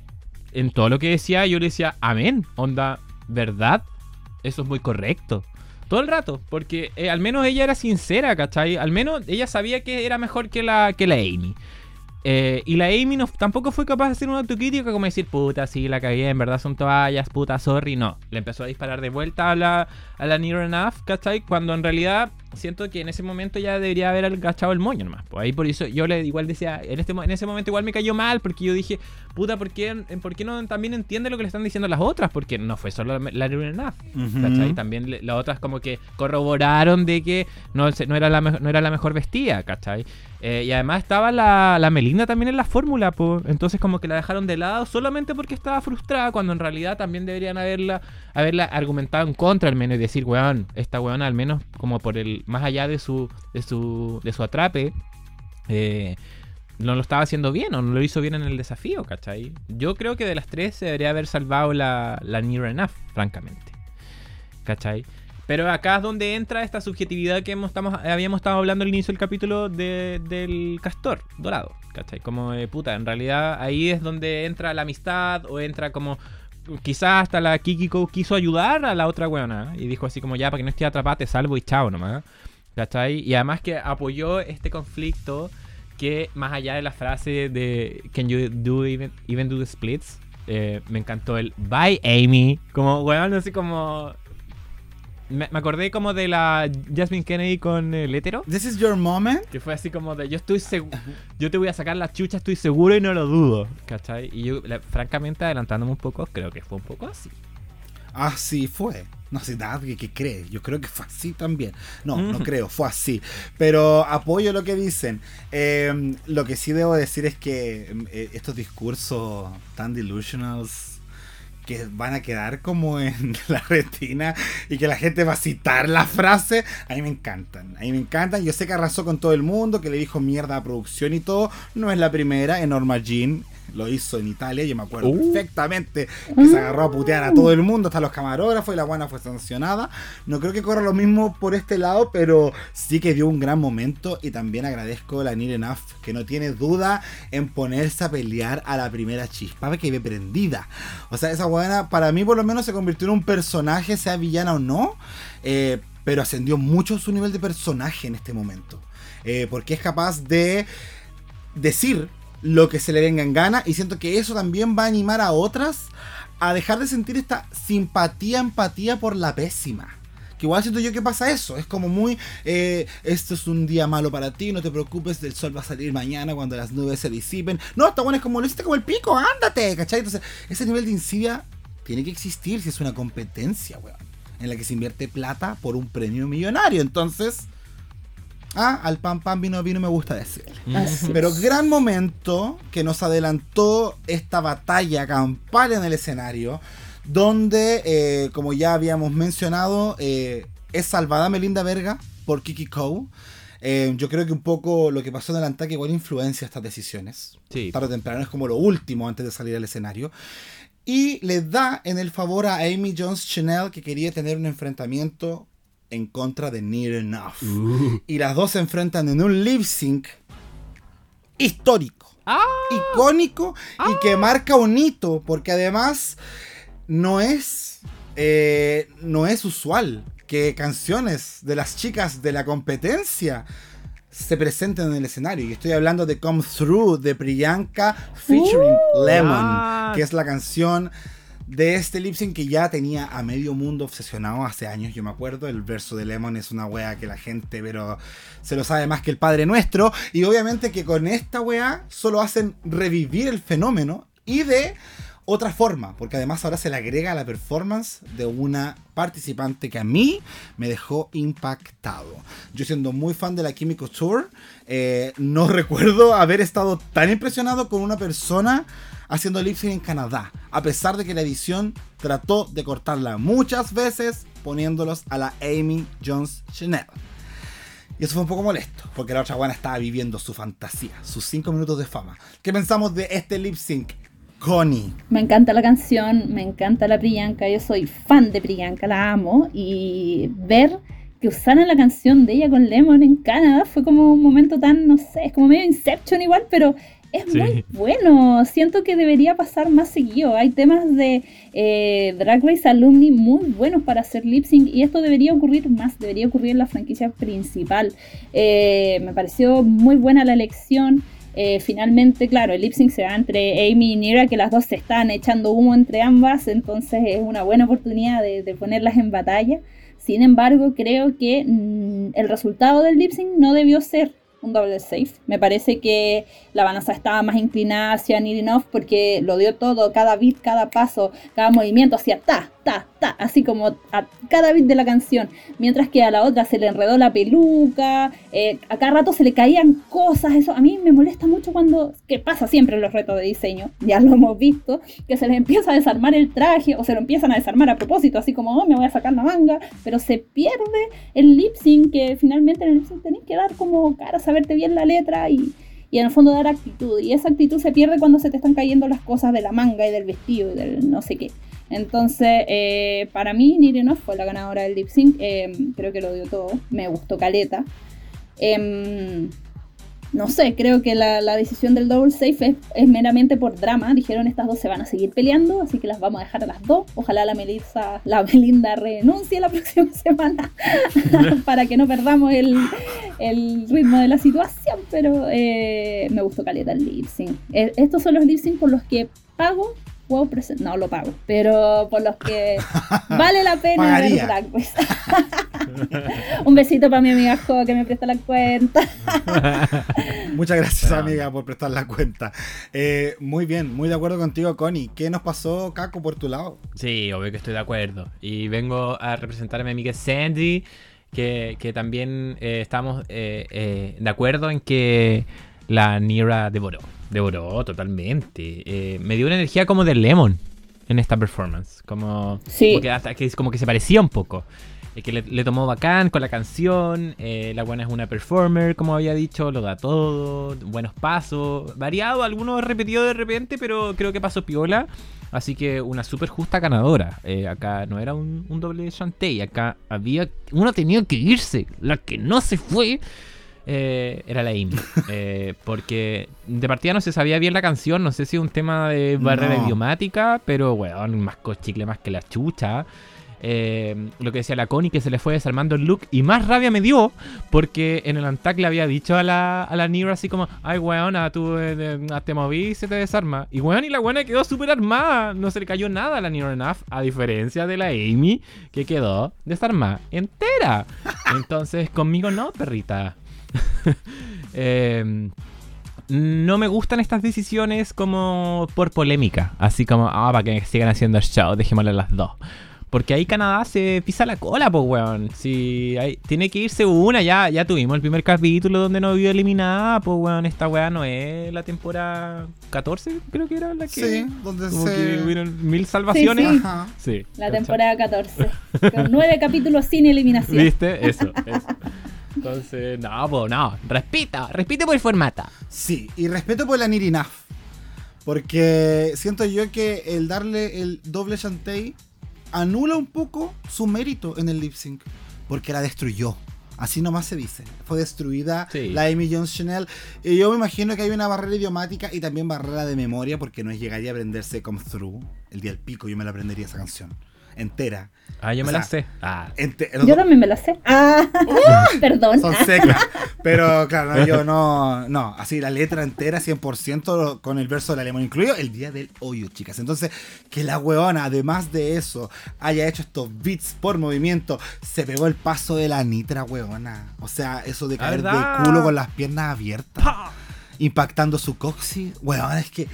en todo lo que decía, yo le decía, amén, onda, ¿verdad? Eso es muy correcto. Todo el rato, porque eh, al menos ella era sincera, ¿cachai? Al menos ella sabía que era mejor que la, que la Amy. Eh, y la Amy no, tampoco fue capaz de hacer una autocrítica como decir, puta, sí, la cagué, en verdad son toallas, puta, sorry. No, le empezó a disparar de vuelta a la, a la Near Enough, ¿cachai? Cuando en realidad siento que en ese momento ya debería haber agachado el moño nomás. Pues ahí por eso yo le igual decía, en, este, en ese momento igual me cayó mal porque yo dije, puta, ¿por qué, ¿por qué no también entiende lo que le están diciendo las otras? Porque no fue solo la, Near Enough, ¿cachai? También las otras como que corroboraron de que no, no, era, la, no era la mejor vestida, ¿cachai? Eh, y además estaba la, la Melinda también en la fórmula, pues. Entonces como que la dejaron de lado solamente porque estaba frustrada, cuando en realidad también deberían haberla, haberla argumentado en contra al menos y decir, weón, esta weón al menos como por el, más allá de su, de su, de su atrape, eh, no lo estaba haciendo bien o no lo hizo bien en el desafío, ¿cachai? Yo creo que de las tres se debería haber salvado la, la Near Enough, francamente. ¿Cachai? Pero acá es donde entra esta subjetividad que hemos, estamos, habíamos estado hablando al inicio del capítulo del castor dorado. ¿Cachai? Como de puta, en realidad ahí es donde entra la amistad o entra como. Quizás hasta la Kikiko quiso ayudar a la otra weona y dijo así como ya, para que no esté atrapada, te salvo y chao nomás. ¿Cachai? Y además que apoyó este conflicto que más allá de la frase de Can you do even, even do the splits? Eh, me encantó el Bye Amy. Como, weón, así como me, acordé como de la Jasmine Kennedy con el hétero. This is your moment. Que fue así como de yo estoy seguro. Yo te voy a sacar la chucha, estoy seguro y no lo dudo. ¿Cachai? Y yo, francamente, adelantándome un poco, creo que fue un poco así. Así fue. No sé nada que, cree. Yo creo que fue así también. No, no creo, fue así. Pero apoyo lo que dicen. Em, lo que sí debo decir es que em, eh, estos discursos tan delusionals que van a quedar como en la retina y que la gente va a citar la frase, a mí me encantan. A mí me encantan. Yo sé que arrasó con todo el mundo, que le dijo mierda a producción y todo. No es la primera. En Norma Jean lo hizo en Italia, yo me acuerdo Uh. perfectamente que se agarró a putear a todo el mundo, hasta los camarógrafos y la buena fue sancionada. No creo que corra lo mismo por este lado, pero sí que dio un gran momento y también agradezco a la Near Enough que no tiene duda en ponerse a pelear a la primera chispa que ve prendida. O sea, esa buena para mí por lo menos se convirtió en un personaje, sea villana o no, eh, pero ascendió mucho su nivel de personaje en este momento. Eh, porque es capaz de decir lo que se le venga en gana y siento que eso también va a animar a otras a dejar de sentir esta simpatía, empatía por la pésima. Que igual siento yo que pasa eso, es como muy, eh, esto es un día malo para ti, no te preocupes, el sol va a salir mañana cuando las nubes se disipen. No, está bueno, es como, lo hiciste como el pico, ándate, ¿cachai? Entonces, ese nivel de insidia tiene que existir si es una competencia, weón, en la que se invierte plata por un premio millonario. Entonces, ah, al pan pan vino vino me gusta decirle. Así Pero es. gran momento que nos adelantó esta batalla campal en el escenario, donde, eh, como ya habíamos mencionado, eh, es salvada Melinda Verga por Kiki Cole. Eh, yo creo que un poco lo que pasó en el ataque igual influencia estas decisiones. Sí. Tarde o temprano es como lo último antes de salir al escenario. Y le da en el favor a Amy Jones Chanel que quería tener un enfrentamiento en contra de Near Enough. Uh. Y las dos se enfrentan en un lip sync histórico, Ah. icónico y que marca un hito, porque además no es, eh, no es usual que canciones de las chicas de la competencia se presenten en el escenario. Y estoy hablando de Come Through de Priyanka featuring Lemon, Ah. que es la canción de este lip sync que ya tenía a medio mundo obsesionado hace años, yo me acuerdo. El verso de Lemon es una wea que la gente, pero se lo sabe más que el Padre Nuestro. Y obviamente que con esta wea solo hacen revivir el fenómeno y de otra forma, porque además ahora se le agrega a la performance de una participante que a mí me dejó impactado. Yo siendo muy fan de la Químico Tour, eh, no recuerdo haber estado tan impresionado con una persona haciendo lip sync en Canadá, a pesar de que la edición trató de cortarla muchas veces poniéndolos a la Amy Jones Chanel. Y eso fue un poco molesto, porque la otra buena estaba viviendo su fantasía, sus 5 minutos de fama. ¿Qué pensamos de este lip sync? Connie. Me encanta la canción, me encanta la Priyanka, yo soy fan de Priyanka, la amo. Y ver que usaran la canción de ella con Lemon en Canadá fue como un momento tan, no sé, es como medio Inception igual, pero es Sí. muy bueno. Siento que debería pasar más seguido. Hay temas de eh, Drag Race Alumni muy buenos para hacer lip sync y esto debería ocurrir más, debería ocurrir en la franquicia principal. Eh, me pareció muy buena la elección. Eh, finalmente, claro, el lip sync se da entre Amy y Nira, que las dos se están echando humo entre ambas, entonces es una buena oportunidad de, ponerlas en batalla. Sin embargo, creo que mm, el resultado del lip sync no debió ser ta, ta, así como a cada beat de la canción. Mientras que a la otra se le enredó la peluca, eh, a cada rato se le caían cosas. Eso a mí me molesta mucho cuando, que pasa siempre en los retos de diseño, ya lo hemos visto, que se les empieza a desarmar el traje o se lo empiezan a desarmar a propósito, así como, oh, me voy a sacar la manga, pero se pierde el lip sync, que finalmente en el lip sync tenés que dar como cara, saberte bien la letra y, y en el fondo dar actitud. Y esa actitud se pierde cuando se te están cayendo las cosas de la manga y del vestido y del no sé qué. Entonces, eh, para mí, Nireno fue la ganadora del lip sync. eh, creo que lo dio todo. Me gustó Caleta. Em, no sé, creo que la, la decisión del double safe es, es meramente por drama. Dijeron estas dos se van a seguir peleando, así que las vamos a dejar a las dos. Ojalá la Melissa, la Melinda renuncie la próxima semana para que no perdamos el, el ritmo de la situación. Pero eh, me gustó caleta el lip sync. Eh, estos son los lip sync por los que pago. Presen- no lo pago, pero por los que vale la pena ver Pagaría. Drag Race. Un besito para mi amiga Jo que me presta la cuenta. Muchas gracias, amiga, por prestar la cuenta. Eh, muy bien, muy de acuerdo contigo, Connie. ¿Qué nos pasó, Caco, por tu lado? Sí, obvio que estoy de acuerdo. Y vengo a representar a mi amiga Sandy, que, que también eh, estamos eh, eh, de acuerdo en que la Nira devoró. Devoró totalmente. Eh, me dio una energía como de Lemon en esta performance. Como, Sí. como, que, hasta que, como que se parecía un poco. que le, le tomó bacán con la canción. eh, la buena es una performer, como había dicho, lo da todo. Buenos pasos. Variado, algunos repetidos de repente, pero creo que pasó piola. Así que una súper justa ganadora. Eh, acá no era un, un doble de Shantae. Acá había. Uno tenía que irse. La que no se fue. Eh, era la Amy. Eh, porque de partida no se sabía bien la canción. No sé si es un tema de barrera No. idiomática. Pero, weón, más chicle más que la chucha. Eh, lo que decía la Connie que se le fue desarmando el look y más rabia me dio porque en el Antac le había dicho a la, a la Nira así como ay weona tú eh, te moví y se te desarma y weón y la buena quedó súper armada no se le cayó nada a la Nira Enough a diferencia de la Amy que quedó desarmada entera entonces conmigo no perrita Eh, no me gustan estas decisiones como por polémica. Así como, ah, para que sigan haciendo show, dejémosle las dos. Porque ahí Canadá se pisa la cola, pues, weón. Si hay- tiene que irse una, ya, ya tuvimos el primer capítulo donde no vio eliminada, pues, weón. Esta weá no es la temporada 14, creo que era la que. Sí, donde como se. que hubieron mil salvaciones. Sí, sí. Ajá. Sí, La temporada 14. Con nueve capítulos sin eliminación. ¿Viste? Eso, eso. Entonces, no, pues, no. Respeta, respete por el formato. Sí, y respeto por la Nirinaf. Porque siento yo que el darle el doble Shantae anula un poco su mérito en el lip sync. Porque la destruyó. Así nomás se dice. Fue destruida Sí. la Amy Jones Chanel. Y yo me imagino que hay una barrera idiomática y también barrera de memoria. Porque no es llegaría a aprenderse Come Through. El día del pico, yo me la aprendería esa canción. Entera. Ah, yo O me sea, la sé. Ah. Ente- Yo también me la sé. Ah, perdón. son secas. Pero claro, no, yo no, no, así la letra entera 100% con el verso del alemán incluido el día del hoyo, chicas. Entonces, que la weona, además de eso, haya hecho estos beats por movimiento, se pegó el paso de la nitra, weona. O sea, eso de Ah, caer de culo con las piernas abiertas, impactando su coxis, weona, es que...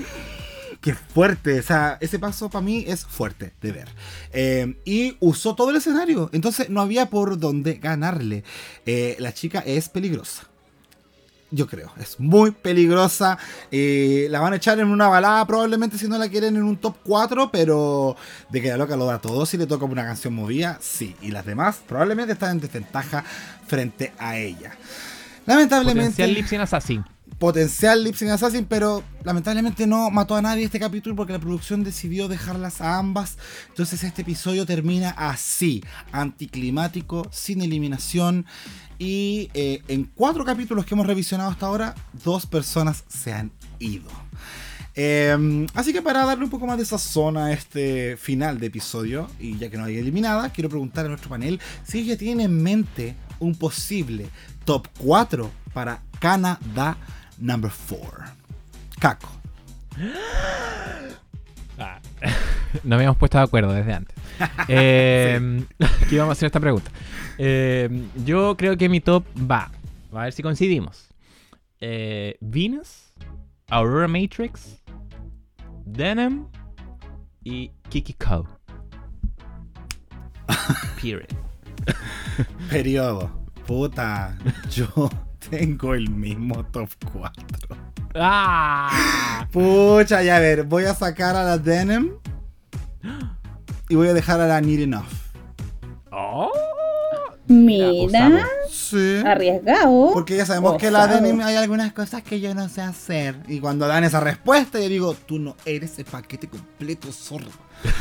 Qué fuerte, o sea, ese paso para mí es fuerte de ver. Eh, y usó todo el escenario, entonces no había por dónde ganarle. Eh, la chica es peligrosa. Yo creo, es muy peligrosa. Eh, la van a echar en una balada probablemente si no la quieren en un top 4, pero de que la loca lo da todo si le toca una canción movida, sí. Y las demás probablemente están en desventaja frente a ella. Lamentablemente Potencial Lip Sync Assassin. Potencial Lip Sync Assassin, pero lamentablemente no mató a nadie este capítulo porque la producción decidió dejarlas a ambas. Entonces este episodio termina así, anticlimático, sin eliminación. Y eh, en cuatro capítulos que hemos revisionado hasta ahora, dos personas se han ido. Eh, así que para darle un poco más de sazón a este final de episodio, y ya que no hay eliminada, quiero preguntar a nuestro panel si ella tiene en mente un posible top 4 para Canadá number 4. Caco. Ah. Nos habíamos puesto de acuerdo desde antes. Eh, que íbamos a hacer esta pregunta. Eh, yo creo que mi top va. A ver si coincidimos. Eh, Venus, Aurora Matrix, Denim y Kiki Ko. Period. Periodo. Puta, yo tengo el mismo top 4. ¡Ah! Pucha, ya a ver, voy a sacar a la Denim y voy a dejar a la Need Enough. ¡Oh! Mira, Osado. Sí. arriesgado. Porque ya sabemos que la Osado. denim hay algunas cosas que yo no sé hacer. Y cuando dan esa respuesta, yo digo, tú no eres el paquete completo, zorro.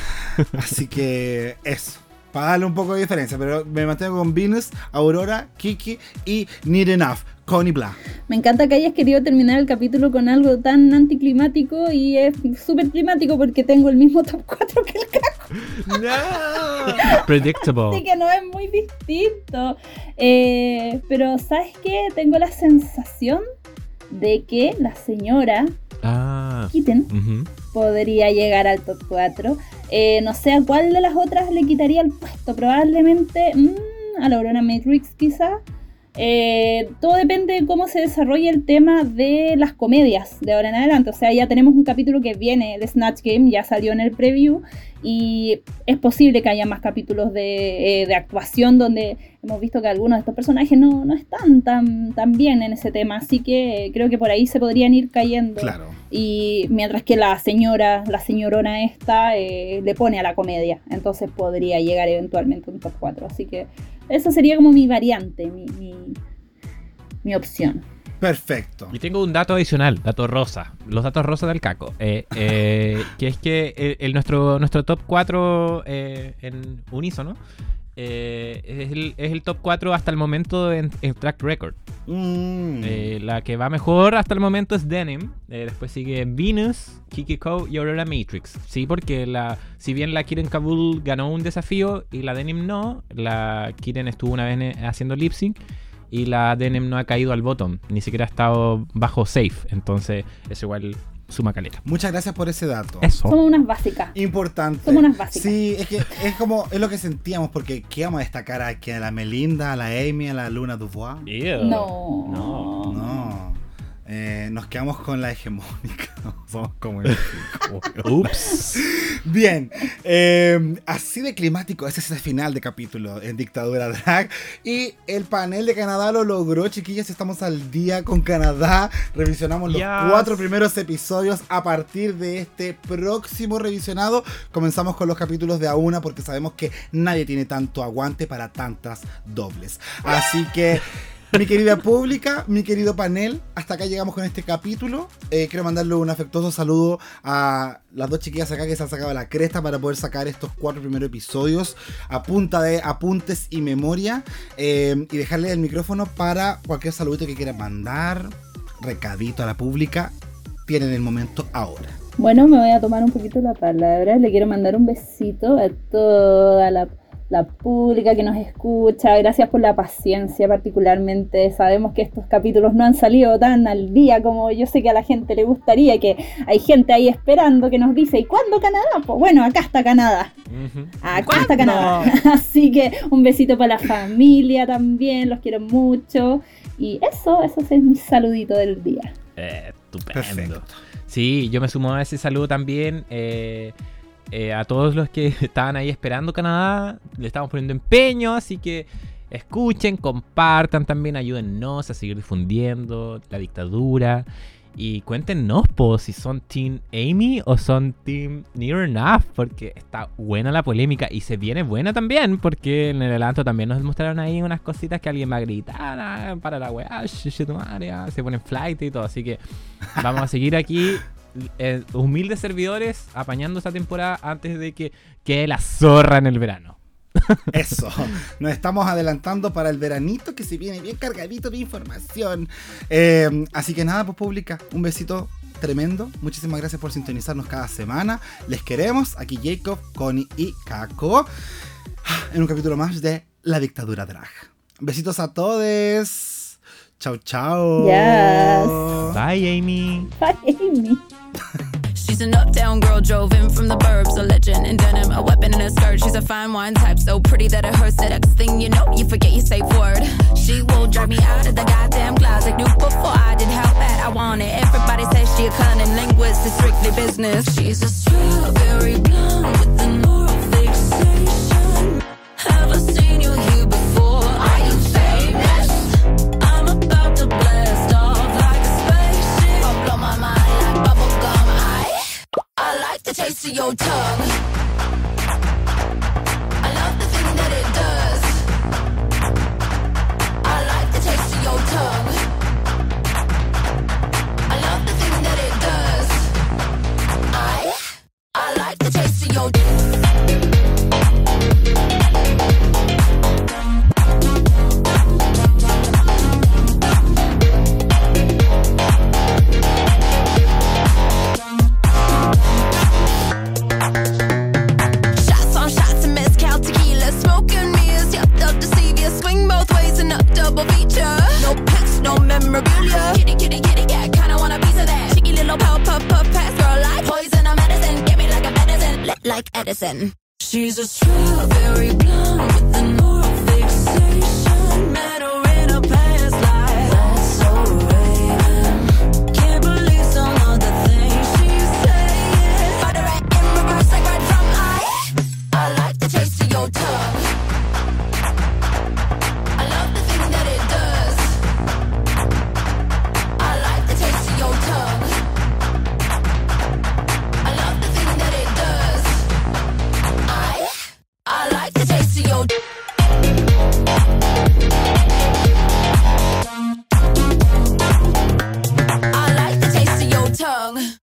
Así que eso. Para darle un poco de diferencia. Pero me mantengo con Venus, Aurora, Kiki y Need Enough. Connie Blah. Me encanta que hayas querido terminar el capítulo con algo tan anticlimático y es súper climático porque tengo el mismo top 4 que el Caco, No. Predictable. así que no es muy distinto. Eh, pero ¿sabes qué? Tengo la sensación de que la señora Ah. Kitten podría llegar al top 4. Eh, no sé a cuál de las otras le quitaría el puesto. Probablemente mm, a la Aurora Matrix quizá. Eh, todo depende de cómo se desarrolle el tema de las comedias de ahora en adelante. O sea, ya tenemos un capítulo que viene, el Snatch Game, ya salió en el preview. Y es posible que haya más capítulos de, eh, de actuación donde hemos visto que algunos de estos personajes no, no están tan, tan bien en ese tema. Así que creo que por ahí se podrían ir cayendo. Claro. Y mientras que la señora, la señorona esta, eh, le pone a la comedia. Entonces podría llegar eventualmente a un top 4. Así que eso sería como mi variante, mi, mi, mi opción. Perfecto. Y tengo un dato adicional, dato rosa. Los datos rosa del caco. Eh, eh, que es que el, el- nuestro, nuestro top 4 eh, en unísono eh, es, el, es el top 4 hasta el momento en, en track record. Mm. Eh, la que va mejor hasta el momento es Denim. eh, después sigue Venus, Kikiko y Aurora Matrix. Sí, porque la, si bien la Kiren Kabul ganó un desafío y la Denim no, la Kiren estuvo una vez haciendo lip sync y la Denim no ha caído al bottom, ni siquiera ha estado bajo safe. Entonces, eso igual suma caleta. Muchas gracias por ese dato. Eso. Somos unas básicas. Importante. Somos unas básicas. Sí, es que es como, es lo que sentíamos, porque ¿qué vamos a destacar aquí? ¿A la Melinda, a la Amy, a la Luna Dubois? Ew. No. No. No. Eh, nos quedamos con la hegemónica. Somos como el Ups. Bien, eh, así de climático es ese final de capítulo en Dictadura Drag. Y el panel de Canadá lo logró, chiquillas. Estamos al día con Canadá. Revisionamos los Yes. cuatro primeros episodios. A partir de este próximo revisionado, comenzamos con los capítulos de a una porque sabemos que nadie tiene tanto aguante para tantas dobles. Así que. Mi querida pública, mi querido panel, hasta acá llegamos con este capítulo. Eh, quiero mandarle un afectuoso saludo a las dos chiquillas acá que se han sacado la cresta para poder sacar estos cuatro primeros episodios a punta de apuntes y memoria. eh, y dejarle el micrófono para cualquier saludito que quieran mandar, recadito a la pública. Tienen el momento ahora. Bueno, me voy a tomar un poquito la palabra. Le quiero mandar un besito a toda la, la pública que nos escucha. Gracias por la paciencia particularmente. Sabemos que estos capítulos no han salido tan al día como yo sé que a la gente le gustaría, que hay gente ahí esperando que nos dice, ¿y cuándo Canadá? Pues bueno, acá está Canadá. Acá está Canadá. Así que un besito para la familia también. Los quiero mucho. Y eso, eso es mi saludito del día. Eh, estupendo. Perfecto. Sí, yo me sumo a ese saludo también. eh, eh, a todos los que estaban ahí esperando Canadá. Le estamos poniendo empeño, así que escuchen, compartan también, ayúdennos a seguir difundiendo la dictadura. Y cuéntenos, po, si son Team Amy o son Team Near Enough, porque está buena la polémica y se viene buena también, porque en el adelanto también nos mostraron ahí unas cositas que alguien va a gritar ah, para la weá, ah, se ponen flight y todo, así que vamos a seguir aquí, eh, humildes servidores, apañando esta temporada antes de que quede la zorra en el verano. Eso. Nos estamos adelantando para el veranito que se viene bien cargadito de información. Eh, así que nada, pues pública, un besito tremendo. Muchísimas gracias por sintonizarnos cada semana. Les queremos. Aquí Jacob, Connie y Kako. En un capítulo más de La Dictadura Drag. Besitos a todos. Chao, chao. Yes. Bye, Amy. Ay, Amy. She's an uptown girl, drove in from the burbs, a legend in denim, a weapon in her skirt. She's a fine wine type, so pretty that it hurts. The next thing you know, you forget your safe word. She will drive me out of the goddamn closet. Knew before I did how bad I want it. Everybody says she a cunning linguist, it's strictly business. She's a strawberry blonde with the moral fixation. Have I seen you here the taste of your tongue. I love the thing that it does. I like the taste of your tongue. I love the thing that it does. I, I like the taste of your no memorabilia. Kitty, kitty, kitty, yeah, kinda want a piece of that. Cheeky little puff, puff, puff, pass, girl, like poison or medicine. Get me like a medicine, lit like Edison. She's a strawberry blonde with an oral wrong.